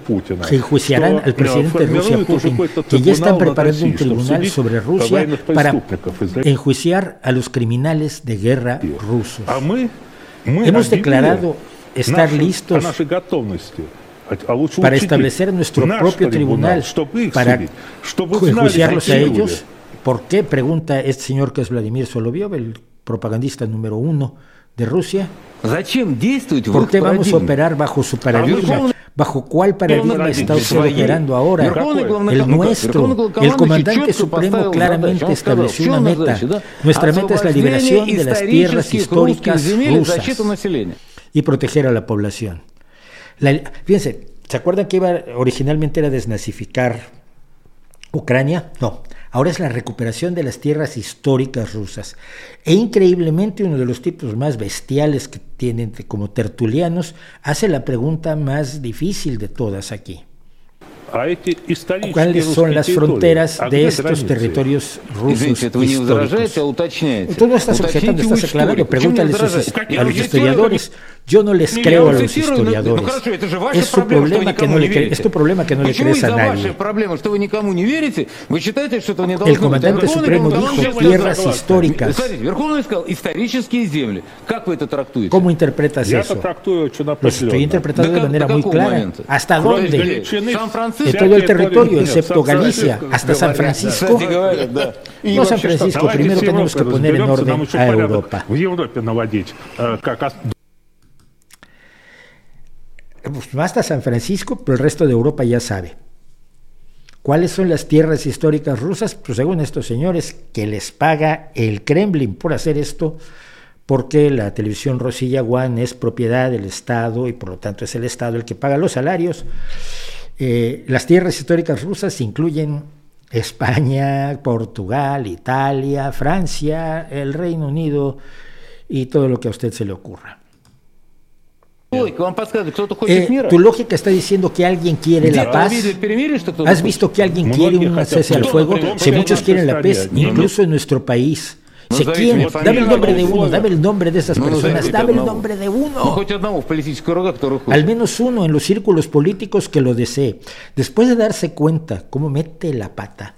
Speaker 1: que enjuiciarán al presidente de Rusia, Putin, que ya están preparando un tribunal sobre Rusia para enjuiciar a los criminales de guerra rusos. Hemos declarado estar listos para establecer nuestro propio tribunal, para enjuiciarlos a ellos. ¿Por qué? Pregunta este señor que es Vladimir Solovyov, el propagandista número uno de Rusia. ¿Por qué vamos a operar bajo su paradigma? ¿Bajo cuál paradigma está usted operando ahora? El nuestro. El comandante supremo claramente estableció una meta. Nuestra meta es la liberación de las tierras históricas rusas y proteger a la población. fíjense, ¿Se acuerdan que iba originalmente era desnazificar Ucrania? No, ahora es la recuperación de las tierras históricas rusas. E increíblemente uno de los tipos más bestiales que tienen como tertulianos hace la pregunta más difícil de todas aquí. ¿Cuáles son las fronteras de estos territorios rusos históricos? Tú no estás objetando, estás aclarando. Pregúntale a los historiadores. Yo no les creo a los historiadores. Es su problema que no le es tu problema que no le crees a nadie. El comandante supremo dijo tierras históricas. ¿Cómo interpretas eso? Lo estoy interpretando de manera muy clara. ¿Hasta dónde? De todo el territorio, excepto Galicia, hasta San Francisco. No San Francisco, primero tenemos que poner en orden a Europa. Pues basta San Francisco, pero el resto de Europa ya sabe. ¿Cuáles son las tierras históricas rusas? Pues según estos señores, que les paga el Kremlin por hacer esto, porque la televisión Rosilla One es propiedad del Estado y por lo tanto es el Estado el que paga los salarios. Eh, las tierras históricas rusas incluyen España, Portugal, Italia, Francia, el Reino Unido y todo lo que a usted se le ocurra. Eh, tu lógica está diciendo que alguien quiere la paz. ¿Has visto que alguien quiere un cese al fuego? Si muchos quieren la paz, incluso en nuestro país. Quién, dame el nombre de uno, dame el nombre de esas personas, dame el nombre de uno. Al menos uno en los círculos políticos que lo desee. Después de darse cuenta cómo mete la pata,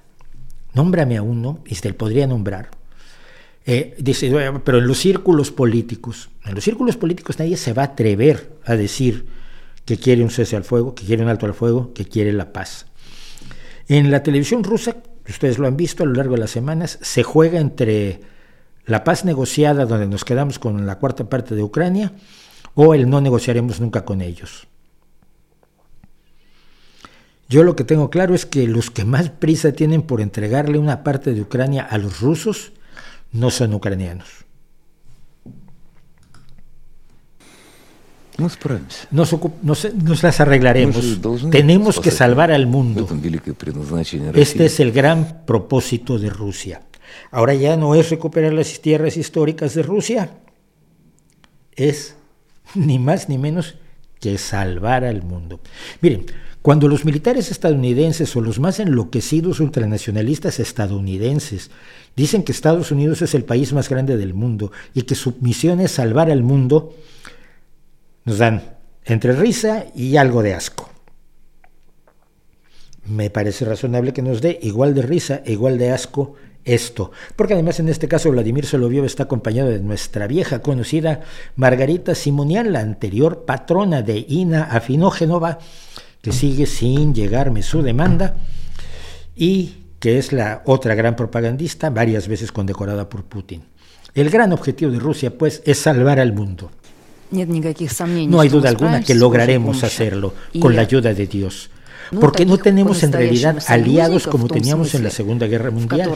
Speaker 1: nómbrame a uno y se le podría nombrar. Eh, dice, pero en los círculos políticos, en los círculos políticos nadie se va a atrever a decir que quiere un cese al fuego, que quiere un alto al fuego, que quiere la paz. En la televisión rusa, ustedes lo han visto a lo largo de las semanas, se juega entre la paz negociada donde nos quedamos con la cuarta parte de Ucrania o el no negociaremos nunca con ellos. Yo lo que tengo claro es que los que más prisa tienen por entregarle una parte de Ucrania a los rusos no son ucranianos. Nos, nos, las arreglaremos. Tenemos que salvar al mundo. Este es el gran propósito de Rusia. Ahora ya no es recuperar las tierras históricas de Rusia, es ni más ni menos que salvar al mundo. Miren, cuando los militares estadounidenses o los más enloquecidos ultranacionalistas estadounidenses dicen que Estados Unidos es el país más grande del mundo y que su misión es salvar al mundo, nos dan entre risa y algo de asco. Me parece razonable que nos dé igual de risa igual de asco esto, porque además en este caso Vladimir Soloviov está acompañado de nuestra vieja conocida Margarita Simonian, la anterior patrona de Ina Afinógenova, que sigue sin llegarme su demanda y que es la otra gran propagandista, varias veces condecorada por Putin. El gran objetivo de Rusia, pues, es salvar al mundo. No hay duda alguna que lograremos hacerlo con la ayuda de Dios. Porque no tenemos en realidad aliados como teníamos en la Segunda Guerra Mundial.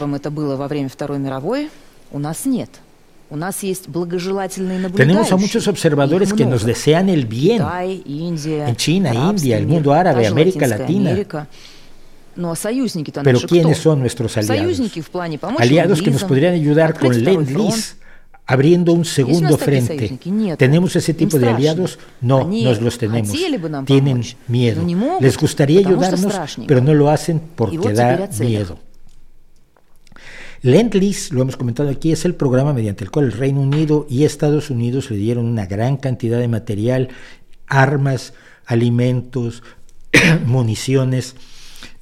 Speaker 1: Tenemos a muchos observadores que nos desean el bien en China, India, el mundo árabe, América Latina. Pero ¿quiénes son nuestros aliados? Aliados que nos podrían ayudar con Lend-Lease abriendo un segundo frente. ¿Tenemos ese tipo de aliados? No, nos los tenemos. Tienen miedo. Les gustaría ayudarnos, pero no lo hacen porque da miedo. Lend-Lease, lo hemos comentado aquí, es el programa mediante el cual el Reino Unido y Estados Unidos le dieron una gran cantidad de material, armas, alimentos, municiones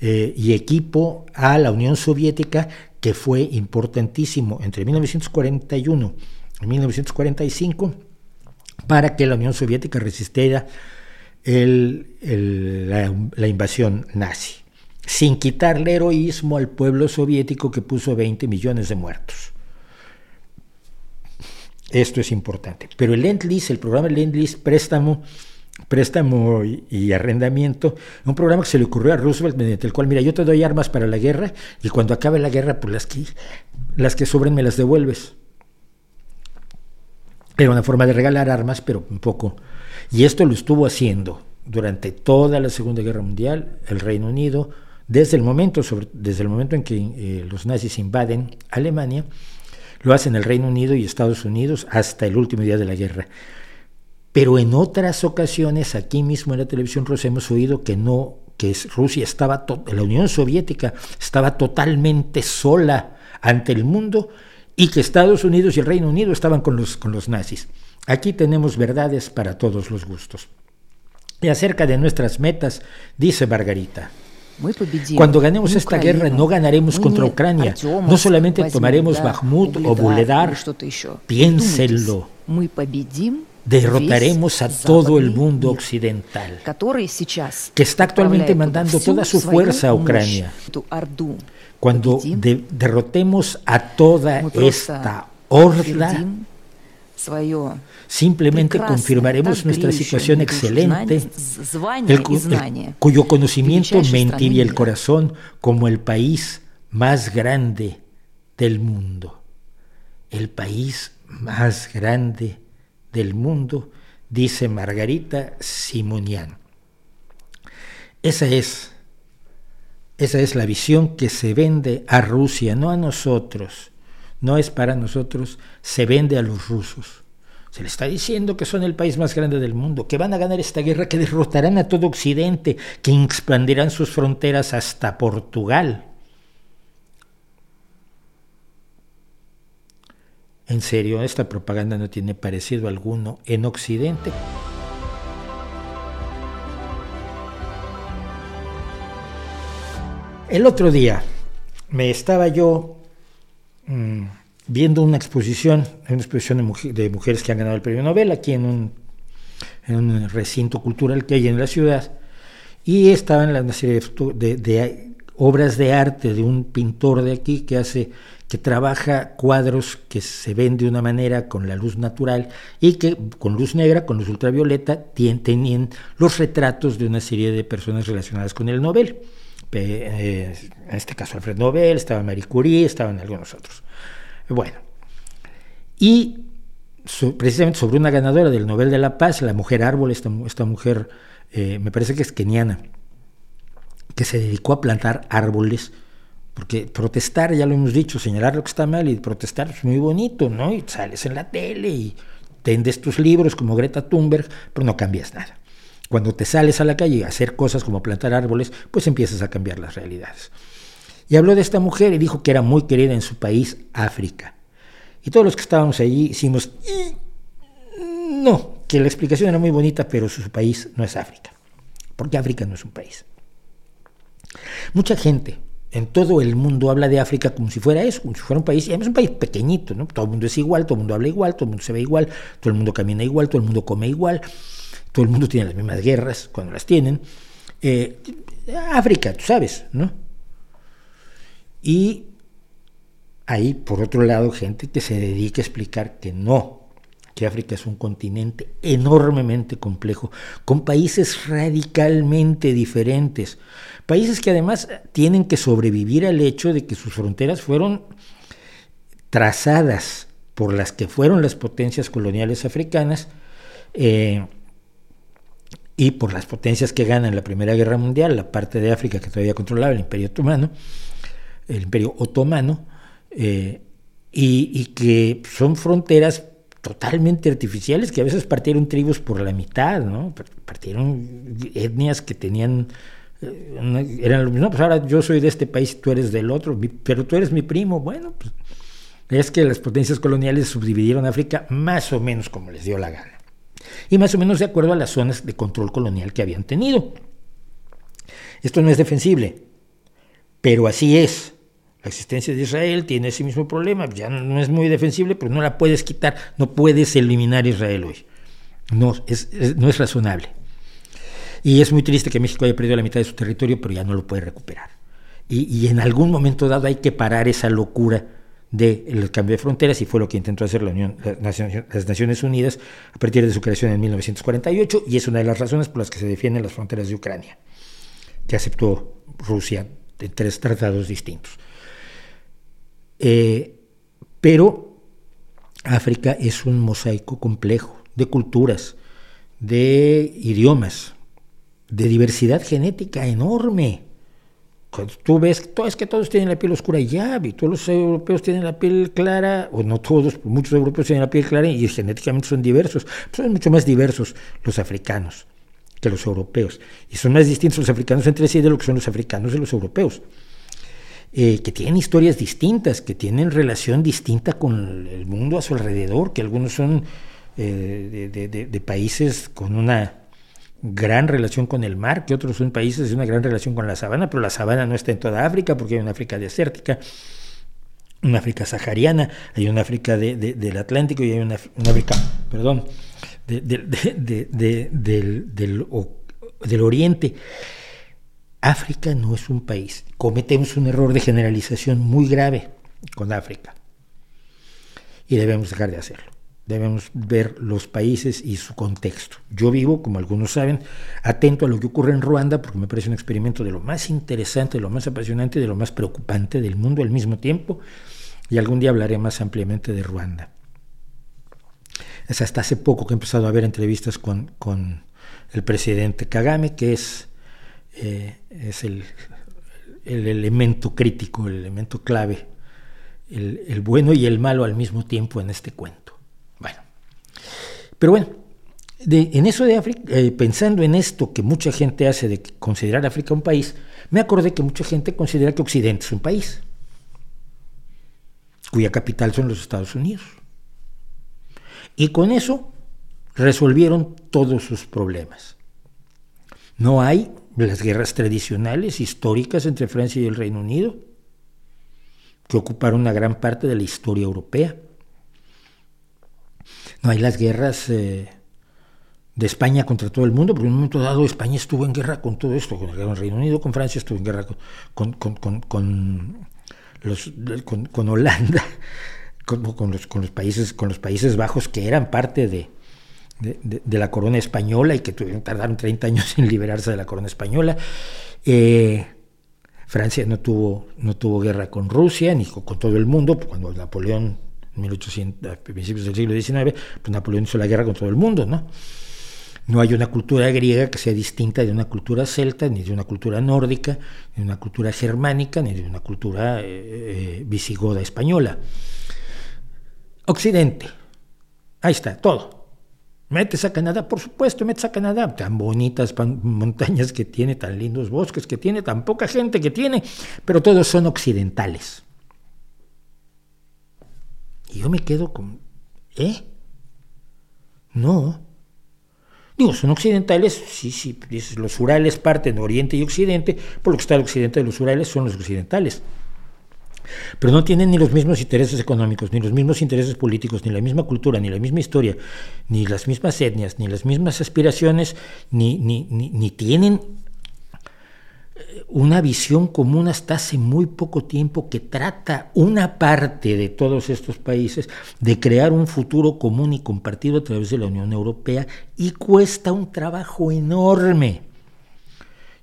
Speaker 1: eh, y equipo a la Unión Soviética que fue importantísimo entre 1941 y 1945 para que la Unión Soviética resistiera la, invasión nazi, sin quitarle heroísmo al pueblo soviético que puso 20 millones de muertos. Esto es importante. Pero el Lend-Lease, el programa Lend-Lease, préstamo, préstamo y, arrendamiento, un programa que se le ocurrió a Roosevelt mediante el cual, mira, yo te doy armas para la guerra y cuando acabe la guerra, pues las que, las que sobren me las devuelves. Era una forma de regalar armas, pero un poco. Y esto lo estuvo haciendo durante toda la Segunda Guerra Mundial, el Reino Unido, desde el momento, desde el momento en que eh, los nazis invaden Alemania, lo hacen el Reino Unido y Estados Unidos hasta el último día de la guerra. Pero en otras ocasiones, aquí mismo en la televisión rosa hemos oído que no, que Rusia estaba, la Unión Soviética estaba totalmente sola ante el mundo y que Estados Unidos y el Reino Unido estaban con los, con los nazis. Aquí tenemos verdades para todos los gustos. Y acerca de nuestras metas, dice Margarita, cuando ganemos esta guerra no ganaremos contra Ucrania, no solamente tomaremos Bakhmut o Buledar, piénsenlo, derrotaremos a todo el mundo occidental, que está actualmente mandando toda su fuerza a Ucrania. Cuando derrotemos a toda esta horda, Simplemente confirmaremos nuestra situación excelente, cuyo conocimiento mentiría el corazón como el país más grande del mundo. El país más grande del mundo, dice Margarita Simonian. Esa es, esa es la visión que se vende a Rusia, no a nosotros no es para nosotros, se vende a los rusos. Se le está diciendo que son el país más grande del mundo, que van a ganar esta guerra, que derrotarán a todo Occidente, que expandirán sus fronteras hasta Portugal. En serio, esta propaganda no tiene parecido alguno en Occidente. El otro día me estaba yo Mm, viendo una exposición, una exposición de, mujeres que han ganado el premio Nobel aquí en un, en un, recinto cultural que hay en la ciudad, y estaban una serie de, obras de arte de un pintor de aquí que hace que trabaja cuadros que se ven de una manera con la luz natural y que con luz negra, con luz ultravioleta, tenían los retratos de una serie de personas relacionadas con el Nobel. Eh, en este caso Alfred Nobel, estaba Marie Curie, estaban algunos otros. Bueno, y precisamente sobre una ganadora del Nobel de la Paz, la mujer árbol, esta, esta mujer, eh, me parece que es keniana, que se dedicó a plantar árboles, porque protestar, ya lo hemos dicho, señalar lo que está mal y protestar es muy bonito, ¿no? Y sales en la tele y tendes tus libros como Greta Thunberg, pero no cambias nada. Cuando te sales a la calle a hacer cosas como plantar árboles, pues empiezas a cambiar las realidades. Y habló de esta mujer y dijo que era muy querida en su país, África. Y todos los que estábamos allí hicimos, no, que la explicación era muy bonita, pero su país no es África, porque África no es un país. Mucha gente en todo el mundo habla de África como si fuera eso, como si fuera un país, y además es un país pequeñito, ¿no? Todo el mundo es igual, todo el mundo habla igual, todo el mundo se ve igual, todo el mundo camina igual, todo el mundo come igual, todo el mundo tiene las mismas guerras cuando las tienen. Eh, África, tú sabes, ¿no? Y hay, por otro lado, gente que se dedica a explicar que no, que África es un continente enormemente complejo, con países radicalmente diferentes, países que además tienen que sobrevivir al hecho de que sus fronteras fueron trazadas por las que fueron las potencias coloniales africanas, eh, y por las potencias que ganan la Primera Guerra Mundial, la parte de África que todavía controlaba el Imperio Otomano, el Imperio Otomano, eh, y, que son fronteras totalmente artificiales que a veces partieron tribus por la mitad, ¿no? Partieron etnias que tenían eh, eran lo mismo, pues ahora yo soy de este país, tú eres del otro, pero tú eres mi primo, bueno, pues es que las potencias coloniales subdividieron África más o menos como les dio la gana y más o menos de acuerdo a las zonas de control colonial que habían tenido. Esto no es defensible, pero así es. La existencia de Israel tiene ese mismo problema, ya no es muy defensible, pero no la puedes quitar, no puedes eliminar Israel hoy. No es, no es razonable. Y es muy triste que México haya perdido la mitad de su territorio, pero ya no lo puede recuperar. Y, en algún momento dado hay que parar esa locura del cambio de fronteras y fue lo que intentó hacer la Unión, las Naciones Unidas a partir de su creación en 1948 y es una de las razones por las que se defienden las fronteras de Ucrania, que aceptó Rusia en tres tratados distintos. Eh, pero África es un mosaico complejo de culturas, de idiomas, de diversidad genética enorme. Tú ves, es que todos tienen la piel oscura ya, y todos los europeos tienen la piel clara, o no todos, muchos europeos tienen la piel clara y genéticamente son diversos. son mucho más diversos los africanos que los europeos. Y son más distintos los africanos entre sí de lo que son los africanos y los europeos. Eh, que tienen historias distintas, que tienen relación distinta con el mundo a su alrededor, que algunos son eh, de, países con una gran relación con el mar, que otros son países de una gran relación con la sabana, pero la sabana no está en toda África, porque hay una África desértica, una África sahariana, hay una África del Atlántico y hay una, África, perdón, del, del Oriente. África no es un país. Cometemos un error de generalización muy grave con África y debemos dejar de hacerlo. Debemos ver los países y su contexto. Yo vivo, como algunos saben, atento a lo que ocurre en Ruanda porque me parece un experimento de lo más interesante, de lo más apasionante, de lo más preocupante del mundo al mismo tiempo y algún día hablaré más ampliamente de Ruanda. Es hasta hace poco que he empezado a ver entrevistas con, con el presidente Kagame, que es eh, es el, elemento crítico, el elemento clave, el, bueno y el malo al mismo tiempo en este cuento. Bueno, pero bueno, en eso de África, eh, pensando en esto que mucha gente hace de considerar África un país, me acordé que mucha gente considera que Occidente es un país, cuya capital son los Estados Unidos. Y con eso resolvieron todos sus problemas. No hay las guerras tradicionales, históricas entre Francia y el Reino Unido, que ocuparon una gran parte de la historia europea. No hay las guerras eh, de España contra todo el mundo, porque en un momento dado España estuvo en guerra con todo esto, con el Reino Unido, con Francia, estuvo en guerra con, Holanda, con los Países Bajos que eran parte de, de, la corona española y que tuvieron, tardaron 30 años en liberarse de la corona española. Eh, Francia no tuvo, no tuvo guerra con Rusia ni con, todo el mundo, cuando Napoleón, en 1800, a principios del siglo XIX, pues Napoleón hizo la guerra con todo el mundo, ¿no? No hay una cultura griega que sea distinta de una cultura celta, ni de una cultura nórdica, ni de una cultura germánica, ni de una cultura eh, eh, visigoda española. Occidente, ahí está, todo. Metes a Canadá, por supuesto, metes a Canadá. Tan bonitas montañas que tiene, tan lindos bosques que tiene, tan poca gente que tiene, pero todos son occidentales. Y yo me quedo con, ¿eh? No. Digo, son occidentales, sí, sí, dices, los Urales parten Oriente y Occidente, por lo que está el occidente de los Urales son los occidentales pero no tienen ni los mismos intereses económicos, ni los mismos intereses políticos, ni la misma cultura, ni la misma historia, ni las mismas etnias, ni las mismas aspiraciones, ni, ni, ni, tienen eh, una visión común hasta hace muy poco tiempo que trata una parte de todos estos países de crear un futuro común y compartido a través de la Unión Europea y cuesta un trabajo enorme.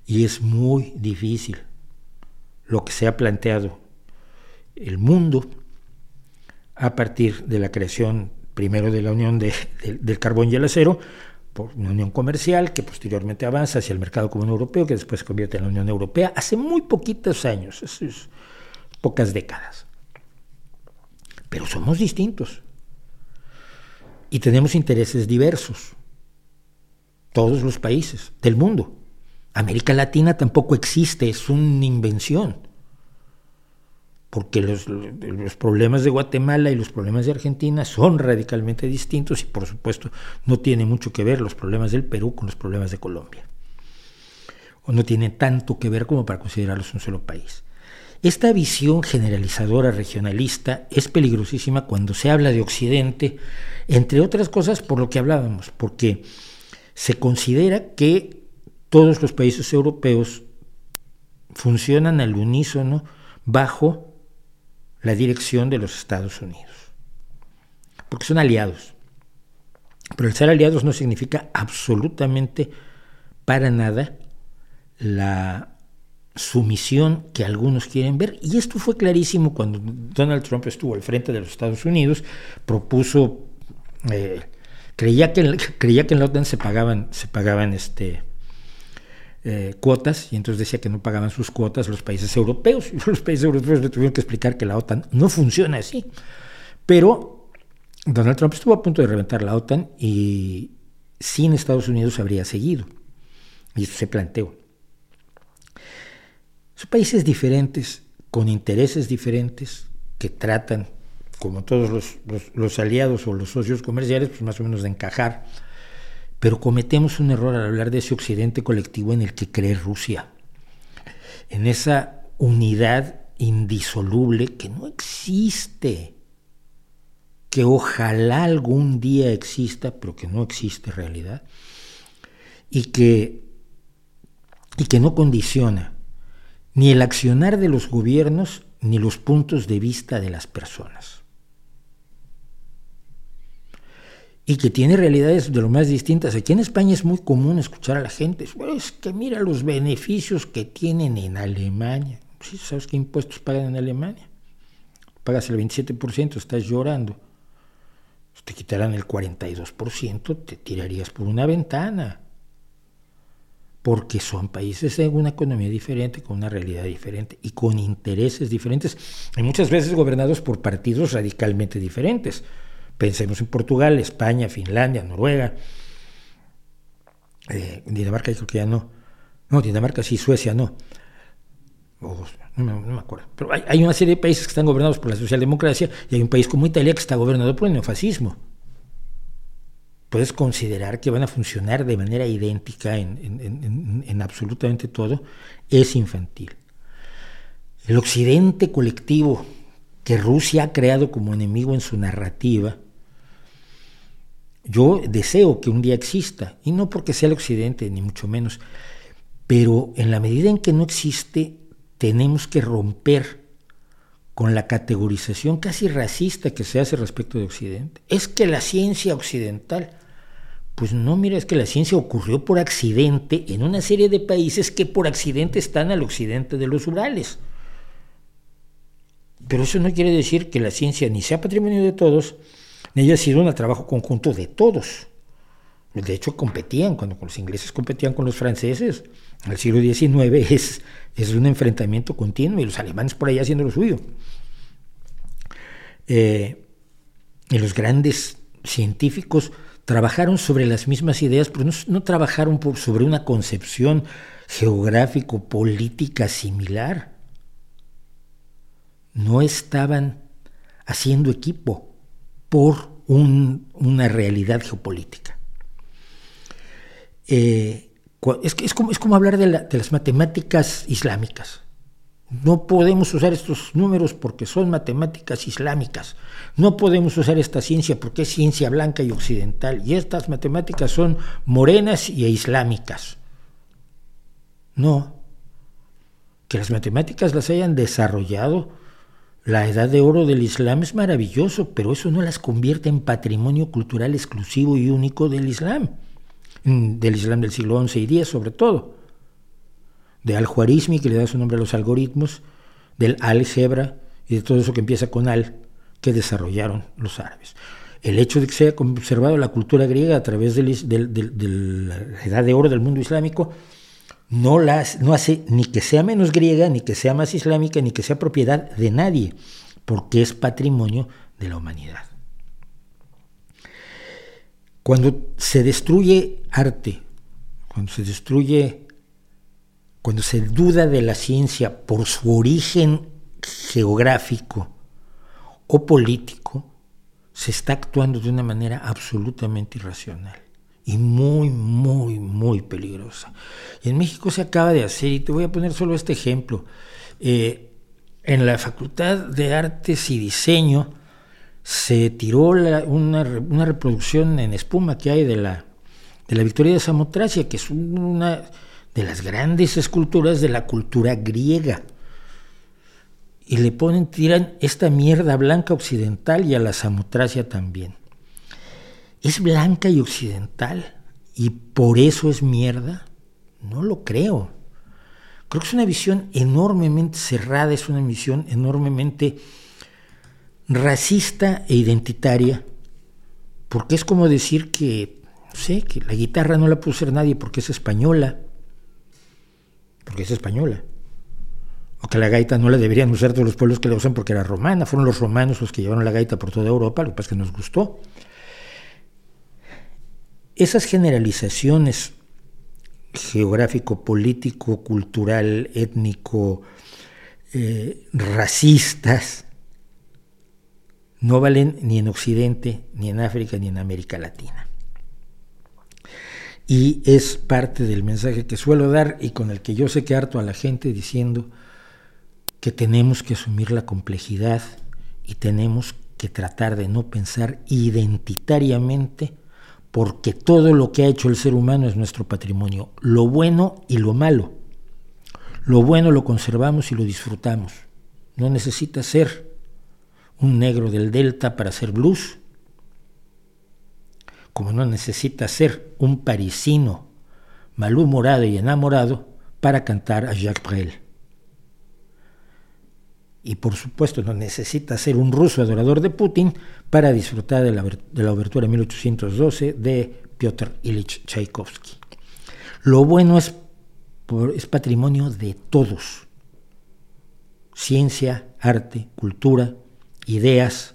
Speaker 1: Y es muy difícil lo que se ha planteado el mundo a partir de la creación primero de la unión del carbón y el acero, por una unión comercial que posteriormente avanza hacia el mercado común europeo, que después se convierte en la Unión Europea, hace muy poquitos años, pocas décadas. Pero somos distintos y tenemos intereses diversos, todos los países del mundo. América Latina tampoco existe, es una invención porque los, problemas de Guatemala y los problemas de Argentina son radicalmente distintos y por supuesto no tiene mucho que ver los problemas del Perú con los problemas de Colombia. O no tiene tanto que ver como para considerarlos un solo país. Esta visión generalizadora regionalista es peligrosísima cuando se habla de Occidente, entre otras cosas por lo que hablábamos, porque se considera que todos los países europeos funcionan al unísono bajo la dirección de los Estados Unidos. Porque son aliados. Pero el ser aliados no significa absolutamente para nada la sumisión que algunos quieren ver. Y esto fue clarísimo cuando Donald Trump estuvo al frente de los Estados Unidos, propuso, eh, creía, que, creía que en la se pagaban, se pagaban este, eh, cuotas y entonces decía que no pagaban sus cuotas los países europeos y los países europeos le tuvieron que explicar que la OTAN no funciona así. Pero Donald Trump estuvo a punto de reventar la OTAN y sin Estados Unidos habría seguido. Y eso se planteó. Son países diferentes, con intereses diferentes, que tratan, como todos los, aliados o los socios comerciales, pues más o menos de encajar. Pero cometemos un error al hablar de ese occidente colectivo en el que cree Rusia. En esa unidad indisoluble que no existe, que ojalá algún día exista, pero que no existe en realidad, y que, y que no condiciona ni el accionar de los gobiernos ni los puntos de vista de las personas. Y que tiene realidades de lo más distintas. Aquí en España es muy común escuchar a la gente, es que mira los beneficios que tienen en Alemania. ¿Sí? ¿Sabes qué impuestos pagan en Alemania? Pagas el 27%, estás llorando. Te quitarán el 42%, te tirarías por una ventana porque son países de una economía diferente, con una realidad diferente y con intereses diferentes, y muchas veces gobernados por partidos radicalmente diferentes. Pensemos en Portugal, España, Finlandia, Noruega, eh, Dinamarca creo que ya no, no, Dinamarca sí, Suecia no, no, me acuerdo, pero hay, hay una serie de países que están gobernados por la socialdemocracia y hay un país como Italia que está gobernado por el neofascismo. Puedes considerar que van a funcionar de manera idéntica en, absolutamente todo, es infantil. El occidente colectivo que Rusia ha creado como enemigo en su narrativa, yo deseo que un día exista, y no porque sea el occidente, ni mucho menos, pero en la medida en que no existe, tenemos que romper con la categorización casi racista que se hace respecto de Occidente. Es que la ciencia occidental pues no, mira, es que la ciencia ocurrió por accidente en una serie de países que por accidente están al occidente de los Urales. Pero eso no quiere decir que la ciencia ni sea patrimonio de todos, haya sido un trabajo conjunto de todos. De hecho, competían, cuando los ingleses competían con los franceses, en el siglo XIX es, es un enfrentamiento continuo y los alemanes por ahí haciendo lo suyo. Eh, y los grandes científicos trabajaron sobre las mismas ideas, pero no, trabajaron sobre una concepción geográfico-política similar. No estaban haciendo equipo por una realidad geopolítica. Eh, es, como, es, como, hablar de las matemáticas islámicas. No podemos usar estos números porque son matemáticas islámicas. No podemos usar esta ciencia porque es ciencia blanca y occidental. Y estas matemáticas son morenas y islámicas. No. Que las matemáticas las hayan desarrollado la edad de oro del Islam es maravilloso, pero eso no las convierte en patrimonio cultural exclusivo y único del Islam, del Islam del siglo XI y X sobre todo de al-Juarizmi, que le da su nombre a los algoritmos, del álgebra y de todo eso que empieza con al, que desarrollaron los árabes. El hecho de que se haya conservado la cultura griega a través de la edad de oro del mundo islámico no, las, no hace ni que sea menos griega, ni que sea más islámica, ni que sea propiedad de nadie, porque es patrimonio de la humanidad. Cuando se destruye arte, cuando se destruye cuando se duda de la ciencia por su origen geográfico o político, se está actuando de una manera absolutamente irracional y muy, muy, muy peligrosa. Y en México se acaba de hacer, y te voy a poner solo este ejemplo, eh, en la Facultad de Artes y Diseño se tiró una, reproducción en espuma que hay de la, de la Victoria de Samotracia, que es una de las grandes esculturas de la cultura griega. Y le ponen, tiran esta mierda blanca occidental y a la samotracia también. ¿Es blanca y occidental? ¿Y por eso es mierda? No lo creo. Creo que es una visión enormemente cerrada, es una visión enormemente racista e identitaria, porque es como decir que, no sé, que la guitarra no la puede usar nadie porque es española, porque es española. O que la gaita no la deberían usar todos los pueblos que la usan porque era romana. Fueron los romanos los que llevaron la gaita por toda Europa, lo que pasa es que nos gustó. Esas generalizaciones geográfico, político, cultural, étnico, eh, racistas, no valen ni en Occidente, ni en África, ni en América Latina. Y es parte del mensaje que suelo dar y con el que yo sé que harto a la gente diciendo que tenemos que asumir la complejidad y tenemos que tratar de no pensar identitariamente porque todo lo que ha hecho el ser humano es nuestro patrimonio, lo bueno y lo malo. Lo bueno lo conservamos y lo disfrutamos. No necesita ser un negro del Delta para hacer blues, como no necesita ser un parisino malhumorado y enamorado para cantar a Jacques Brel. Y por supuesto no necesita ser un ruso adorador de Putin para disfrutar de la, de la obertura 1812 de Piotr Ilich Tchaikovsky. Lo bueno es, es patrimonio de todos. Ciencia, arte, cultura, ideas,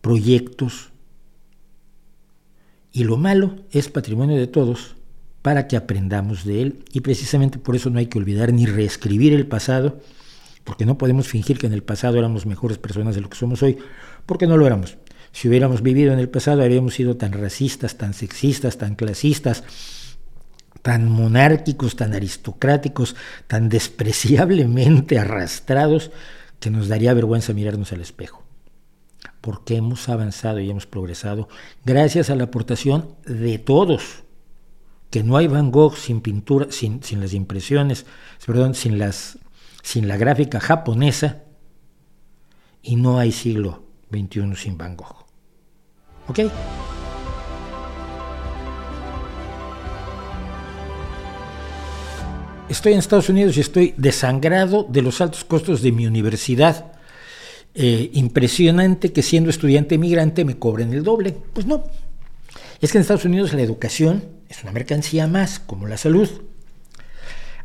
Speaker 1: proyectos. Y lo malo es patrimonio de todos para que aprendamos de él. Y precisamente por eso no hay que olvidar ni reescribir el pasado, porque no podemos fingir que en el pasado éramos mejores personas de lo que somos hoy, porque no lo éramos. Si hubiéramos vivido en el pasado habríamos sido tan racistas, tan sexistas, tan clasistas, tan monárquicos, tan aristocráticos, tan despreciablemente arrastrados, que nos daría vergüenza mirarnos al espejo. Porque hemos avanzado y hemos progresado gracias a la aportación de todos. Que no hay Van Gogh sin pintura, sin, las impresiones, perdón, sin, las, sin la gráfica japonesa, y no hay siglo XXI sin Van Gogh. ¿Ok? Estoy en Estados Unidos y estoy desangrado de los altos costos de mi universidad. Eh, impresionante que siendo estudiante migrante me cobren el doble. Pues no. Es que en Estados Unidos la educación es una mercancía más, como la salud.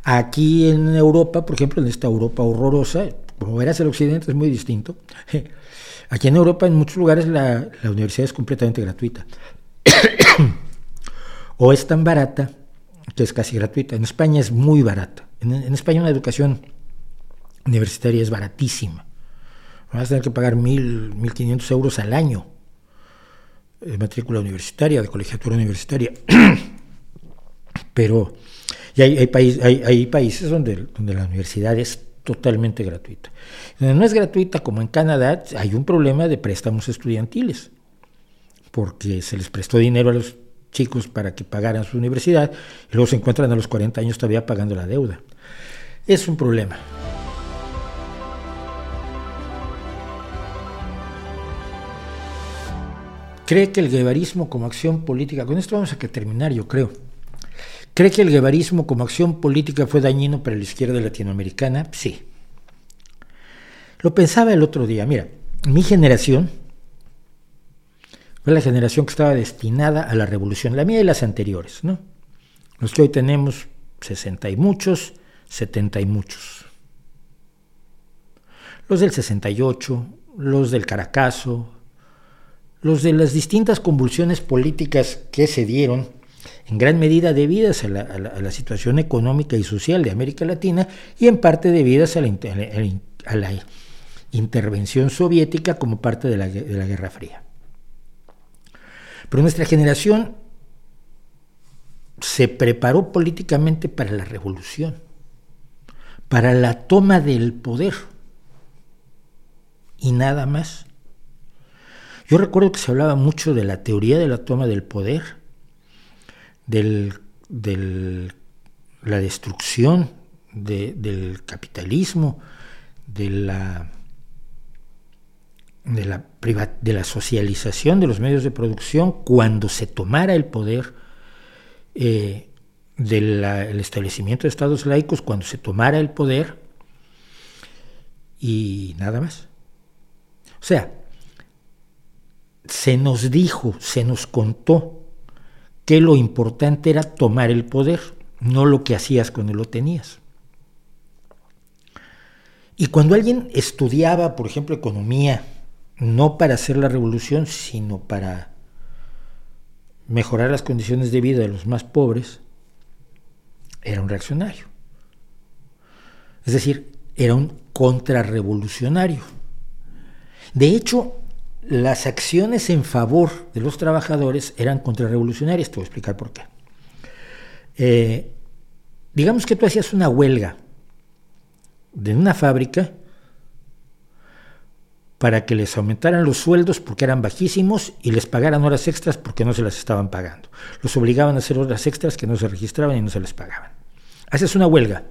Speaker 1: Aquí en Europa, por ejemplo, en esta Europa horrorosa, como verás el occidente es muy distinto. Aquí en Europa, en muchos lugares, la, universidad es completamente gratuita. o es tan barata que es casi gratuita. En España es muy barata. En, España una educación universitaria es baratísima. Vas a tener que pagar mil, mil quinientos euros al año de matrícula universitaria, de colegiatura universitaria. Pero y hay, países donde, la universidad es totalmente gratuita. Donde no es gratuita, como en Canadá, hay un problema de préstamos estudiantiles, porque se les prestó dinero a los chicos para que pagaran su universidad y luego se encuentran a los 40 años todavía pagando la deuda. Es un problema. ¿Cree que el guevarismo como acción política, con esto vamos a terminar yo creo, ¿cree que el guevarismo como acción política fue dañino para la izquierda latinoamericana? Sí. Lo pensaba el otro día, mira, mi generación, fue la generación que estaba destinada a la revolución, la mía y las anteriores, ¿no? Los que hoy tenemos 60 y muchos, 70 y muchos. Los del 68, los del Caracazo, los de las distintas convulsiones políticas que se dieron, en gran medida debidas a la, situación económica y social de América Latina y en parte debidas a la, intervención soviética como parte de la Guerra Fría. Pero nuestra generación se preparó políticamente para la revolución, para la toma del poder y nada más. Yo recuerdo que se hablaba mucho de la teoría de la toma del poder, de la destrucción del capitalismo, de la de la, de la socialización de los medios de producción cuando se tomara el poder eh, del establecimiento de estados laicos, cuando se tomara el poder y nada más. O sea, se nos dijo, se nos contó que lo importante era tomar el poder, no lo que hacías cuando lo tenías. Y cuando alguien estudiaba, por ejemplo, economía, no para hacer la revolución, sino para mejorar las condiciones de vida de los más pobres, era un reaccionario. Es decir, era un contrarrevolucionario. De hecho, las acciones en favor de los trabajadores eran contrarrevolucionarias. Te voy a explicar por qué. Eh, digamos que tú hacías una huelga de una fábrica para que les aumentaran los sueldos porque eran bajísimos y les pagaran horas extras porque no se las estaban pagando. Los obligaban a hacer horas extras que no se registraban y no se les pagaban. Haces una huelga.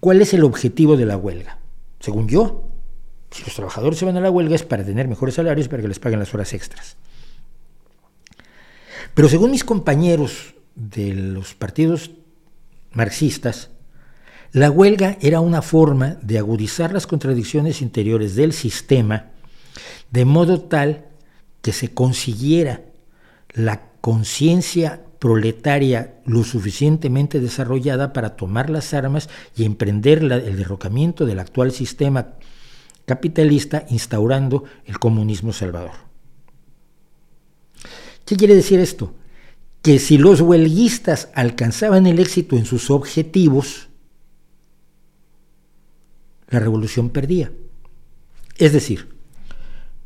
Speaker 1: ¿Cuál es el objetivo de la huelga? Según yo, si los trabajadores se van a la huelga es para tener mejores salarios para que les paguen las horas extras. Pero según mis compañeros de los partidos marxistas, la huelga era una forma de agudizar las contradicciones interiores del sistema de modo tal que se consiguiera la conciencia proletaria lo suficientemente desarrollada para tomar las armas y emprender el derrocamiento del actual sistema capitalista instaurando el comunismo salvador. ¿Qué quiere decir esto? Que si los huelguistas alcanzaban el éxito en sus objetivos, la revolución perdía. Es decir,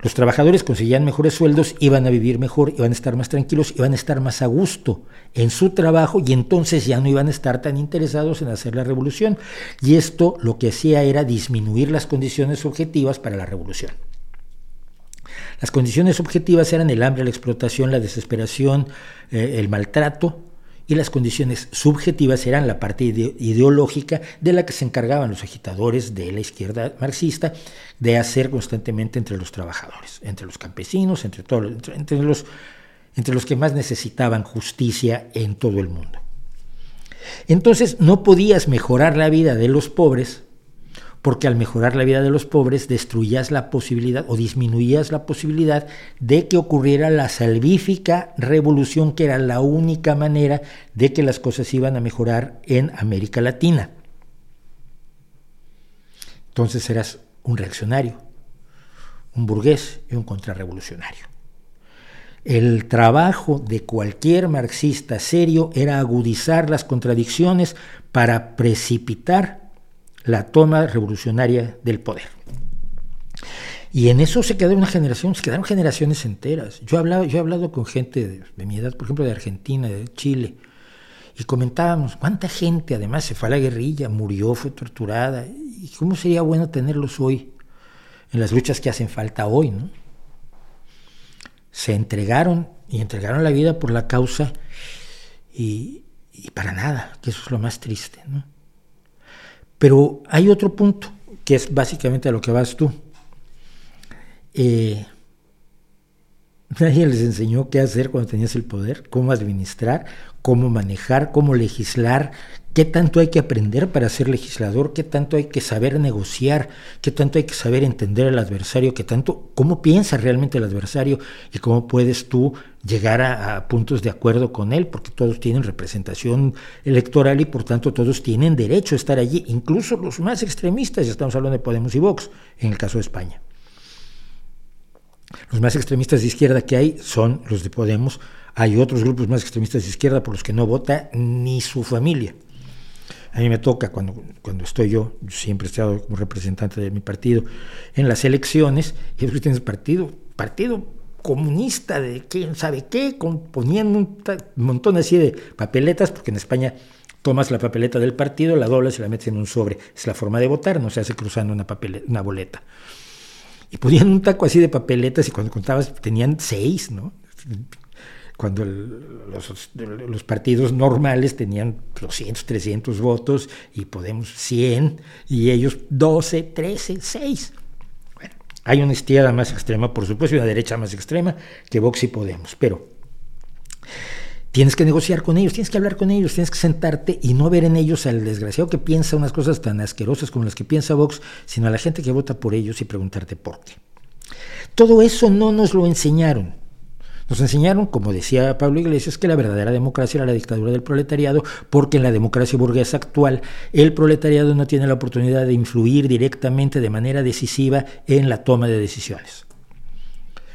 Speaker 1: los trabajadores conseguían mejores sueldos, iban a vivir mejor, iban a estar más tranquilos, iban a estar más a gusto en su trabajo y entonces ya no iban a estar tan interesados en hacer la revolución. Y esto lo que hacía era disminuir las condiciones objetivas para la revolución. Las condiciones objetivas eran el hambre, la explotación, la desesperación, eh, el maltrato, y las condiciones subjetivas eran la parte ideológica de la que se encargaban los agitadores de la izquierda marxista de hacer constantemente entre los trabajadores, entre los campesinos, entre, todos, entre, los, entre los que más necesitaban justicia en todo el mundo. Entonces no podías mejorar la vida de los pobres porque al mejorar la vida de los pobres destruías la posibilidad o disminuías la posibilidad de que ocurriera la salvífica revolución que era la única manera de que las cosas iban a mejorar en América Latina. Entonces eras un reaccionario, un burgués y un contrarrevolucionario. El trabajo de cualquier marxista serio era agudizar las contradicciones para precipitar la toma revolucionaria del poder. Y en eso se quedó una generación, se quedaron generaciones enteras. Yo, hablaba, yo he hablado con gente de, mi edad, por ejemplo, de Argentina, de Chile, y comentábamos cuánta gente además se fue a la guerrilla, murió, fue torturada, y cómo sería bueno tenerlos hoy, en las luchas que hacen falta hoy, ¿no? Se entregaron y entregaron la vida por la causa y, y para nada, que eso es lo más triste, ¿no? Pero hay otro punto, que es básicamente a lo que vas tú. Eh, nadie les enseñó qué hacer cuando tenías el poder, cómo administrar, cómo manejar, cómo legislar, qué tanto hay que aprender para ser legislador, qué tanto hay que saber negociar, qué tanto hay que saber entender al adversario, qué tanto, cómo piensa realmente el adversario y cómo puedes tú llegar a, puntos de acuerdo con él, porque todos tienen representación electoral y por tanto todos tienen derecho a estar allí, incluso los más extremistas, ya estamos hablando de Podemos y Vox, en el caso de España. Los más extremistas de izquierda que hay son los de Podemos, hay otros grupos más extremistas de izquierda por los que no vota ni su familia. A mí me toca cuando, cuando estoy yo, siempre he estado como representante de mi partido en las elecciones, y que tienes partido, partido comunista de quién sabe qué, poniendo un montón así de papeletas, porque en España tomas la papeleta del partido, la doblas y la metes en un sobre. Es la forma de votar, no se hace cruzando una, una boleta. Y ponían un taco así de papeletas y cuando contabas tenían seis, ¿no? Cuando los, partidos normales tenían 200, 300 votos y Podemos 100 y ellos 12, 13, 6. Hay una izquierda más extrema, por supuesto, y una derecha más extrema que Vox y Podemos, pero tienes que negociar con ellos, tienes que hablar con ellos, tienes que sentarte y no ver en ellos al desgraciado que piensa unas cosas tan asquerosas como las que piensa Vox, sino a la gente que vota por ellos y preguntarte por qué. Todo eso no nos lo enseñaron. Nos enseñaron, como decía Pablo Iglesias, que la verdadera democracia era la dictadura del proletariado, porque en la democracia burguesa actual el proletariado no tiene la oportunidad de influir directamente de manera decisiva en la toma de decisiones.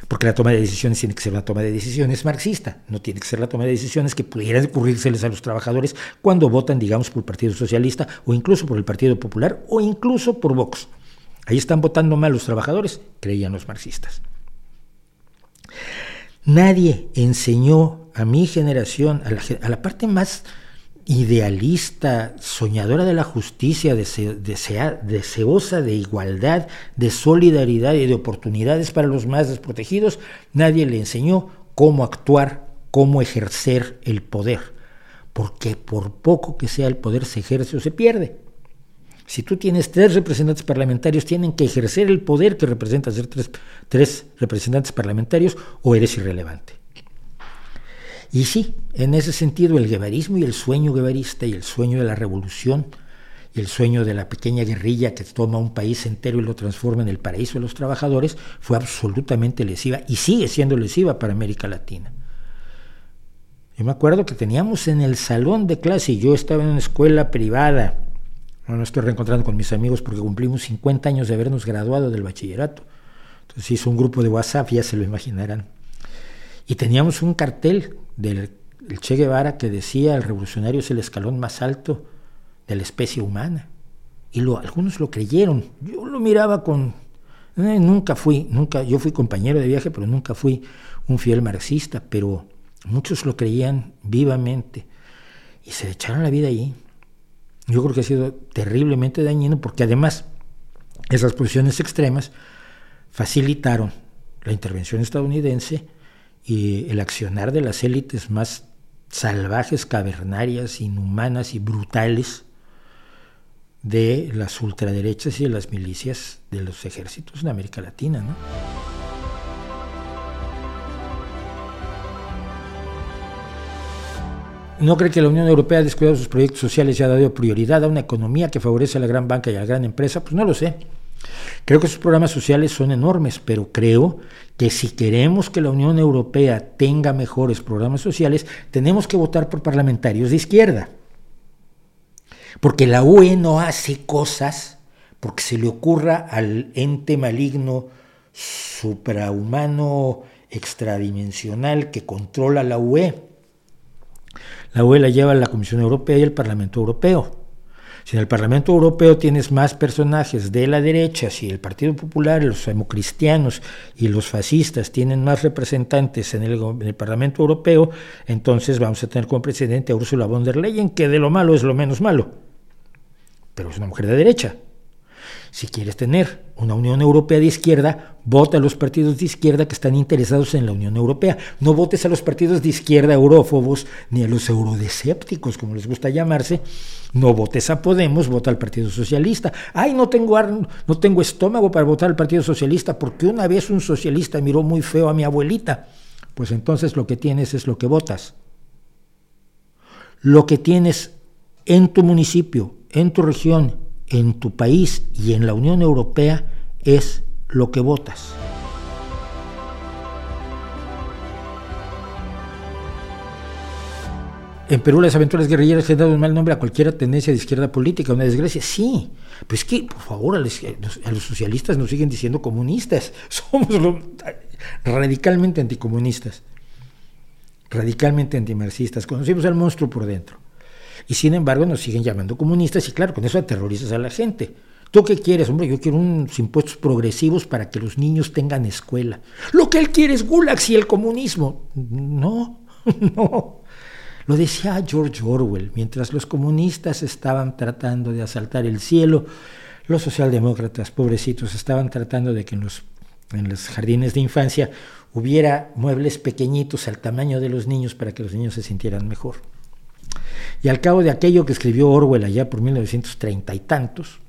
Speaker 1: Porque la toma de decisiones tiene que ser una toma de decisiones marxista, no tiene que ser la toma de decisiones que pudieran ocurrírseles a los trabajadores cuando votan, digamos, por el Partido Socialista o incluso por el Partido Popular o incluso por Vox. Ahí están votando mal los trabajadores, creían los marxistas. Nadie enseñó a mi generación, a la, parte más idealista, soñadora de la justicia, deseosa de igualdad, de solidaridad y de oportunidades para los más desprotegidos, nadie le enseñó cómo actuar, cómo ejercer el poder, porque por poco que sea el poder se ejerce o se pierde. Si tú tienes tres representantes parlamentarios, tienen que ejercer el poder que representa ser tres, representantes parlamentarios o eres irrelevante. Y sí, en ese sentido, el guevarismo y el sueño guevarista y el sueño de la revolución y el sueño de la pequeña guerrilla que toma un país entero y lo transforma en el paraíso de los trabajadores fue absolutamente lesiva y sigue siendo lesiva para América Latina. Yo me acuerdo que teníamos en el salón de clase, y yo estaba en una escuela privada, no, no estoy reencontrando con mis amigos porque cumplimos 50 años de habernos graduado del bachillerato. Entonces hizo un grupo de WhatsApp, ya se lo imaginarán. Y teníamos un cartel del Che Guevara que decía el revolucionario es el escalón más alto de la especie humana. Y lo, algunos lo creyeron. Yo lo miraba con... Eh, nunca fui, nunca, yo fui compañero de viaje, pero nunca fui un fiel marxista, pero muchos lo creían vivamente y se echaron la vida allí. Yo creo que ha sido terriblemente dañino porque además esas posiciones extremas facilitaron la intervención estadounidense y el accionar de las élites más salvajes, cavernarias, inhumanas y brutales de las ultraderechas y de las milicias de los ejércitos en América Latina. ¿no? ¿No cree que la Unión Europea ha descuidado sus proyectos sociales y ha dado prioridad a una economía que favorece a la gran banca y a la gran empresa? Pues no lo sé. Creo que sus programas sociales son enormes, pero creo que si queremos que la Unión Europea tenga mejores programas sociales, tenemos que votar por parlamentarios de izquierda. Porque la UE no hace cosas porque se le ocurra al ente maligno suprahumano extradimensional que controla la UE la UE la lleva la Comisión Europea y el Parlamento Europeo. Si en el Parlamento Europeo tienes más personajes de la derecha, si el Partido Popular, los democristianos y los fascistas tienen más representantes en el, en el, Parlamento Europeo, entonces vamos a tener como presidente a Ursula von der Leyen, que de lo malo es lo menos malo. Pero es una mujer de derecha. Si quieres tener una Unión Europea de izquierda, vota a los partidos de izquierda que están interesados en la Unión Europea. No votes a los partidos de izquierda eurófobos ni a los eurodesépticos, como les gusta llamarse. No votes a Podemos, vota al Partido Socialista. Ay, no tengo, no tengo estómago para votar al Partido Socialista porque una vez un socialista miró muy feo a mi abuelita. Pues entonces lo que tienes es lo que votas. Lo que tienes en tu municipio, en tu región, en tu país y en la Unión Europea es lo que votas. En Perú las aventuras guerrilleras han dado un mal nombre a cualquier tendencia de izquierda política, una desgracia. Sí, pues es que, por favor, a los, socialistas nos siguen diciendo comunistas. Somos radicalmente anticomunistas, radicalmente antimarxistas. Conocimos al monstruo por dentro. Y sin embargo nos siguen llamando comunistas y claro, con eso aterrorizas a la gente. ¿Tú qué quieres? Hombre, yo quiero unos impuestos progresivos para que los niños tengan escuela. Lo que él quiere es gulags y el comunismo. No, no. Lo decía George Orwell, mientras los comunistas estaban tratando de asaltar el cielo, los socialdemócratas, pobrecitos, estaban tratando de que en los, en los jardines de infancia hubiera muebles pequeñitos al tamaño de los niños para que los niños se sintieran mejor. Y al cabo de aquello que escribió Orwell allá por 1930 y tantos,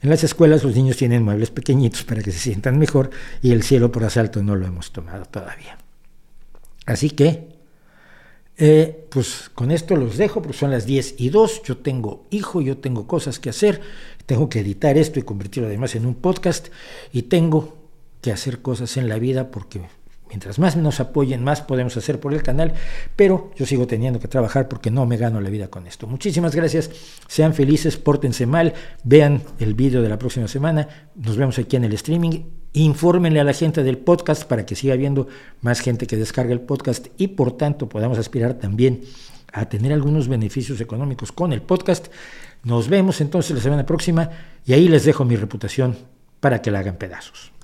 Speaker 1: en las escuelas los niños tienen muebles pequeñitos para que se sientan mejor y el cielo por asalto no lo hemos tomado todavía. Así que, eh, pues con esto los dejo porque son las 10 y 2, yo tengo hijo, yo tengo cosas que hacer, tengo que editar esto y convertirlo además en un podcast y tengo que hacer cosas en la vida porque Mientras más nos apoyen, más podemos hacer por el canal, pero yo sigo teniendo que trabajar porque no me gano la vida con esto. Muchísimas gracias, sean felices, pórtense mal, vean el vídeo de la próxima semana, nos vemos aquí en el streaming, infórmenle a la gente del podcast para que siga habiendo más gente que descargue el podcast y por tanto podamos aspirar también a tener algunos beneficios económicos con el podcast. Nos vemos entonces la semana próxima y ahí les dejo mi reputación para que la hagan pedazos.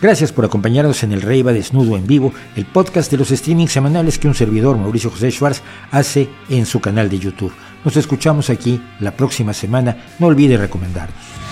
Speaker 1: Gracias por acompañarnos en el Rey va Desnudo en vivo, el podcast de los streamings semanales que un servidor, Mauricio José Schwartz, hace en su canal de YouTube. Nos escuchamos aquí la próxima semana. No olvide recomendarnos.